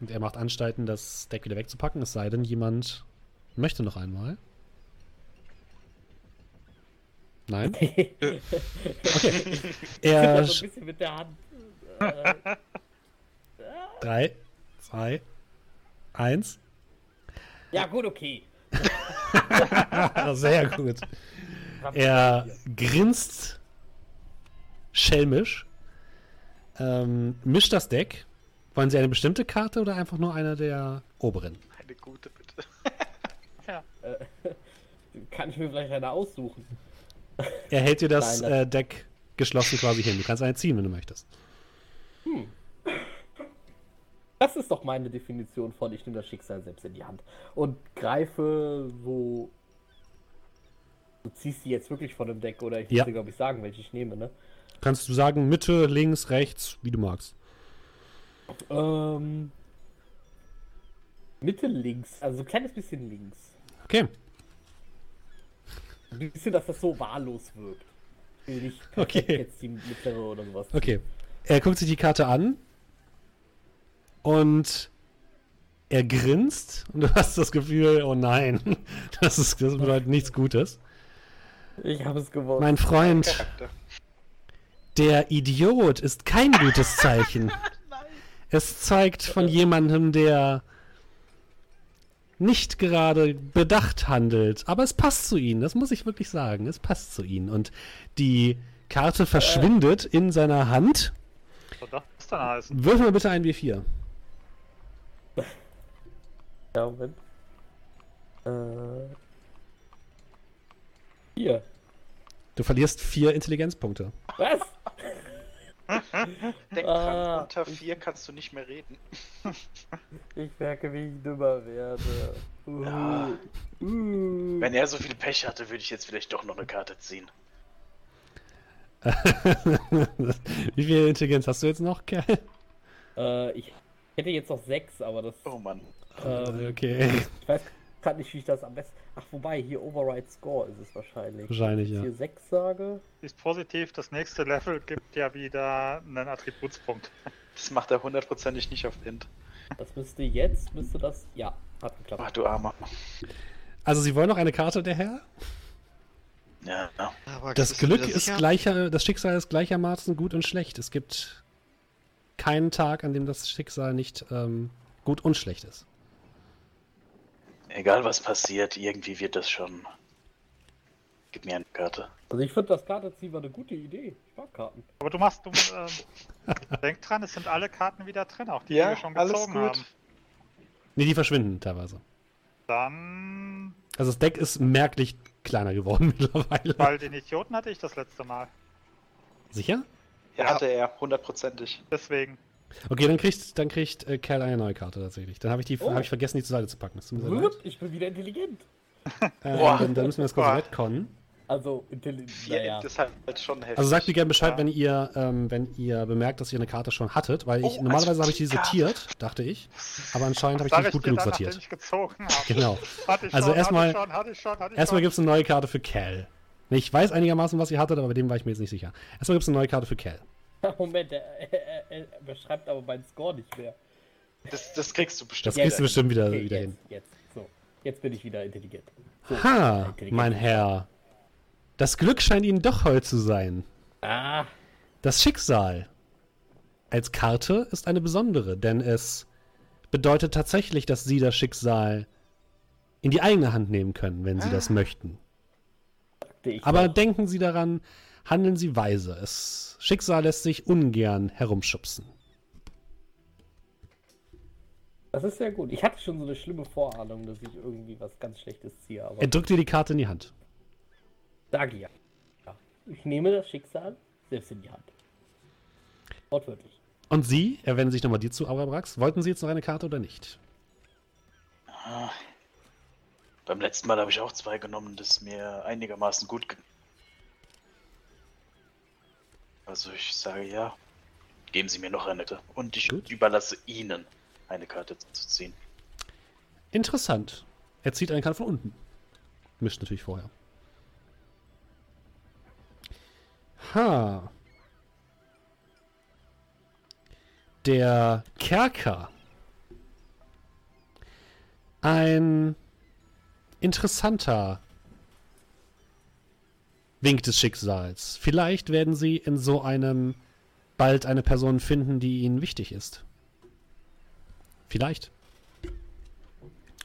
Speaker 1: Und er macht Anstalten, das Deck wieder wegzupacken, es sei denn, jemand möchte noch einmal. Nein?
Speaker 5: okay.
Speaker 1: Er.
Speaker 5: so ein bisschen mit der Hand. Äh,
Speaker 1: Drei, zwei, eins.
Speaker 5: ja, gut, okay.
Speaker 1: Sehr gut. Er grinst schelmisch, ähm, mischt das Deck. Wollen Sie eine bestimmte Karte oder einfach nur eine der oberen?
Speaker 3: Eine gute, bitte.
Speaker 5: Kann ich mir vielleicht eine aussuchen?
Speaker 1: Er hält dir das
Speaker 5: Nein, das-
Speaker 1: äh, Deck geschlossen quasi hin. Du kannst eine ziehen, wenn du möchtest.
Speaker 5: Das ist doch meine Definition von ich nehme das Schicksal selbst in die Hand und greife, wo du ziehst die jetzt wirklich von dem Deck oder ich muss
Speaker 1: Ja.
Speaker 5: dir glaube ich sagen, welche ich nehme, ne?
Speaker 1: Kannst du sagen Mitte, links, rechts, wie du magst.
Speaker 5: Ähm, Mitte links, also so ein kleines bisschen links.
Speaker 1: Okay.
Speaker 5: Ein bisschen, dass das so wahllos wirkt. Ich will nicht
Speaker 1: Okay.
Speaker 5: jetzt die mittlere oder sowas.
Speaker 1: Okay. Er guckt sich die Karte an und er grinst und du hast das Gefühl, oh nein, das, ist, das bedeutet nichts Gutes.
Speaker 5: Ich habe es gewonnen.
Speaker 1: Mein Freund, der Idiot ist kein gutes Zeichen. Es zeigt von jemandem, der nicht gerade bedacht handelt, aber es passt zu ihnen, das muss ich wirklich sagen, es passt zu ihnen. Und die Karte verschwindet in seiner Hand.
Speaker 4: Was soll das dann heißen?
Speaker 1: Würfel mal bitte ein W4.
Speaker 5: Ja, Moment. Äh. Hier.
Speaker 1: Du verlierst vier Intelligenzpunkte.
Speaker 5: Was?
Speaker 3: Denk
Speaker 5: Ah,
Speaker 3: dran, unter vier kannst du nicht mehr reden.
Speaker 5: Ich merke, wie ich dümmer werde. Uh,
Speaker 3: Ja.
Speaker 5: uh.
Speaker 3: Wenn er so viel Pech hatte, würde ich jetzt vielleicht doch noch eine Karte ziehen.
Speaker 1: Wie viel Intelligenz hast du jetzt noch, Kerl?
Speaker 5: Äh, ich hätte jetzt noch sechs, aber das.
Speaker 3: Oh Mann.
Speaker 5: Ähm,
Speaker 1: Okay.
Speaker 5: Ich weiß gerade nicht, wie ich das am besten. Ach, wobei, hier Override Score ist es wahrscheinlich.
Speaker 1: Wahrscheinlich,
Speaker 5: Wenn ich
Speaker 1: ja.
Speaker 5: hier sechs sage.
Speaker 4: Ist positiv, das nächste Level gibt ja wieder einen Attributspunkt.
Speaker 3: Das macht er hundertprozentig nicht auf Int.
Speaker 5: Das müsste jetzt, müsste das. Ja, hat geklappt.
Speaker 3: Ach du Armer.
Speaker 1: Also, Sie wollen noch eine Karte, der Herr?
Speaker 3: Ja, ja.
Speaker 2: Aber
Speaker 1: Das Glück ist
Speaker 2: sicher?
Speaker 1: gleicher, das Schicksal ist gleichermaßen gut und schlecht. Es gibt keinen Tag, an dem das Schicksal nicht ähm, gut und schlecht ist.
Speaker 3: Egal was passiert, irgendwie wird das schon. Gib mir eine Karte.
Speaker 5: Also ich finde das Kartenziehen war eine gute Idee. Ich mag Karten.
Speaker 4: Aber du machst, du, ähm, denk dran, es sind alle Karten wieder drin, auch die, die
Speaker 3: Ja,
Speaker 4: wir schon
Speaker 3: alles
Speaker 4: gezogen
Speaker 3: gut.
Speaker 4: haben.
Speaker 1: Nee, die verschwinden teilweise.
Speaker 4: Dann,
Speaker 1: Also das Deck ist merklich kleiner geworden mittlerweile.
Speaker 4: weil den Idioten hatte ich das letzte Mal.
Speaker 1: Sicher?
Speaker 3: Ja, hatte er, hundertprozentig.
Speaker 4: Deswegen.
Speaker 1: Okay, dann kriegt, dann kriegt äh, Kerl eine neue Karte tatsächlich. Dann habe ich, die
Speaker 5: Oh.
Speaker 1: hab ich vergessen, die zur Seite zu packen. Das tut mir sehr leid.
Speaker 5: Wupp, Ich bin wieder intelligent.
Speaker 1: Äh,
Speaker 3: Boah.
Speaker 1: dann, dann müssen wir das kurz retconnen.
Speaker 5: Also intelligent.
Speaker 3: Vier ist halt schon heftig.
Speaker 1: Also sagt mir gerne Bescheid,
Speaker 4: Ja.
Speaker 1: wenn ihr, ähm, wenn ihr bemerkt, dass ihr eine Karte schon hattet, weil ich
Speaker 3: Oh,
Speaker 1: normalerweise habe ich die sortiert, dachte ich. Aber anscheinend habe ich die nicht gut genug
Speaker 4: dann,
Speaker 1: sortiert. Genau. Also erstmal- Erstmal gibt es eine neue Karte für Cal. Ich weiß einigermaßen, was ihr hattet, aber bei dem war ich mir jetzt nicht sicher. Erstmal gibt es eine neue Karte für Cal.
Speaker 5: Moment, er, er, er, beschreibt aber meinen Score nicht mehr.
Speaker 3: Das, das kriegst du bestimmt.
Speaker 1: Das kriegst du
Speaker 3: wieder.
Speaker 1: bestimmt wieder,
Speaker 5: Okay,
Speaker 1: wieder
Speaker 5: jetzt,
Speaker 1: hin.
Speaker 5: Jetzt, so. Jetzt bin ich wieder intelligent. So,
Speaker 1: Ha,
Speaker 5: intelligent.
Speaker 1: mein Herr. Das Glück scheint Ihnen doch heul zu sein.
Speaker 5: Ah,
Speaker 1: Das Schicksal als Karte ist eine besondere, denn es bedeutet tatsächlich, dass Sie das Schicksal in die eigene Hand nehmen können, wenn Sie das möchten. Aber
Speaker 5: doch.
Speaker 1: denken Sie daran, handeln Sie weise. Das Schicksal lässt sich ungern herumschubsen.
Speaker 5: Das ist sehr gut. Ich hatte schon so eine schlimme Vorahnung, dass ich irgendwie was ganz Schlechtes ziehe. Aber
Speaker 1: Er drückt dir die Karte in die Hand.
Speaker 5: Sage ja. Ich nehme das Schicksal selbst in die Hand. Wortwörtlich.
Speaker 1: Und Sie, er wendet sich nochmal dir zu, Aurabrax, wollten Sie jetzt noch eine Karte oder nicht?
Speaker 3: Beim letzten Mal habe ich auch zwei genommen, das ist mir einigermaßen gut. Also ich sage ja, geben Sie mir noch eine Karte. Und ich
Speaker 1: Gut.
Speaker 3: überlasse Ihnen eine Karte zu ziehen.
Speaker 1: Interessant. Er zieht eine Karte von unten. Mischt natürlich vorher. Ha. Der Kerker. Ein interessanter Wink des Schicksals. Vielleicht werden sie in so einem bald eine Person finden, die ihnen wichtig ist. Vielleicht.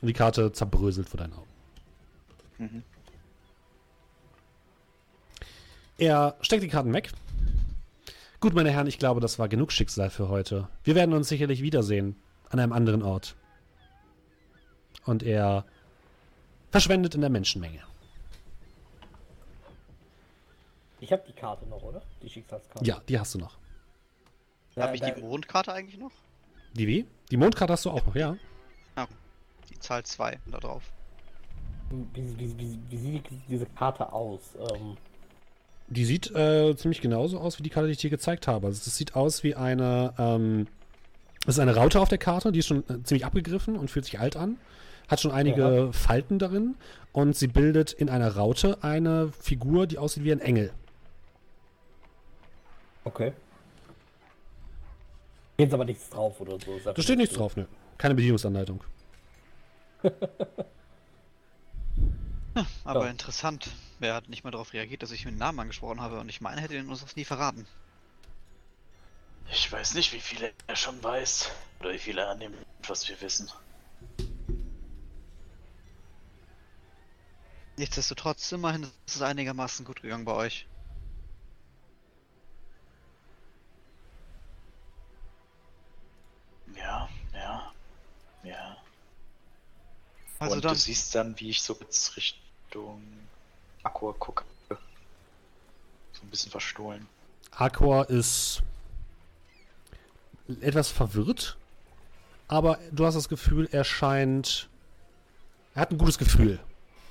Speaker 1: Und die Karte zerbröselt vor deinen Augen. Mhm. Er steckt die Karten weg. Gut, meine Herren, ich glaube, das war genug Schicksal für heute. Wir werden uns sicherlich wiedersehen an einem anderen Ort. Und er verschwendet in der Menschenmenge.
Speaker 5: Ich habe die Karte noch, oder? Die Schicksalskarte.
Speaker 1: Ja, die hast du noch.
Speaker 2: Habe ich die Mondkarte eigentlich noch?
Speaker 1: Die wie? Die Mondkarte hast du auch noch, ja.
Speaker 2: Ja, die Zahl 2 da drauf.
Speaker 5: Wie, wie, wie, wie, sieht diese Karte aus? Ähm
Speaker 1: die sieht äh, ziemlich genauso aus wie die Karte, die ich dir gezeigt habe. Also das sieht aus wie eine, ähm, das ist eine Raute auf der Karte, die ist schon äh, ziemlich abgegriffen und fühlt sich alt an. Hat schon einige ja. Falten darin und sie bildet in einer Raute eine Figur, die aussieht wie ein Engel.
Speaker 5: Okay. Steht aber nichts drauf oder so.
Speaker 1: Da steht nichts drauf, ne? Keine Bedienungsanleitung.
Speaker 2: ja, aber ja. interessant. Wer hat nicht mal darauf reagiert, dass ich mit dem Namen angesprochen habe und ich meine, hätte ihn uns das nie verraten.
Speaker 3: Ich weiß nicht, wie viele er schon weiß. Oder wie viele er annimmt, was wir wissen.
Speaker 2: Nichtsdestotrotz, immerhin ist es einigermaßen gut gegangen bei euch.
Speaker 3: Ja, ja, ja.
Speaker 2: Also
Speaker 3: Und
Speaker 2: dann...
Speaker 3: du siehst dann, wie ich so jetzt Richtung Aqua gucke. So ein bisschen verstohlen.
Speaker 1: Aqua ist etwas verwirrt, aber du hast das Gefühl, er scheint. Er hat ein gutes Gefühl.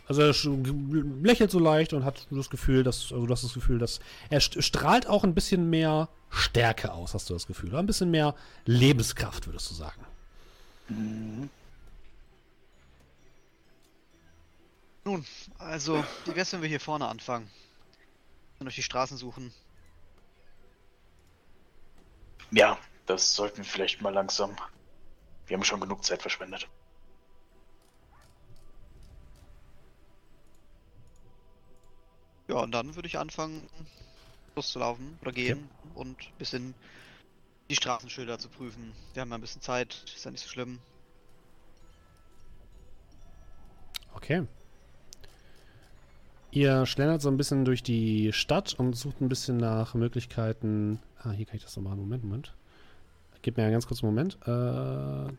Speaker 1: Also er lächelt so leicht und hat das Gefühl, dass, also du hast das Gefühl, dass er strahlt auch ein bisschen mehr Stärke aus, hast du das Gefühl. Oder ein bisschen mehr Lebenskraft, würdest du sagen. Mhm.
Speaker 2: Nun, also, wie wär's, wenn wir hier vorne anfangen? Und durch die Straßen suchen.
Speaker 3: Ja, das sollten wir vielleicht mal langsam. Wir haben schon genug Zeit verschwendet.
Speaker 2: Ja, und dann würde ich anfangen, loszulaufen oder gehen okay. und ein bisschen die Straßenschilder zu prüfen. Wir haben ja ein bisschen Zeit, ist ja nicht so schlimm.
Speaker 1: Okay. Ihr schlendert so ein bisschen durch die Stadt und sucht ein bisschen nach Möglichkeiten. Ah, hier kann ich das noch machen. Moment, Moment. Gib mir einen ganz kurzen Moment. Äh, Moment.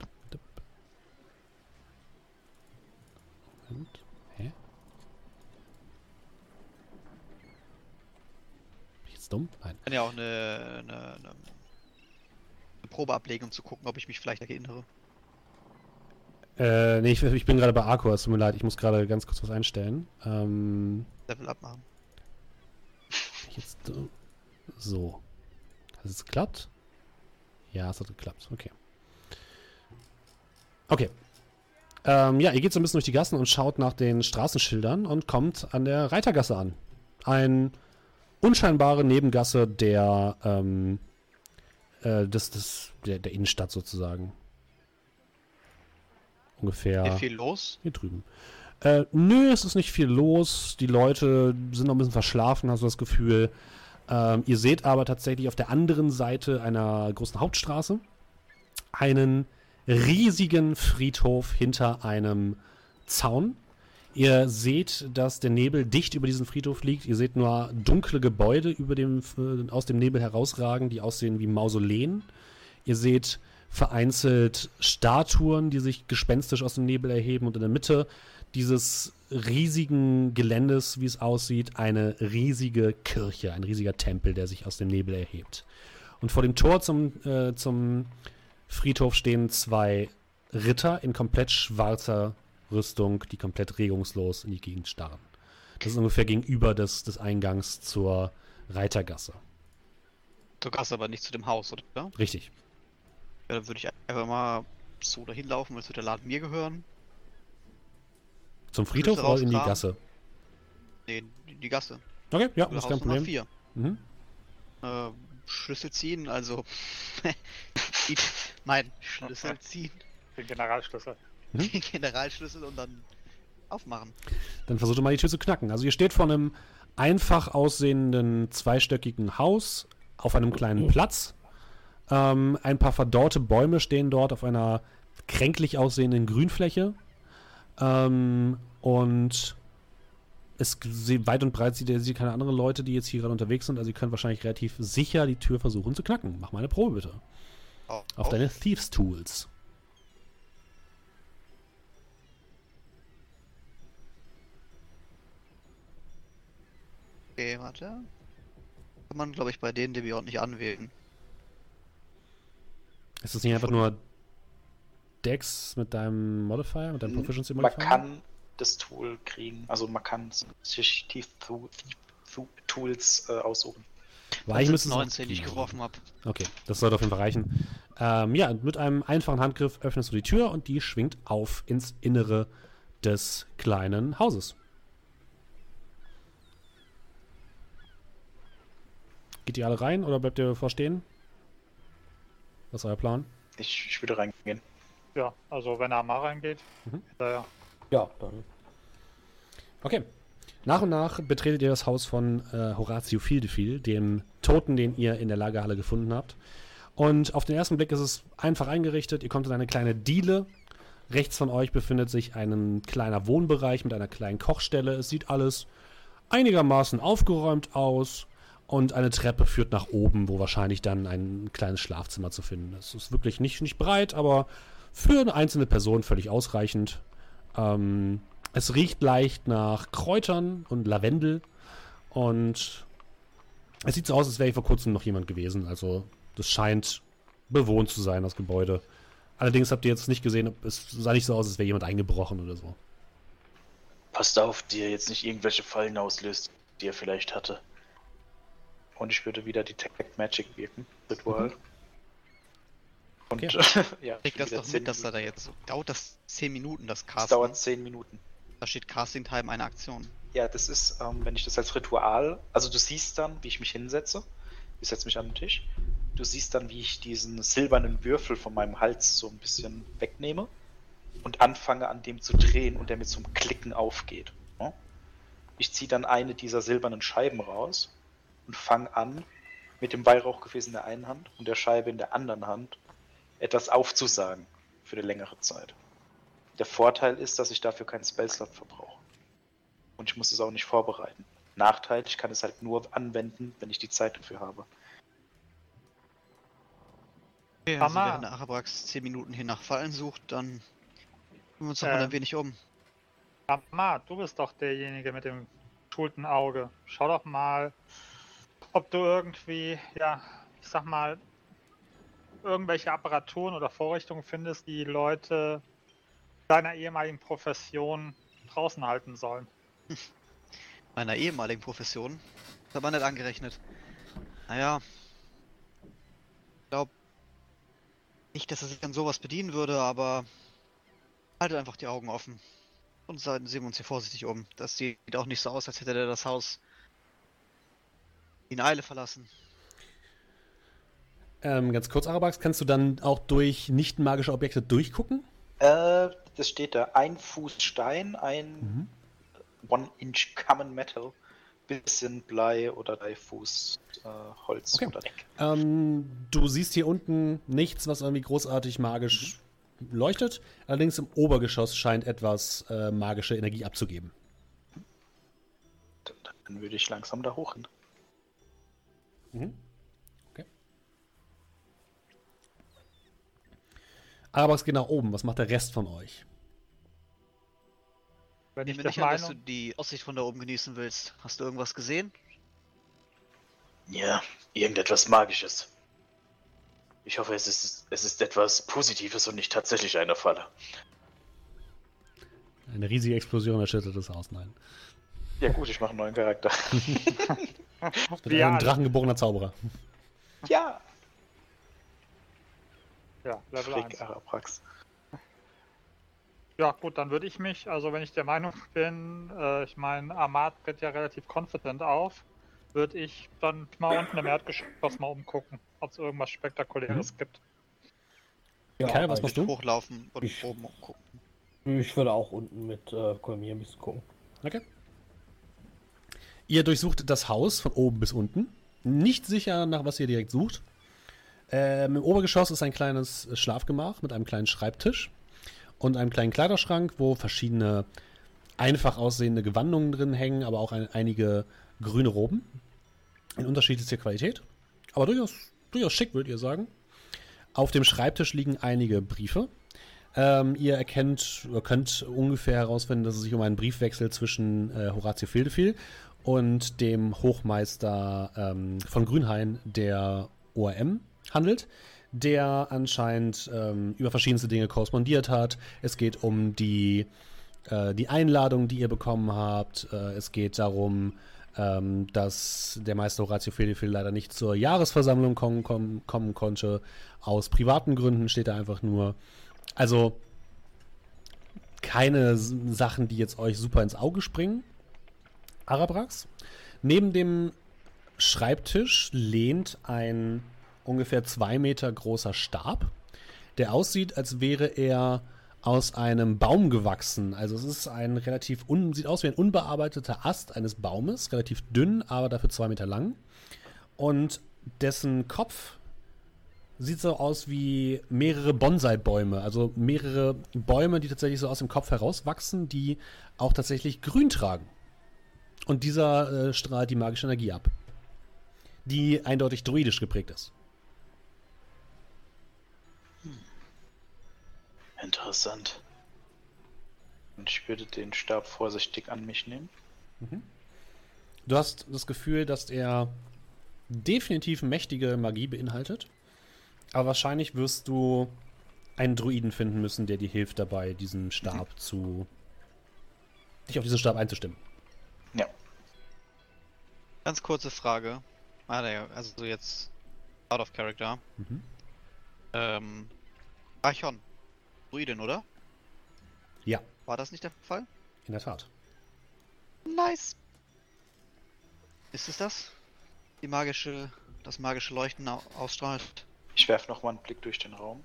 Speaker 1: jetzt dumm? Nein.
Speaker 2: Ich kann ja auch eine, eine, eine, Probe ablegen, um zu gucken, ob ich mich vielleicht erinnere.
Speaker 1: Äh, nee, ich, ich bin gerade bei Arco, es tut mir leid, ich muss gerade ganz kurz was einstellen. Ähm,
Speaker 2: Level abmachen.
Speaker 1: Jetzt, so. Hat es geklappt? Ja, es hat geklappt, okay. Okay. Ähm, ja, ihr geht so ein bisschen durch die Gassen und schaut nach den Straßenschildern und kommt an der Reitergasse an. Ein unscheinbare Nebengasse der, ähm, äh, des, des, der, der Innenstadt sozusagen. Ungefähr.
Speaker 2: Ist viel los?
Speaker 1: Hier drüben. Äh, nö, es ist nicht viel los. Die Leute sind noch ein bisschen verschlafen, hast du das Gefühl. Ähm, ihr seht aber tatsächlich auf der anderen Seite einer großen Hauptstraße einen riesigen Friedhof hinter einem Zaun. Ihr seht, dass der Nebel dicht über diesen Friedhof liegt. Ihr seht nur dunkle Gebäude dem, äh, aus dem Nebel herausragen, die aussehen wie Mausoleen. Ihr seht vereinzelt Statuen, die sich gespenstisch aus dem Nebel erheben und in der Mitte dieses riesigen Geländes, wie es aussieht, eine riesige Kirche, ein riesiger Tempel, der sich aus dem Nebel erhebt. Und vor dem Tor zum, äh, zum Friedhof stehen zwei Ritter in komplett schwarzer Rüstung, die komplett regungslos in die Gegend starren. Das ist ungefähr gegenüber des, des Eingangs zur Reitergasse.
Speaker 2: Zur Gasse, aber nicht zu dem Haus, oder?
Speaker 1: Richtig.
Speaker 2: Ja, dann würde ich einfach mal so dahin laufen, als würde der Laden mir gehören.
Speaker 1: Zum Friedhof oder in die Gasse?
Speaker 2: Nee, in die Gasse.
Speaker 1: Okay, ja, das ist kein Problem.
Speaker 2: Vier. Mhm. Äh, Schlüssel ziehen, also. Nein, Schlüssel ziehen.
Speaker 4: Den Generalschlüssel.
Speaker 2: Mhm. Den Generalschlüssel und dann aufmachen.
Speaker 1: Dann versucht mal die Tür zu knacken. Also ihr steht vor einem einfach aussehenden zweistöckigen Haus auf einem kleinen Platz. Ähm, ein paar verdorrte Bäume stehen dort auf einer kränklich aussehenden Grünfläche. Ähm, und es weit und breit sieht ihr keine anderen Leute, die jetzt hier gerade unterwegs sind. Also, ihr könnt wahrscheinlich relativ sicher die Tür versuchen zu knacken. Mach mal eine Probe bitte. Oh, auf oh. deine Thieves Tools.
Speaker 2: Okay, warte. Kann man, glaube ich, bei denen, die wir auch nicht anwählen.
Speaker 1: Ist das nicht einfach nur Dex mit deinem Modifier, mit deinem Proficiency Modifier?
Speaker 3: Man kann das Tool kriegen, also man kann sich Thief Tools äh, aussuchen.
Speaker 2: War ich müsste 19, die ich geworfen habe.
Speaker 1: Okay, das sollte auf jeden Fall reichen. Ähm, ja, mit einem einfachen Handgriff öffnest du die Tür und die schwingt auf ins Innere des kleinen Hauses. Geht ihr alle rein oder bleibt ihr vorstehen? Was ist euer Plan?
Speaker 3: Ich, ich würde reingehen.
Speaker 4: Ja, also wenn er mal reingeht. Mhm. Ja,
Speaker 5: ja, dann.
Speaker 1: Okay. Nach und nach betretet ihr das Haus von äh, Horatio Fieldefil, dem Toten, den ihr in der Lagerhalle gefunden habt. Und auf den ersten Blick ist es einfach eingerichtet. Ihr kommt in eine kleine Diele. Rechts von euch befindet sich ein kleiner Wohnbereich mit einer kleinen Kochstelle. Es sieht alles einigermaßen aufgeräumt aus. Und eine Treppe führt nach oben, wo wahrscheinlich dann ein kleines Schlafzimmer zu finden ist. Es ist wirklich nicht, nicht breit, aber für eine einzelne Person völlig ausreichend. Ähm, es riecht leicht nach Kräutern und Lavendel. Und es sieht so aus, als wäre vor kurzem noch jemand gewesen. Also das scheint bewohnt zu sein, das Gebäude. Allerdings habt ihr jetzt nicht gesehen, es sah nicht so aus, als wäre jemand eingebrochen oder so.
Speaker 3: Passt auf, die er jetzt nicht irgendwelche Fallen auslöst, die er vielleicht hatte. Und ich würde wieder Detect Magic wirken. Ritual. Mhm.
Speaker 2: Und okay. ja, Krieg das doch mit, dass er da jetzt. Dauert das 10 Minuten, das
Speaker 3: Casting? Das dauert 10 Minuten.
Speaker 2: Da steht Casting Time eine Aktion.
Speaker 3: Ja, das ist, ähm, wenn ich das als Ritual. Also du siehst dann, wie ich mich hinsetze. Ich setze mich an den Tisch. Du siehst dann, wie ich diesen silbernen Würfel von meinem Hals so ein bisschen wegnehme und anfange an dem zu drehen und der mit so einem Klicken aufgeht. Ich ziehe dann eine dieser silbernen Scheiben raus und fange an, mit dem Weihrauchgefäß in der einen Hand und der Scheibe in der anderen Hand etwas aufzusagen für eine längere Zeit. Der Vorteil ist, dass ich dafür keinen Spellslot verbrauche. Und ich muss es auch nicht vorbereiten. Nachteil, ich kann es halt nur anwenden, wenn ich die Zeit dafür habe.
Speaker 2: Okay, also Mama. wenn Arabrax 10 Minuten hier nach Fallen sucht, dann kümmern wir uns doch äh, mal ein wenig um.
Speaker 4: Mama, du bist doch derjenige mit dem schulten Auge. Schau doch mal, ob du irgendwie, ja, ich sag mal, irgendwelche Apparaturen oder Vorrichtungen findest, die Leute deiner ehemaligen Profession draußen halten sollen.
Speaker 2: Meiner ehemaligen Profession? Das hat man nicht angerechnet. Naja. Ich glaube nicht, dass er sich an sowas bedienen würde, aber haltet einfach die Augen offen. Und sehen wir uns hier vorsichtig um. Das sieht auch nicht so aus, als hätte er das Haus in Eile verlassen.
Speaker 1: Ähm, ganz kurz, Arabax, kannst du dann auch durch nicht magische Objekte durchgucken?
Speaker 3: Äh, das steht da. Ein Fuß Stein, ein mhm. One-Inch Common Metal, bisschen Blei oder drei Fuß äh, Holz
Speaker 1: okay.
Speaker 3: oder
Speaker 1: Deck. Ähm, du siehst hier unten nichts, was irgendwie großartig magisch mhm. leuchtet. Allerdings im Obergeschoss scheint etwas äh, magische Energie abzugeben.
Speaker 3: Dann, dann würde ich langsam da hoch hin. Mhm. Okay.
Speaker 1: Aber es geht nach oben. Was macht der Rest von euch?
Speaker 2: Wenn ich, ich nicht an, dass du die Aussicht von da oben genießen willst. Hast du irgendwas gesehen?
Speaker 3: Ja, irgendetwas Magisches. Ich hoffe, es ist, es ist etwas Positives und nicht tatsächlich eine Falle.
Speaker 1: Eine riesige Explosion erschüttert das Haus, nein.
Speaker 3: Ja gut, ich mache einen neuen Charakter.
Speaker 1: Ja, einem drachengeborener Zauberer.
Speaker 3: Ja.
Speaker 4: Ja, Level Frick, 1. Araprax. Ja, gut, dann würde ich mich, also wenn ich der Meinung bin, äh, ich meine, Ahmad tritt ja relativ confident auf, würde ich dann mal unten im Erdgeschoss mal umgucken, ob es irgendwas Spektakuläres mhm. gibt.
Speaker 1: Ja, okay, was machst du?
Speaker 2: Hochlaufen und
Speaker 5: ich,
Speaker 2: oben gucken.
Speaker 5: Ich würde auch unten mit äh, Kolmier ein bisschen gucken.
Speaker 1: Okay. Ihr durchsucht das Haus von oben bis unten. Nicht sicher, nach was ihr direkt sucht. Ähm, Im Obergeschoss ist ein kleines Schlafgemach mit einem kleinen Schreibtisch und einem kleinen Kleiderschrank, wo verschiedene einfach aussehende Gewandungen drin hängen, aber auch ein, einige grüne Roben in unterschiedlichster Qualität. Aber durchaus, durchaus schick, würdet ihr sagen. Auf dem Schreibtisch liegen einige Briefe. Ähm, ihr erkennt, könnt ungefähr herausfinden, dass es sich um einen Briefwechsel zwischen äh, Horatio Fildefil und dem Hochmeister ähm, von Grünhain der ORM handelt, der anscheinend ähm, über verschiedenste Dinge korrespondiert hat. Es geht um die, äh, die Einladung, die ihr bekommen habt. Äh, es geht darum, ähm, dass der Meister Horatio Fedefil leider nicht zur Jahresversammlung kommen, kommen, kommen konnte. Aus privaten Gründen steht er einfach nur. Also keine Sachen, die jetzt euch super ins Auge springen. Arabrax. Neben dem Schreibtisch lehnt ein ungefähr zwei Meter großer Stab, der aussieht, als wäre er aus einem Baum gewachsen. Also es ist ein relativ, un, sieht aus wie ein unbearbeiteter Ast eines Baumes, relativ dünn, aber dafür zwei Meter lang. Und dessen Kopf sieht so aus wie mehrere Bonsai-Bäume, also mehrere Bäume, die tatsächlich so aus dem Kopf herauswachsen, die auch tatsächlich grün tragen. Und dieser äh, strahlt die magische Energie ab, die eindeutig druidisch geprägt ist.
Speaker 3: Interessant. Und ich würde den Stab vorsichtig an mich nehmen. Mhm.
Speaker 1: Du hast das Gefühl, dass er definitiv mächtige Magie beinhaltet. Aber wahrscheinlich wirst du einen Druiden finden müssen, der dir hilft dabei, diesen Stab mhm. zu. dich auf diesen Stab einzustimmen.
Speaker 2: Ja. Ganz kurze Frage. Ah, also jetzt out of character. Mhm. Ähm, Archon, Druidin, oder?
Speaker 1: Ja.
Speaker 2: War das nicht der Fall?
Speaker 1: In der Tat.
Speaker 2: Nice. Ist es das? Die magische, das magische Leuchten ausstrahlt?
Speaker 3: Ich werfe nochmal einen Blick durch den Raum.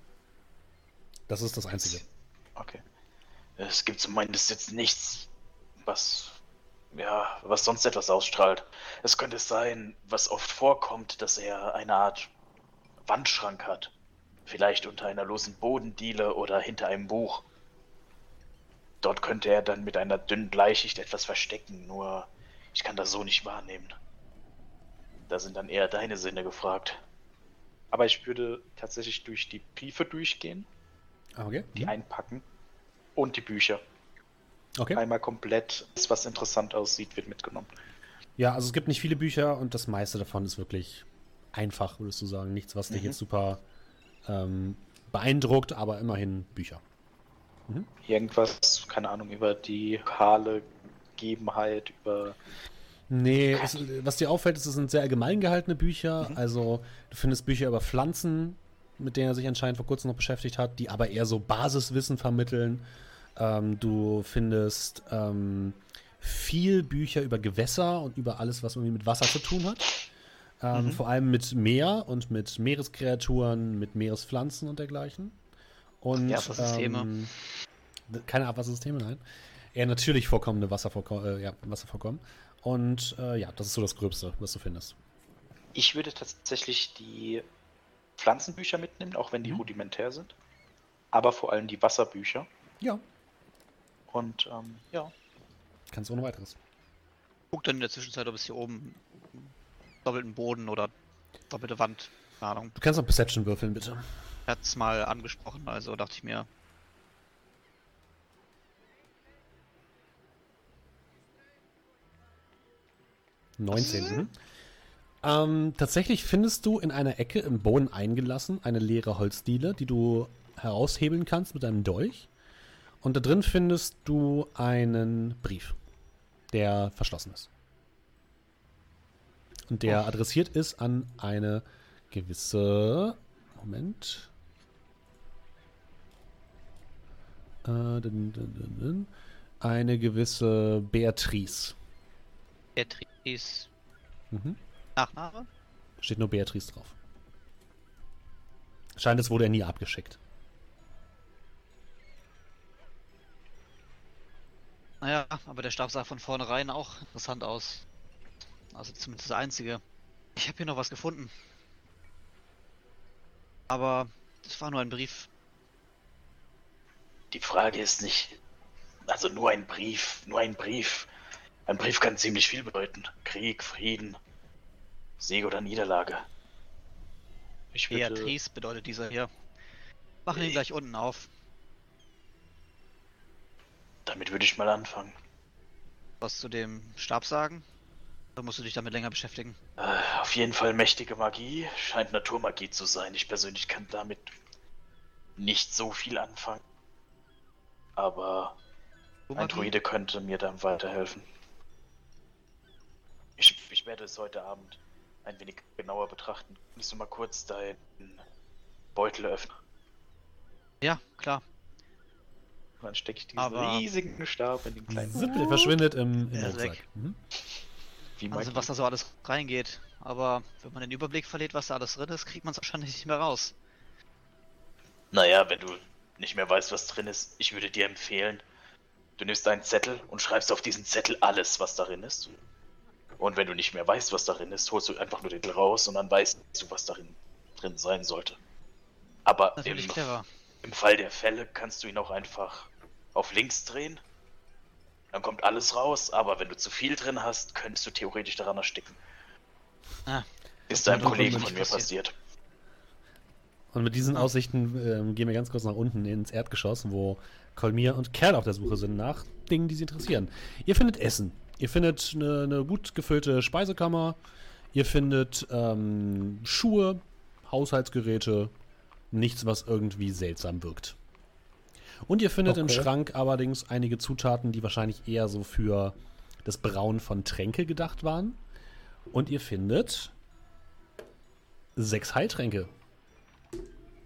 Speaker 1: Das ist das Einzige.
Speaker 3: Okay. Es gibt zumindest jetzt nichts, was ja, was sonst etwas ausstrahlt. Es könnte sein, was oft vorkommt, dass er eine Art Wandschrank hat. Vielleicht unter einer losen Bodendiele oder hinter einem Buch. Dort könnte er dann mit einer dünnen Bleischicht etwas verstecken, nur ich kann das so nicht wahrnehmen. Da sind dann eher deine Sinne gefragt. Aber ich würde tatsächlich durch die Briefe durchgehen,
Speaker 1: okay.
Speaker 3: die mhm. einpacken und die Bücher.
Speaker 1: Okay.
Speaker 3: Einmal komplett, alles, was interessant aussieht, wird mitgenommen.
Speaker 1: Ja, also es gibt nicht viele Bücher und das meiste davon ist wirklich einfach, würdest du sagen. Nichts, was dich mhm. jetzt super ähm, beeindruckt, aber immerhin Bücher.
Speaker 3: Mhm. Irgendwas, keine Ahnung, über die kahle Gegebenheit, über.
Speaker 1: Nee, es, was dir auffällt, ist, es sind sehr allgemein gehaltene Bücher. Mhm. Also, du findest Bücher über Pflanzen, mit denen er sich anscheinend vor kurzem noch beschäftigt hat, die aber eher so Basiswissen vermitteln. Ähm, du findest ähm, viel Bücher über Gewässer und über alles, was irgendwie mit Wasser zu tun hat. Ähm, mhm. Vor allem mit Meer und mit Meereskreaturen, mit Meerespflanzen und dergleichen. Und,
Speaker 2: Abwassersysteme. Ähm,
Speaker 1: keine Abwassersysteme, nein. Eher natürlich vorkommende Wasservorko äh, ja, Wasservorkommen. Und äh, ja, das ist so das Gröbste, was du findest.
Speaker 3: Ich würde tatsächlich die Pflanzenbücher mitnehmen, auch wenn die mhm. rudimentär sind. Aber vor allem die Wasserbücher.
Speaker 1: Ja.
Speaker 3: Und ähm, ja.
Speaker 1: Kannst du ohne weiteres.
Speaker 2: Guck dann in der Zwischenzeit, ob es hier oben doppelten Boden oder doppelte Wand. Keine Ahnung.
Speaker 1: Du kannst auch Perception würfeln, bitte.
Speaker 2: Er hat es mal angesprochen, also dachte ich mir.
Speaker 1: Neunzehn. Ähm, tatsächlich findest du in einer Ecke im Boden eingelassen eine leere Holzdiele, die du heraushebeln kannst mit einem Dolch. Und da drin findest du einen Brief, der verschlossen ist. Und der adressiert ist an eine gewisse. Moment. Äh, eine gewisse Beatrice.
Speaker 2: Beatrice. Mhm. Nachname?
Speaker 1: Steht nur Beatrice drauf. Scheint, es wurde er nie abgeschickt.
Speaker 2: Naja, aber der Stab sah von vornherein auch interessant aus. Also zumindest das einzige. Ich habe hier noch was gefunden. Aber das war nur ein Brief.
Speaker 3: Die Frage ist nicht, also nur ein Brief, nur ein Brief. Ein Brief kann ziemlich viel bedeuten. Krieg, Frieden, Sieg oder Niederlage.
Speaker 2: Ich würde... Beatrice bedeutet dieser hier. Machen ihn gleich unten auf.
Speaker 3: Damit würde ich mal anfangen.
Speaker 2: Was zu dem Stab sagen? Oder musst du dich damit länger beschäftigen?
Speaker 3: Äh, auf jeden Fall mächtige Magie. Scheint Naturmagie zu sein. Ich persönlich kann damit nicht so viel anfangen. Aber ein Druide könnte mir dann weiterhelfen. Ich, ich werde es heute Abend ein wenig genauer betrachten. Kannst du mal kurz deinen Beutel öffnen?
Speaker 2: Ja, klar.
Speaker 3: Dann stecke ich diesen Aber... riesigen Stab in den kleinen.
Speaker 1: Zipp, der verschwindet im, im Rucksack. Mhm.
Speaker 2: also was da so alles reingeht. Aber wenn man den Überblick verliert, was da alles drin ist, kriegt man es wahrscheinlich nicht mehr raus.
Speaker 3: Naja, wenn du nicht mehr weißt, was drin ist, ich würde dir empfehlen, du nimmst einen Zettel und schreibst auf diesen Zettel alles, was darin ist. Und wenn du nicht mehr weißt, was darin ist, holst du einfach nur den Zettel raus und dann weißt du, was darin drin sein sollte. Aber im, im Fall der Fälle kannst du ihn auch einfach auf links drehen. Dann kommt alles raus, aber wenn du zu viel drin hast, könntest du theoretisch daran ersticken. Ah, ist einem Kollegen von mir passiert. passiert.
Speaker 1: Und mit diesen Aussichten äh, gehen wir ganz kurz nach unten ins Erdgeschoss, wo Kolmir und Kerl auf der Suche sind nach Dingen, die sie interessieren. Ihr findet Essen. Ihr findet eine, eine gut gefüllte Speisekammer. Ihr findet ähm, Schuhe, Haushaltsgeräte, nichts, was irgendwie seltsam wirkt. Und ihr findet okay. im Schrank allerdings einige Zutaten, die wahrscheinlich eher so für das Brauen von Tränke gedacht waren. Und ihr findet sechs Heiltränke.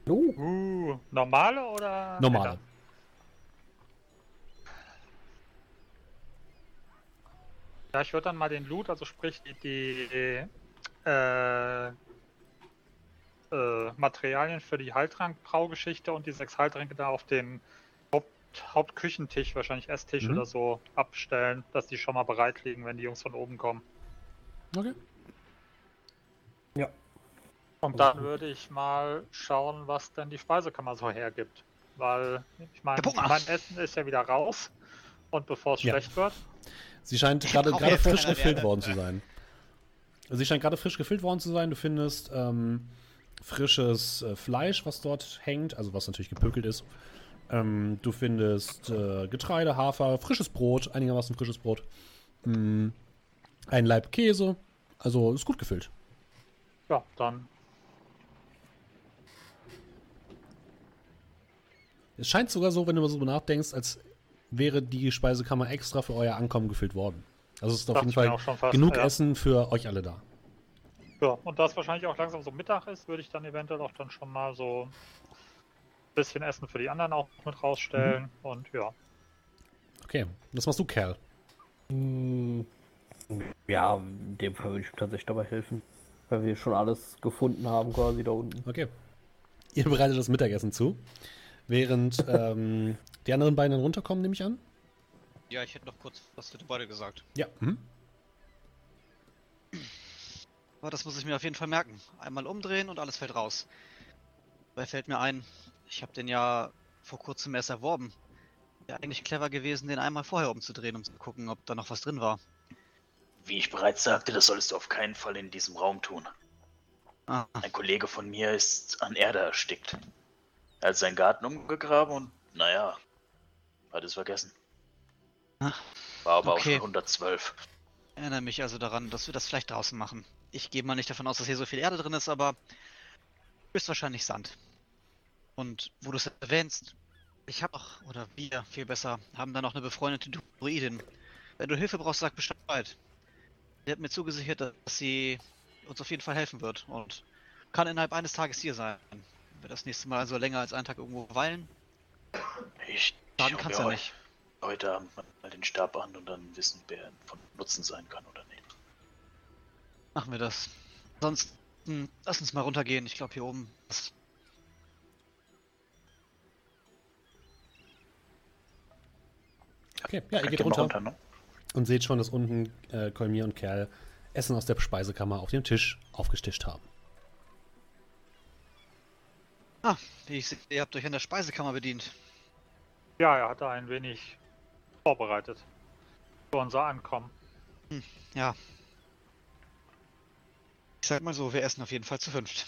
Speaker 4: Uh. uh normale oder?
Speaker 1: Normale.
Speaker 4: Ja, ich würde dann mal den Loot, also sprich die, die äh, äh, Materialien für die Heiltrank-Braugeschichte und die sechs Heiltränke da auf den Haupt Hauptküchentisch, wahrscheinlich Esstisch mhm. oder so, abstellen, dass die schon mal bereit liegen, wenn die Jungs von oben kommen.
Speaker 1: Okay.
Speaker 4: Ja. Und dann würde ich mal schauen, was denn die Speisekammer so hergibt. Weil, ich meine, mein Essen ist ja wieder raus. Und bevor es ja. schlecht wird,
Speaker 1: Sie scheint gerade gerade frisch gefüllt worden zu sein. Sie scheint gerade frisch gefüllt worden zu sein. Du findest ähm, frisches äh, Fleisch, was dort hängt, also was natürlich gepökelt ist. Ähm, du findest äh, Getreide, Hafer, frisches Brot, einigermaßen frisches Brot. Mm, ein Leib Käse. Also ist gut gefüllt.
Speaker 4: Ja, dann.
Speaker 1: Es scheint sogar so, wenn du mal so nachdenkst, als wäre die Speisekammer extra für euer Ankommen gefüllt worden. Also es ist auf jeden Fall fast, genug ja. Essen für euch alle da.
Speaker 4: Ja, und da es wahrscheinlich auch langsam so Mittag ist, würde ich dann eventuell auch dann schon mal so bisschen Essen für die anderen auch mit rausstellen. Mhm. Und ja.
Speaker 1: Okay, das machst du, Kerl.
Speaker 5: Hm, ja, in dem Fall würde ich tatsächlich dabei helfen. Weil wir schon alles gefunden haben, quasi da unten.
Speaker 1: Okay. Ihr bereitet das Mittagessen zu. Während ähm, die anderen beiden runterkommen, nehme ich an?
Speaker 2: Ja, ich hätte noch kurz was für die beide gesagt.
Speaker 1: Ja. Hm?
Speaker 2: Aber das muss ich mir auf jeden Fall merken. Einmal umdrehen und alles fällt raus. Dabei fällt mir ein, ich habe den ja vor kurzem erst erworben. Wäre eigentlich clever gewesen, den einmal vorher umzudrehen, um zu gucken, ob da noch was drin war.
Speaker 3: Wie ich bereits sagte, das solltest du auf keinen Fall in diesem Raum tun. Ah. Ein Kollege von mir ist an Erde erstickt. Er hat seinen Garten umgegraben und, naja, hat es vergessen. Ach, War aber okay. auch schon 112.
Speaker 2: Ich erinnere mich also daran, dass wir das vielleicht draußen machen. Ich gehe mal nicht davon aus, dass hier so viel Erde drin ist, aber höchstwahrscheinlich Sand. Und wo du es erwähnst, ich habe auch, oder wir, viel besser, haben da noch eine befreundete Druidin. Wenn du Hilfe brauchst, sag Bescheid. Sie hat mir zugesichert, dass sie uns auf jeden Fall helfen wird und kann innerhalb eines Tages hier sein wir das nächste Mal also länger als einen Tag irgendwo weilen.
Speaker 3: Ich Schaden kann's ja nicht. Heute Abend mal den Stab an und dann wissen, wer von Nutzen sein kann oder nicht.
Speaker 2: Machen wir das. Sonst lass uns mal runtergehen. Ich glaube hier oben.
Speaker 1: Okay, ja, ihr geht runter. runter ne? Und seht schon, dass unten äh, Kolmir und Kerl Essen aus der Speisekammer auf dem Tisch aufgestischt haben.
Speaker 2: Ah, ich sehe, ihr habt euch an der Speisekammer bedient.
Speaker 4: Ja, er hatte ein wenig vorbereitet für unser Ankommen.
Speaker 2: Hm, ja. Ich sag mal so, wir essen auf jeden Fall zu fünft.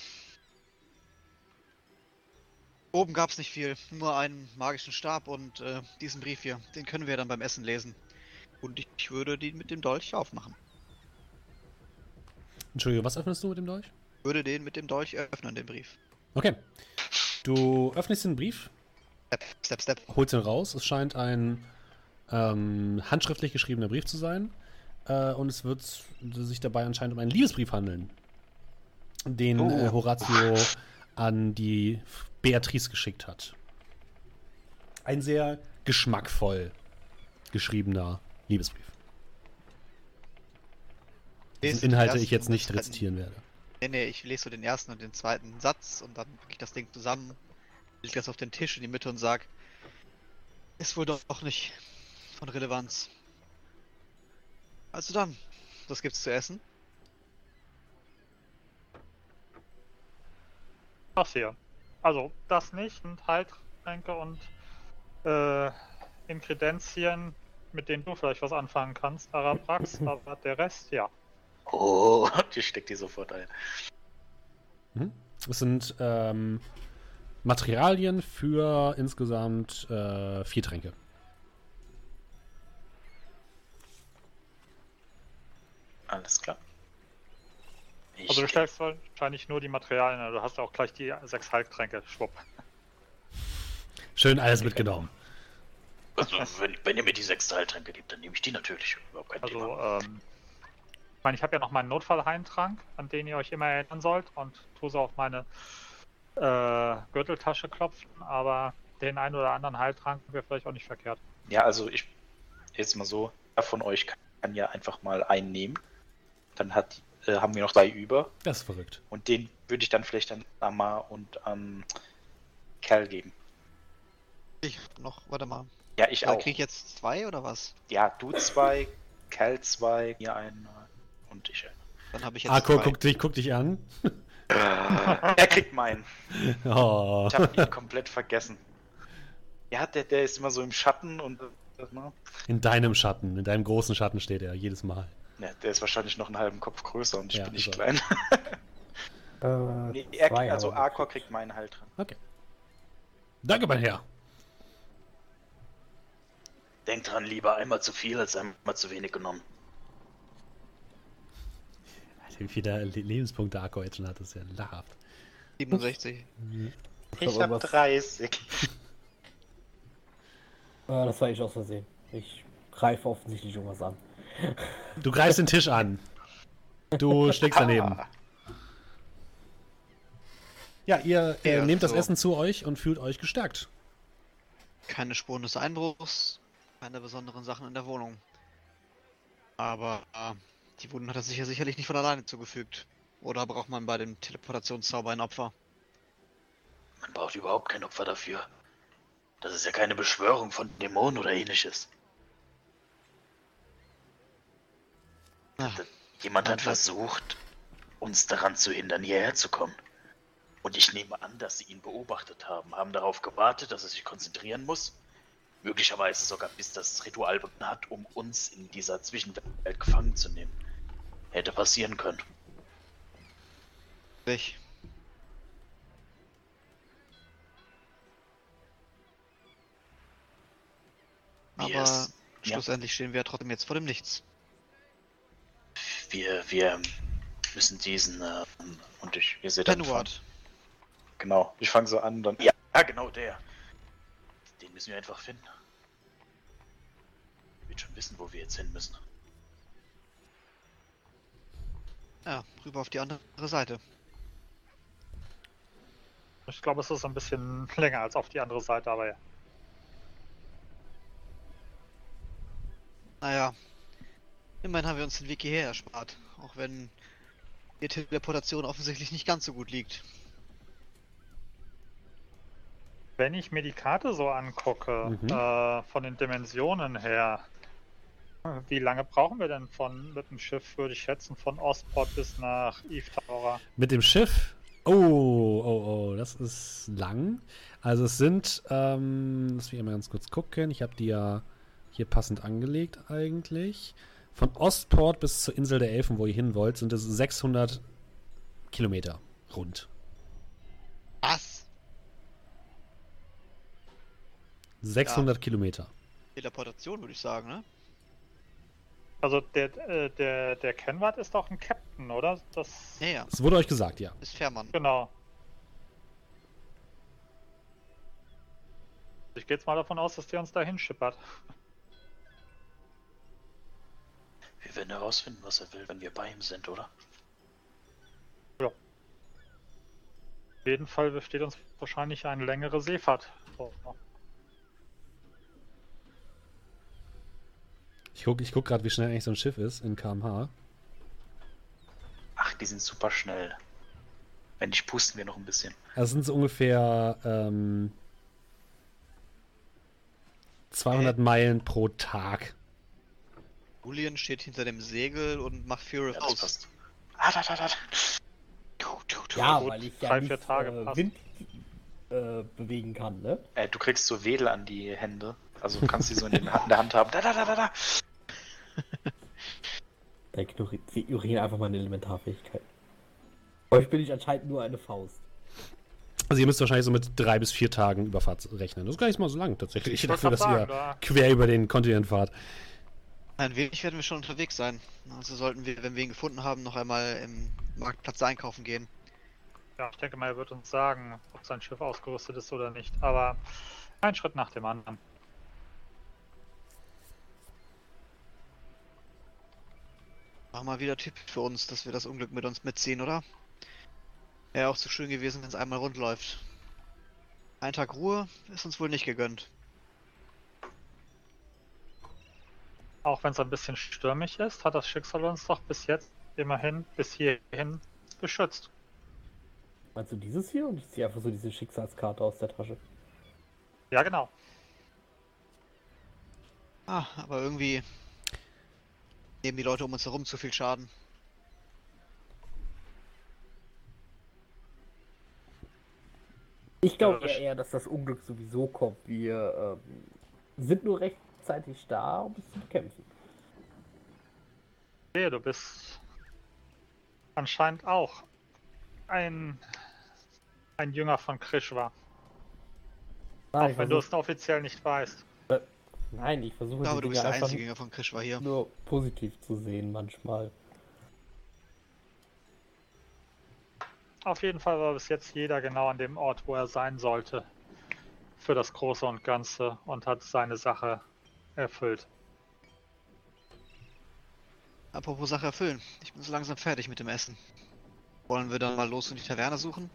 Speaker 2: Oben gab's nicht viel, nur einen magischen Stab und äh, diesen Brief hier. Den können wir dann beim Essen lesen. Und ich, ich würde den mit dem Dolch aufmachen.
Speaker 1: Entschuldige, was öffnest du mit dem Dolch?
Speaker 2: Ich würde den mit dem Dolch öffnen, den Brief.
Speaker 1: Okay. Du öffnest den Brief,
Speaker 2: Step, step, step.
Speaker 1: holst ihn raus. Es scheint ein ähm, handschriftlich geschriebener Brief zu sein. Äh, und es wird sich dabei anscheinend um einen Liebesbrief handeln, den
Speaker 2: Oh.
Speaker 1: äh, Horatio an die Beatrice geschickt hat. Ein sehr geschmackvoll geschriebener Liebesbrief.
Speaker 2: Den
Speaker 1: Inhalte ich jetzt nicht rezitieren werde.
Speaker 2: Nee, nee, ich lese so den ersten und den zweiten Satz und dann packe ich das Ding zusammen, leg das auf den Tisch in die Mitte und sag, ist wohl doch nicht von Relevanz. Also dann, was gibt's zu essen?
Speaker 4: Das hier. Also, das nicht und Heiltränke und äh, Inkredenzien, mit denen du vielleicht was anfangen kannst, Arabrax, aber der Rest, ja.
Speaker 3: Oh, die steckt die sofort ein.
Speaker 1: Mhm. Es sind ähm, Materialien für insgesamt äh, vier Tränke.
Speaker 3: Alles klar. Ich,
Speaker 4: Also du stellst wahrscheinlich nur die Materialien, also du hast auch gleich die sechs Heiltränke, schwupp.
Speaker 1: Schön alles mitgenommen.
Speaker 3: also, wenn, wenn ihr mir die sechste Heiltränke gibt, dann nehme ich die natürlich. Überhaupt kein
Speaker 4: Also,
Speaker 3: Thema.
Speaker 4: ähm, ich meine, ich habe ja noch meinen Notfallheiltrank, an den ihr euch immer erinnern sollt und tue so auf meine äh, Gürteltasche klopfen, aber den einen oder anderen Heiltrank wäre vielleicht auch nicht verkehrt.
Speaker 3: Ja, also ich jetzt mal so, wer von euch kann, kann ja einfach mal einen nehmen. Dann hat, äh, haben wir noch drei über.
Speaker 1: Das ist verrückt.
Speaker 3: Und den würde ich dann vielleicht an Amma und an Kerl geben.
Speaker 2: Ich noch, warte mal.
Speaker 3: Ja, ich
Speaker 2: Ja,
Speaker 3: auch.
Speaker 2: krieg ich jetzt zwei oder was?
Speaker 3: Ja, du zwei, Kerl zwei, mir einen und ich einen.
Speaker 2: Dann habe ich jetzt
Speaker 1: Arko,
Speaker 2: zwei.
Speaker 1: guck dich, guck dich an.
Speaker 3: er kriegt meinen.
Speaker 1: Oh.
Speaker 3: Ich habe ihn komplett vergessen. Ja, der, der ist immer so im Schatten und äh, ne?
Speaker 1: In deinem Schatten, in deinem großen Schatten steht er jedes Mal.
Speaker 3: Ja, der ist wahrscheinlich noch einen halben Kopf größer und ich
Speaker 1: Ja,
Speaker 3: bin nicht
Speaker 1: ist er.
Speaker 3: klein.
Speaker 5: Äh,
Speaker 3: nee, er, also Arcor kriegt meinen halt dran.
Speaker 1: Okay. Danke, mein Herr.
Speaker 3: Denk dran, lieber einmal zu viel als einmal zu wenig genommen.
Speaker 1: Wie viele Le Lebenspunkte Arko jetzt schon hat, das ist ja lachhaft.
Speaker 2: 67.
Speaker 3: Ich
Speaker 5: Aber
Speaker 3: hab
Speaker 5: was-
Speaker 3: 30.
Speaker 5: Ah, das war ich aus Versehen. Ich greife offensichtlich irgendwas an.
Speaker 1: Du greifst den Tisch an. Du schlägst daneben. Ja, ihr äh, nehmt das. Essen zu euch und fühlt euch gestärkt.
Speaker 2: Keine Spuren des Einbruchs, keine besonderen Sachen in der Wohnung. Aber äh, die Wunden hat er sich ja sicherlich nicht von alleine zugefügt. Oder braucht man bei dem Teleportationszauber ein Opfer?
Speaker 3: Man braucht überhaupt kein Opfer dafür. Das ist ja keine Beschwörung von Dämonen oder ähnliches.
Speaker 2: Ja,
Speaker 3: Jemand hat versucht, uns daran zu hindern, hierher zu kommen. Und ich nehme an, dass sie ihn beobachtet haben, haben darauf gewartet, dass er sich konzentrieren muss. Möglicherweise sogar bis das Ritual begonnen hat, um uns in dieser Zwischenwelt gefangen zu nehmen. Hätte passieren können.
Speaker 2: ich. Aber
Speaker 3: es- ja.
Speaker 2: schlussendlich stehen wir ja trotzdem jetzt vor dem Nichts.
Speaker 3: Wir, wir müssen diesen, ähm, und ich, ihr seht
Speaker 2: Penward,
Speaker 3: Genau, ich fange so an, dann. Ja, ja, genau der. Den müssen wir einfach finden. Wird schon wissen, wo wir jetzt hin müssen.
Speaker 2: ja, rüber auf die andere Seite.
Speaker 4: Ich glaube, es ist ein bisschen länger als auf die andere Seite, aber ja.
Speaker 2: Naja, immerhin haben wir uns den Weg hierher erspart. Auch wenn die Teleportation offensichtlich nicht ganz so gut liegt.
Speaker 4: Wenn ich mir die Karte so angucke,
Speaker 1: Mhm.
Speaker 4: äh, von den Dimensionen her, Wie lange brauchen wir denn von mit dem Schiff, würde ich schätzen, von Ostport bis nach Eve Tower?
Speaker 1: Mit dem Schiff? Oh, oh, oh, das ist lang. Also es sind, ähm, lass mich mal ganz kurz gucken. Ich habe die ja hier passend angelegt eigentlich. Von Ostport bis zur Insel der Elfen, wo ihr hin wollt, sind es 600 Kilometer rund.
Speaker 2: Was?
Speaker 1: 600 Kilometer.
Speaker 2: Teleportation würde ich sagen, ne?
Speaker 4: Also der, äh, der, der Kenward ist doch ein Captain, oder? Das,
Speaker 2: Ja, ja.
Speaker 1: Das wurde euch gesagt, ja.
Speaker 2: Ist Fährmann.
Speaker 4: Genau. Ich gehe jetzt mal davon aus, dass der uns dahin schippert.
Speaker 3: Werden herausfinden, was er will, wenn wir bei ihm sind, oder?
Speaker 4: Auf jeden Fall besteht uns wahrscheinlich eine längere Seefahrt. vor.
Speaker 1: Ich gucke ich guck gerade, wie schnell eigentlich so ein Schiff ist in kmh.
Speaker 3: Ach, die sind super schnell. Wenn nicht, pusten wir noch ein bisschen.
Speaker 1: Also sind so ungefähr ähm, 200 Meilen pro Tag.
Speaker 2: Julian steht hinter dem Segel und macht Fury
Speaker 3: Ja,
Speaker 2: aus.
Speaker 3: passt. Ah, da, da, da. Du, du, du.
Speaker 5: Ja,
Speaker 4: gut,
Speaker 5: weil ich ja
Speaker 4: drei,
Speaker 5: nicht
Speaker 4: vier Tage
Speaker 5: äh. Wind äh, bewegen kann, ne?
Speaker 3: Äh, du kriegst so Wedel an die Hände. Also du kannst die so in, den, in der Hand haben. Da, da, da, da, da.
Speaker 5: Da ignorieren einfach meine Elementarfähigkeit. Euch bin ich anscheinend nur eine Faust.
Speaker 1: Also ihr müsst wahrscheinlich so mit drei bis vier Tagen Überfahrt rechnen. Das ist gar nicht mal so lang tatsächlich, dafür, dass
Speaker 4: grad
Speaker 1: ihr
Speaker 4: sagen, da-
Speaker 1: quer über den Kontinent fahrt.
Speaker 2: Ein wenig werden wir schon unterwegs sein. Also sollten wir, wenn wir ihn gefunden haben, noch einmal im Marktplatz einkaufen gehen.
Speaker 4: Ja, ich denke mal, er wird uns sagen, ob sein Schiff ausgerüstet ist oder nicht. Aber ein Schritt nach dem anderen.
Speaker 2: Mach mal wieder Tipp für uns, dass wir das Unglück mit uns mitziehen, oder? Wäre auch zu schön gewesen, wenn es einmal rund läuft. Ein Tag Ruhe ist uns wohl nicht gegönnt.
Speaker 4: Auch wenn es ein bisschen stürmisch ist, hat das Schicksal uns doch bis jetzt immerhin bis hierhin beschützt.
Speaker 5: Meinst du dieses hier? Und ich ziehe einfach so diese Schicksalskarte aus der Tasche.
Speaker 4: Ja, genau.
Speaker 2: Ah, aber irgendwie nehmen die Leute um uns herum zu viel Schaden.
Speaker 5: Ich glaube
Speaker 4: Ja,
Speaker 5: eher, dass das Unglück sowieso kommt. Wir ähm, sind nur rechtzeitig da, um es zu bekämpfen.
Speaker 4: Sehe, du bist anscheinend auch ein, ein Jünger von Krishwa.
Speaker 5: Nein,
Speaker 4: Auch wenn du es offiziell nicht weißt.
Speaker 5: äh, nein, ich versuche
Speaker 2: Ich glaube, du bist der
Speaker 5: einfach
Speaker 2: einzige Jünger von Krishwa hier.
Speaker 5: nur positiv zu sehen manchmal.
Speaker 4: Auf jeden Fall war bis jetzt jeder genau an dem Ort, wo er sein sollte. Für das Große und Ganze und hat seine Sache erfüllt.
Speaker 2: Apropos Sache erfüllen. Ich bin so langsam fertig mit dem Essen. Wollen wir dann mal los und die Taverne suchen?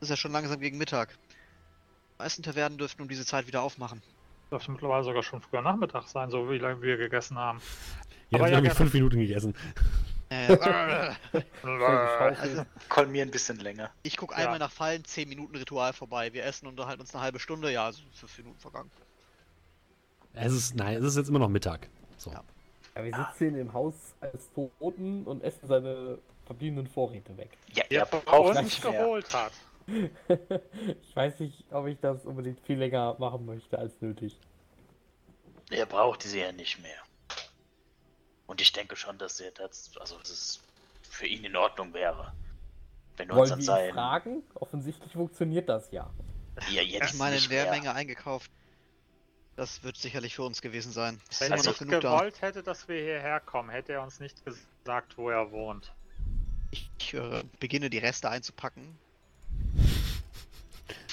Speaker 2: Ist ja schon langsam gegen Mittag. Die meisten Tavernen dürften um diese Zeit wieder aufmachen.
Speaker 4: Dürfte mittlerweile sogar schon früher Nachmittag sein, so wie lange wir gegessen haben.
Speaker 1: Ihr
Speaker 4: Aber
Speaker 1: habt
Speaker 4: ja,
Speaker 1: irgendwie
Speaker 4: gerne.
Speaker 1: fünf Minuten gegessen.
Speaker 2: Äh,
Speaker 5: Also,
Speaker 3: Call mir ein bisschen länger.
Speaker 2: ich guck
Speaker 4: Ja.
Speaker 2: einmal nach Fallen, 10 Minuten Ritual vorbei. Wir essen und unterhalten uns eine halbe Stunde. Ja, also 5 Minuten vergangen.
Speaker 1: Es ist, nein, es ist jetzt immer noch Mittag. So.
Speaker 2: Ja.
Speaker 5: ja, wir sitzen im Haus als Toten und essen seine verbliebenen Vorräte weg.
Speaker 3: Ja, er braucht
Speaker 4: uns
Speaker 3: nicht mehr.
Speaker 4: geholt hat.
Speaker 5: ich weiß nicht, ob ich das unbedingt viel länger machen möchte als nötig.
Speaker 3: Er braucht diese ja nicht mehr. Und ich denke schon, dass er das, also dass es für ihn in Ordnung wäre. Wenn wir uns
Speaker 5: Wollen
Speaker 3: an
Speaker 5: wir ihn
Speaker 3: sein.
Speaker 5: fragen? Offensichtlich funktioniert das ja.
Speaker 3: Ja, jetzt
Speaker 2: Ich meine, in der
Speaker 3: mehr.
Speaker 2: Menge eingekauft. Das wird sicherlich für uns gewesen sein. Ist
Speaker 4: Wenn er
Speaker 2: noch
Speaker 4: nicht
Speaker 2: genug da.
Speaker 4: gewollt hätte, dass wir hierher kommen, hätte er uns nicht gesagt, wo er wohnt.
Speaker 2: Ich, ich äh, beginne die Reste einzupacken.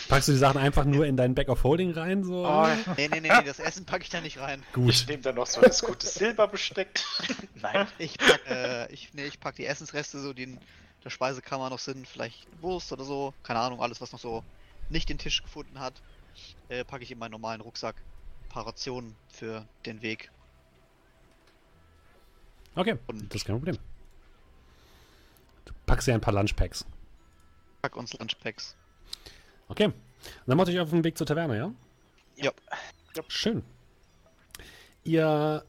Speaker 1: Packst du die Sachen einfach nur in dein Back of Holding rein? So?
Speaker 3: Oh,
Speaker 2: Nee, nee, nee, nee, das Essen packe ich da nicht rein.
Speaker 3: ich
Speaker 1: Gut.
Speaker 3: nehme da noch so das gute Silberbesteck. Nein.
Speaker 2: Ich pack, äh, ich, nee, ich pack die Essensreste, so die in der Speisekammer noch sind, vielleicht Wurst oder so, keine Ahnung, alles was noch so nicht den Tisch gefunden hat, äh, packe ich in meinen normalen Rucksack. Rationen für den Weg.
Speaker 1: Okay,
Speaker 2: Und-
Speaker 1: das ist kein Problem. Du packst ja ein paar Lunchpacks.
Speaker 2: Pack uns Lunchpacks.
Speaker 1: Okay. Und dann macht euch auf den Weg zur Taverne, ja?
Speaker 2: Ja.
Speaker 1: Schön. Ihr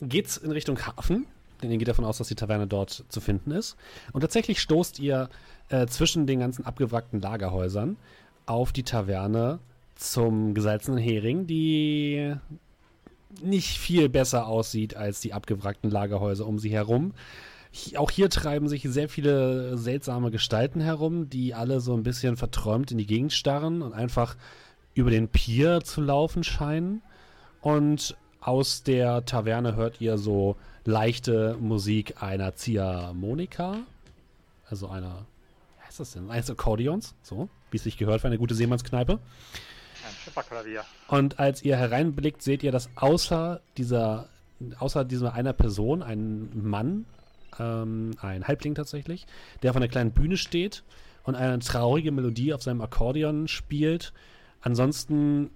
Speaker 1: geht's in Richtung Hafen, denn ihr geht davon aus, dass die Taverne dort zu finden ist. Und tatsächlich stoßt ihr äh, zwischen den ganzen abgewrackten Lagerhäusern auf die Taverne zum gesalzenen Hering, die nicht viel besser aussieht als die abgewrackten Lagerhäuser um sie herum. Auch hier treiben sich sehr viele seltsame Gestalten herum, die alle so ein bisschen verträumt in die Gegend starren und einfach über den Pier zu laufen scheinen. Und aus der Taverne hört ihr so leichte Musik einer Ziehharmonika. Also einer, wie heißt das denn? Eines Akkordeons, so, wie es sich gehört für eine gute Seemannskneipe. Und als ihr hereinblickt, seht ihr, dass außer dieser, außer dieser einer Person, ein Mann, ähm, ein Halbling tatsächlich, der auf einer kleinen Bühne steht und eine traurige Melodie auf seinem Akkordeon spielt. Ansonsten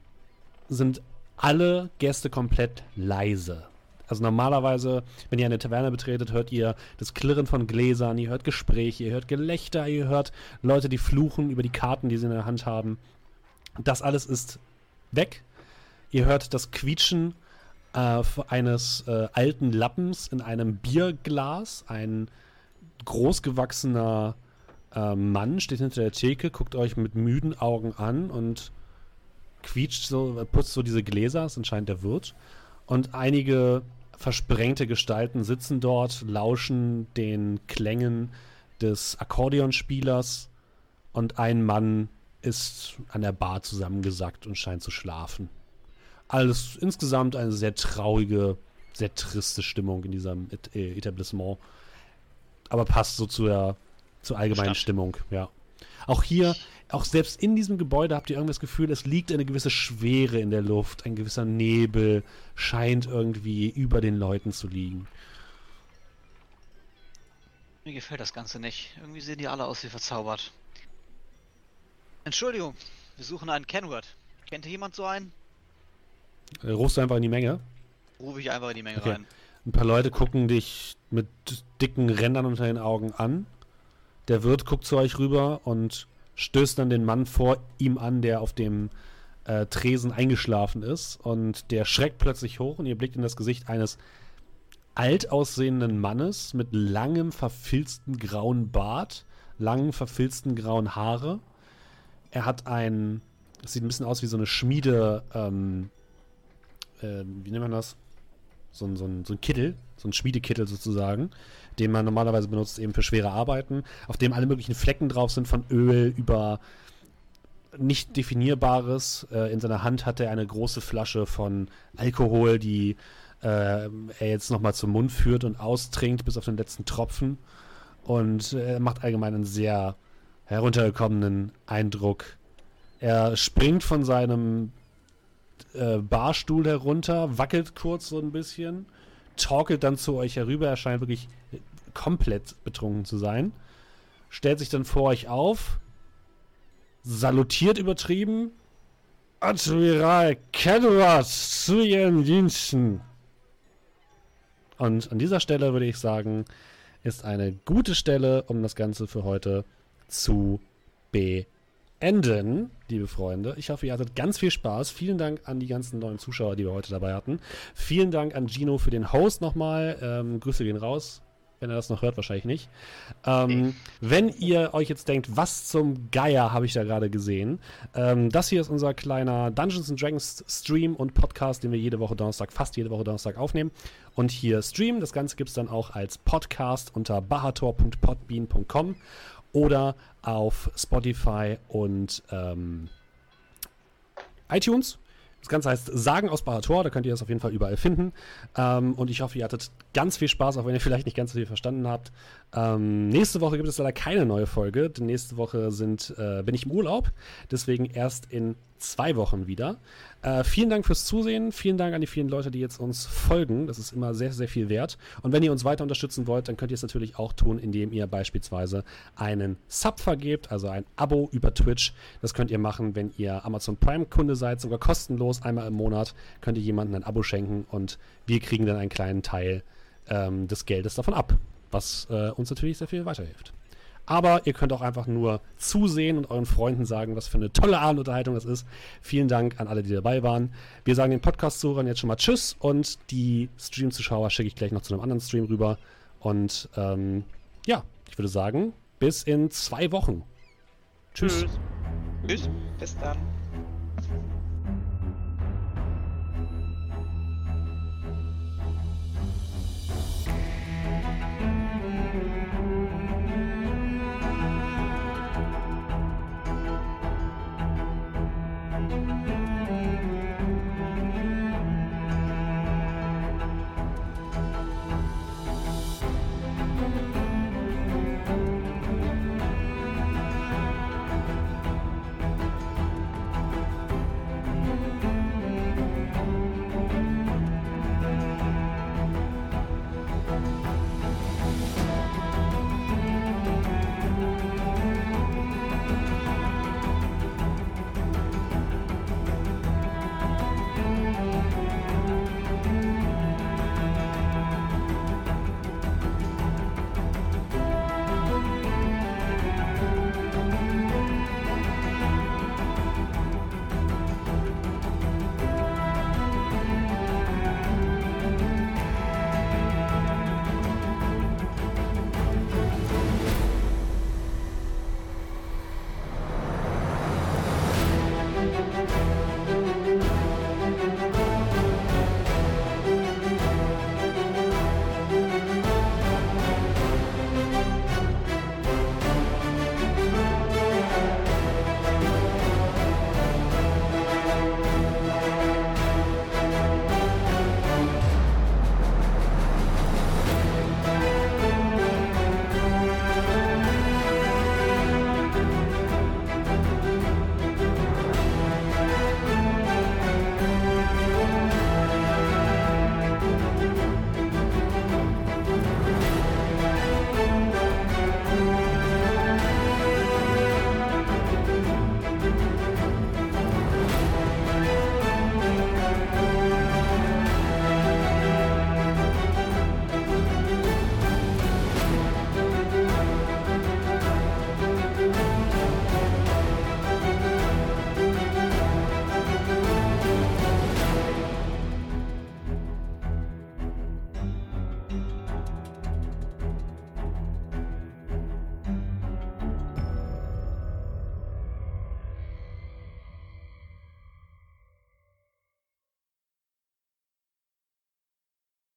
Speaker 1: sind alle Gäste komplett leise. Also normalerweise, wenn ihr eine Taverne betretet, hört ihr das Klirren von Gläsern, ihr hört Gespräche, ihr hört Gelächter, ihr hört Leute, die fluchen über die Karten, die sie in der Hand haben. Das alles ist weg. Ihr hört das Quietschen äh, eines äh, alten Lappens in einem Bierglas. Ein großgewachsener äh, Mann steht hinter der Theke, guckt euch mit müden Augen an und quietscht so, putzt so diese Gläser, ist anscheinend der Wirt. Und einige versprengte Gestalten sitzen dort, lauschen den Klängen des Akkordeonspielers und ein Mann ist an der Bar zusammengesackt und scheint zu schlafen. Alles insgesamt eine sehr traurige, sehr triste Stimmung in diesem äh, Etablissement. Aber passt so zur, zur allgemeinen Stadt. Stimmung, ja. Auch hier auch selbst in diesem Gebäude habt ihr irgendwie das Gefühl, es liegt eine gewisse Schwere in der Luft, ein gewisser Nebel scheint irgendwie über den Leuten zu liegen.
Speaker 2: Mir gefällt das Ganze nicht. Irgendwie sehen die alle aus wie verzaubert. Entschuldigung, wir suchen einen Kenward. Kennt jemand so einen?
Speaker 1: Äh, rufst du einfach in die Menge?
Speaker 2: Rufe ich einfach in die Menge okay. rein.
Speaker 1: Ein paar Leute gucken dich mit dicken Rändern unter den Augen an. Der Wirt guckt zu euch rüber und stößt dann den Mann vor ihm an, der auf dem äh, Tresen eingeschlafen ist. Und der schreckt plötzlich hoch und ihr blickt in das Gesicht eines alt aussehenden Mannes mit langem, verfilzten grauen Bart, langen, verfilzten grauen Haare. Er hat ein, das sieht ein bisschen aus wie so eine Schmiede, ähm, äh, wie nennt man das? So ein, so, ein, so ein Kittel, so ein Schmiedekittel sozusagen den man normalerweise benutzt eben für schwere Arbeiten, auf dem alle möglichen Flecken drauf sind, von Öl über nicht definierbares. Äh, in seiner Hand hat er eine große Flasche von Alkohol, die äh, er jetzt nochmal zum Mund führt und austrinkt bis auf den letzten Tropfen. Und er macht allgemein einen sehr heruntergekommenen Eindruck. Er springt von seinem äh, Barstuhl herunter, wackelt kurz so ein bisschen torkelt dann zu euch herüber. Er scheint wirklich komplett betrunken zu sein. Stellt sich dann vor euch auf, salutiert übertrieben. Admiral Kenrad zu Ihren Diensten. Und an dieser Stelle würde ich sagen, ist eine gute Stelle, um das Ganze für heute zu beenden enden, liebe Freunde. Ich hoffe, ihr hattet ganz viel Spaß. Vielen Dank an die ganzen neuen Zuschauer, die wir heute dabei hatten. Vielen Dank an Gino für den Host nochmal. Ähm, Grüße gehen raus. Wenn er das noch hört, wahrscheinlich nicht. Ähm, wenn ihr euch jetzt denkt, was zum Geier habe ich da gerade gesehen? Ähm, das hier ist unser kleiner Dungeons and Dragons Stream und Podcast, den wir jede Woche Donnerstag, fast jede Woche Donnerstag aufnehmen und hier streamen. Das Ganze gibt es dann auch als Podcast unter bahator.podbean.com oder auf Spotify und ähm, iTunes. Das Ganze heißt Sagen aus Barator, da könnt ihr das auf jeden Fall überall finden. Ähm, und ich hoffe, ihr hattet ganz viel Spaß, auch wenn ihr vielleicht nicht ganz so viel verstanden habt. Ähm, nächste Woche gibt es leider keine neue Folge, denn nächste Woche sind, äh, bin ich im Urlaub. Deswegen erst in zwei Wochen wieder. Äh, vielen Dank fürs Zusehen. Vielen Dank an die vielen Leute, die jetzt uns folgen. Das ist immer sehr, sehr viel wert. Und wenn ihr uns weiter unterstützen wollt, dann könnt ihr es natürlich auch tun, indem ihr beispielsweise einen Sub vergebt, also ein Abo über Twitch. Das könnt ihr machen, wenn ihr Amazon Prime-Kunde seid, sogar kostenlos. Einmal im Monat könnt ihr jemandem ein Abo schenken und wir kriegen dann einen kleinen Teil ähm, des Geldes davon ab, was äh, uns natürlich sehr viel weiterhilft. Aber ihr könnt auch einfach nur zusehen und euren Freunden sagen, was für eine tolle Abendunterhaltung das ist. Vielen Dank an alle, die dabei waren. Wir sagen den Podcast-Zuhörern jetzt schon mal Tschüss und die Stream-Zuschauer schicke ich gleich noch zu einem anderen Stream rüber. Und ähm, ja, ich würde sagen, bis in zwei Wochen. Tschüss.
Speaker 3: Tschüss. Bis dann.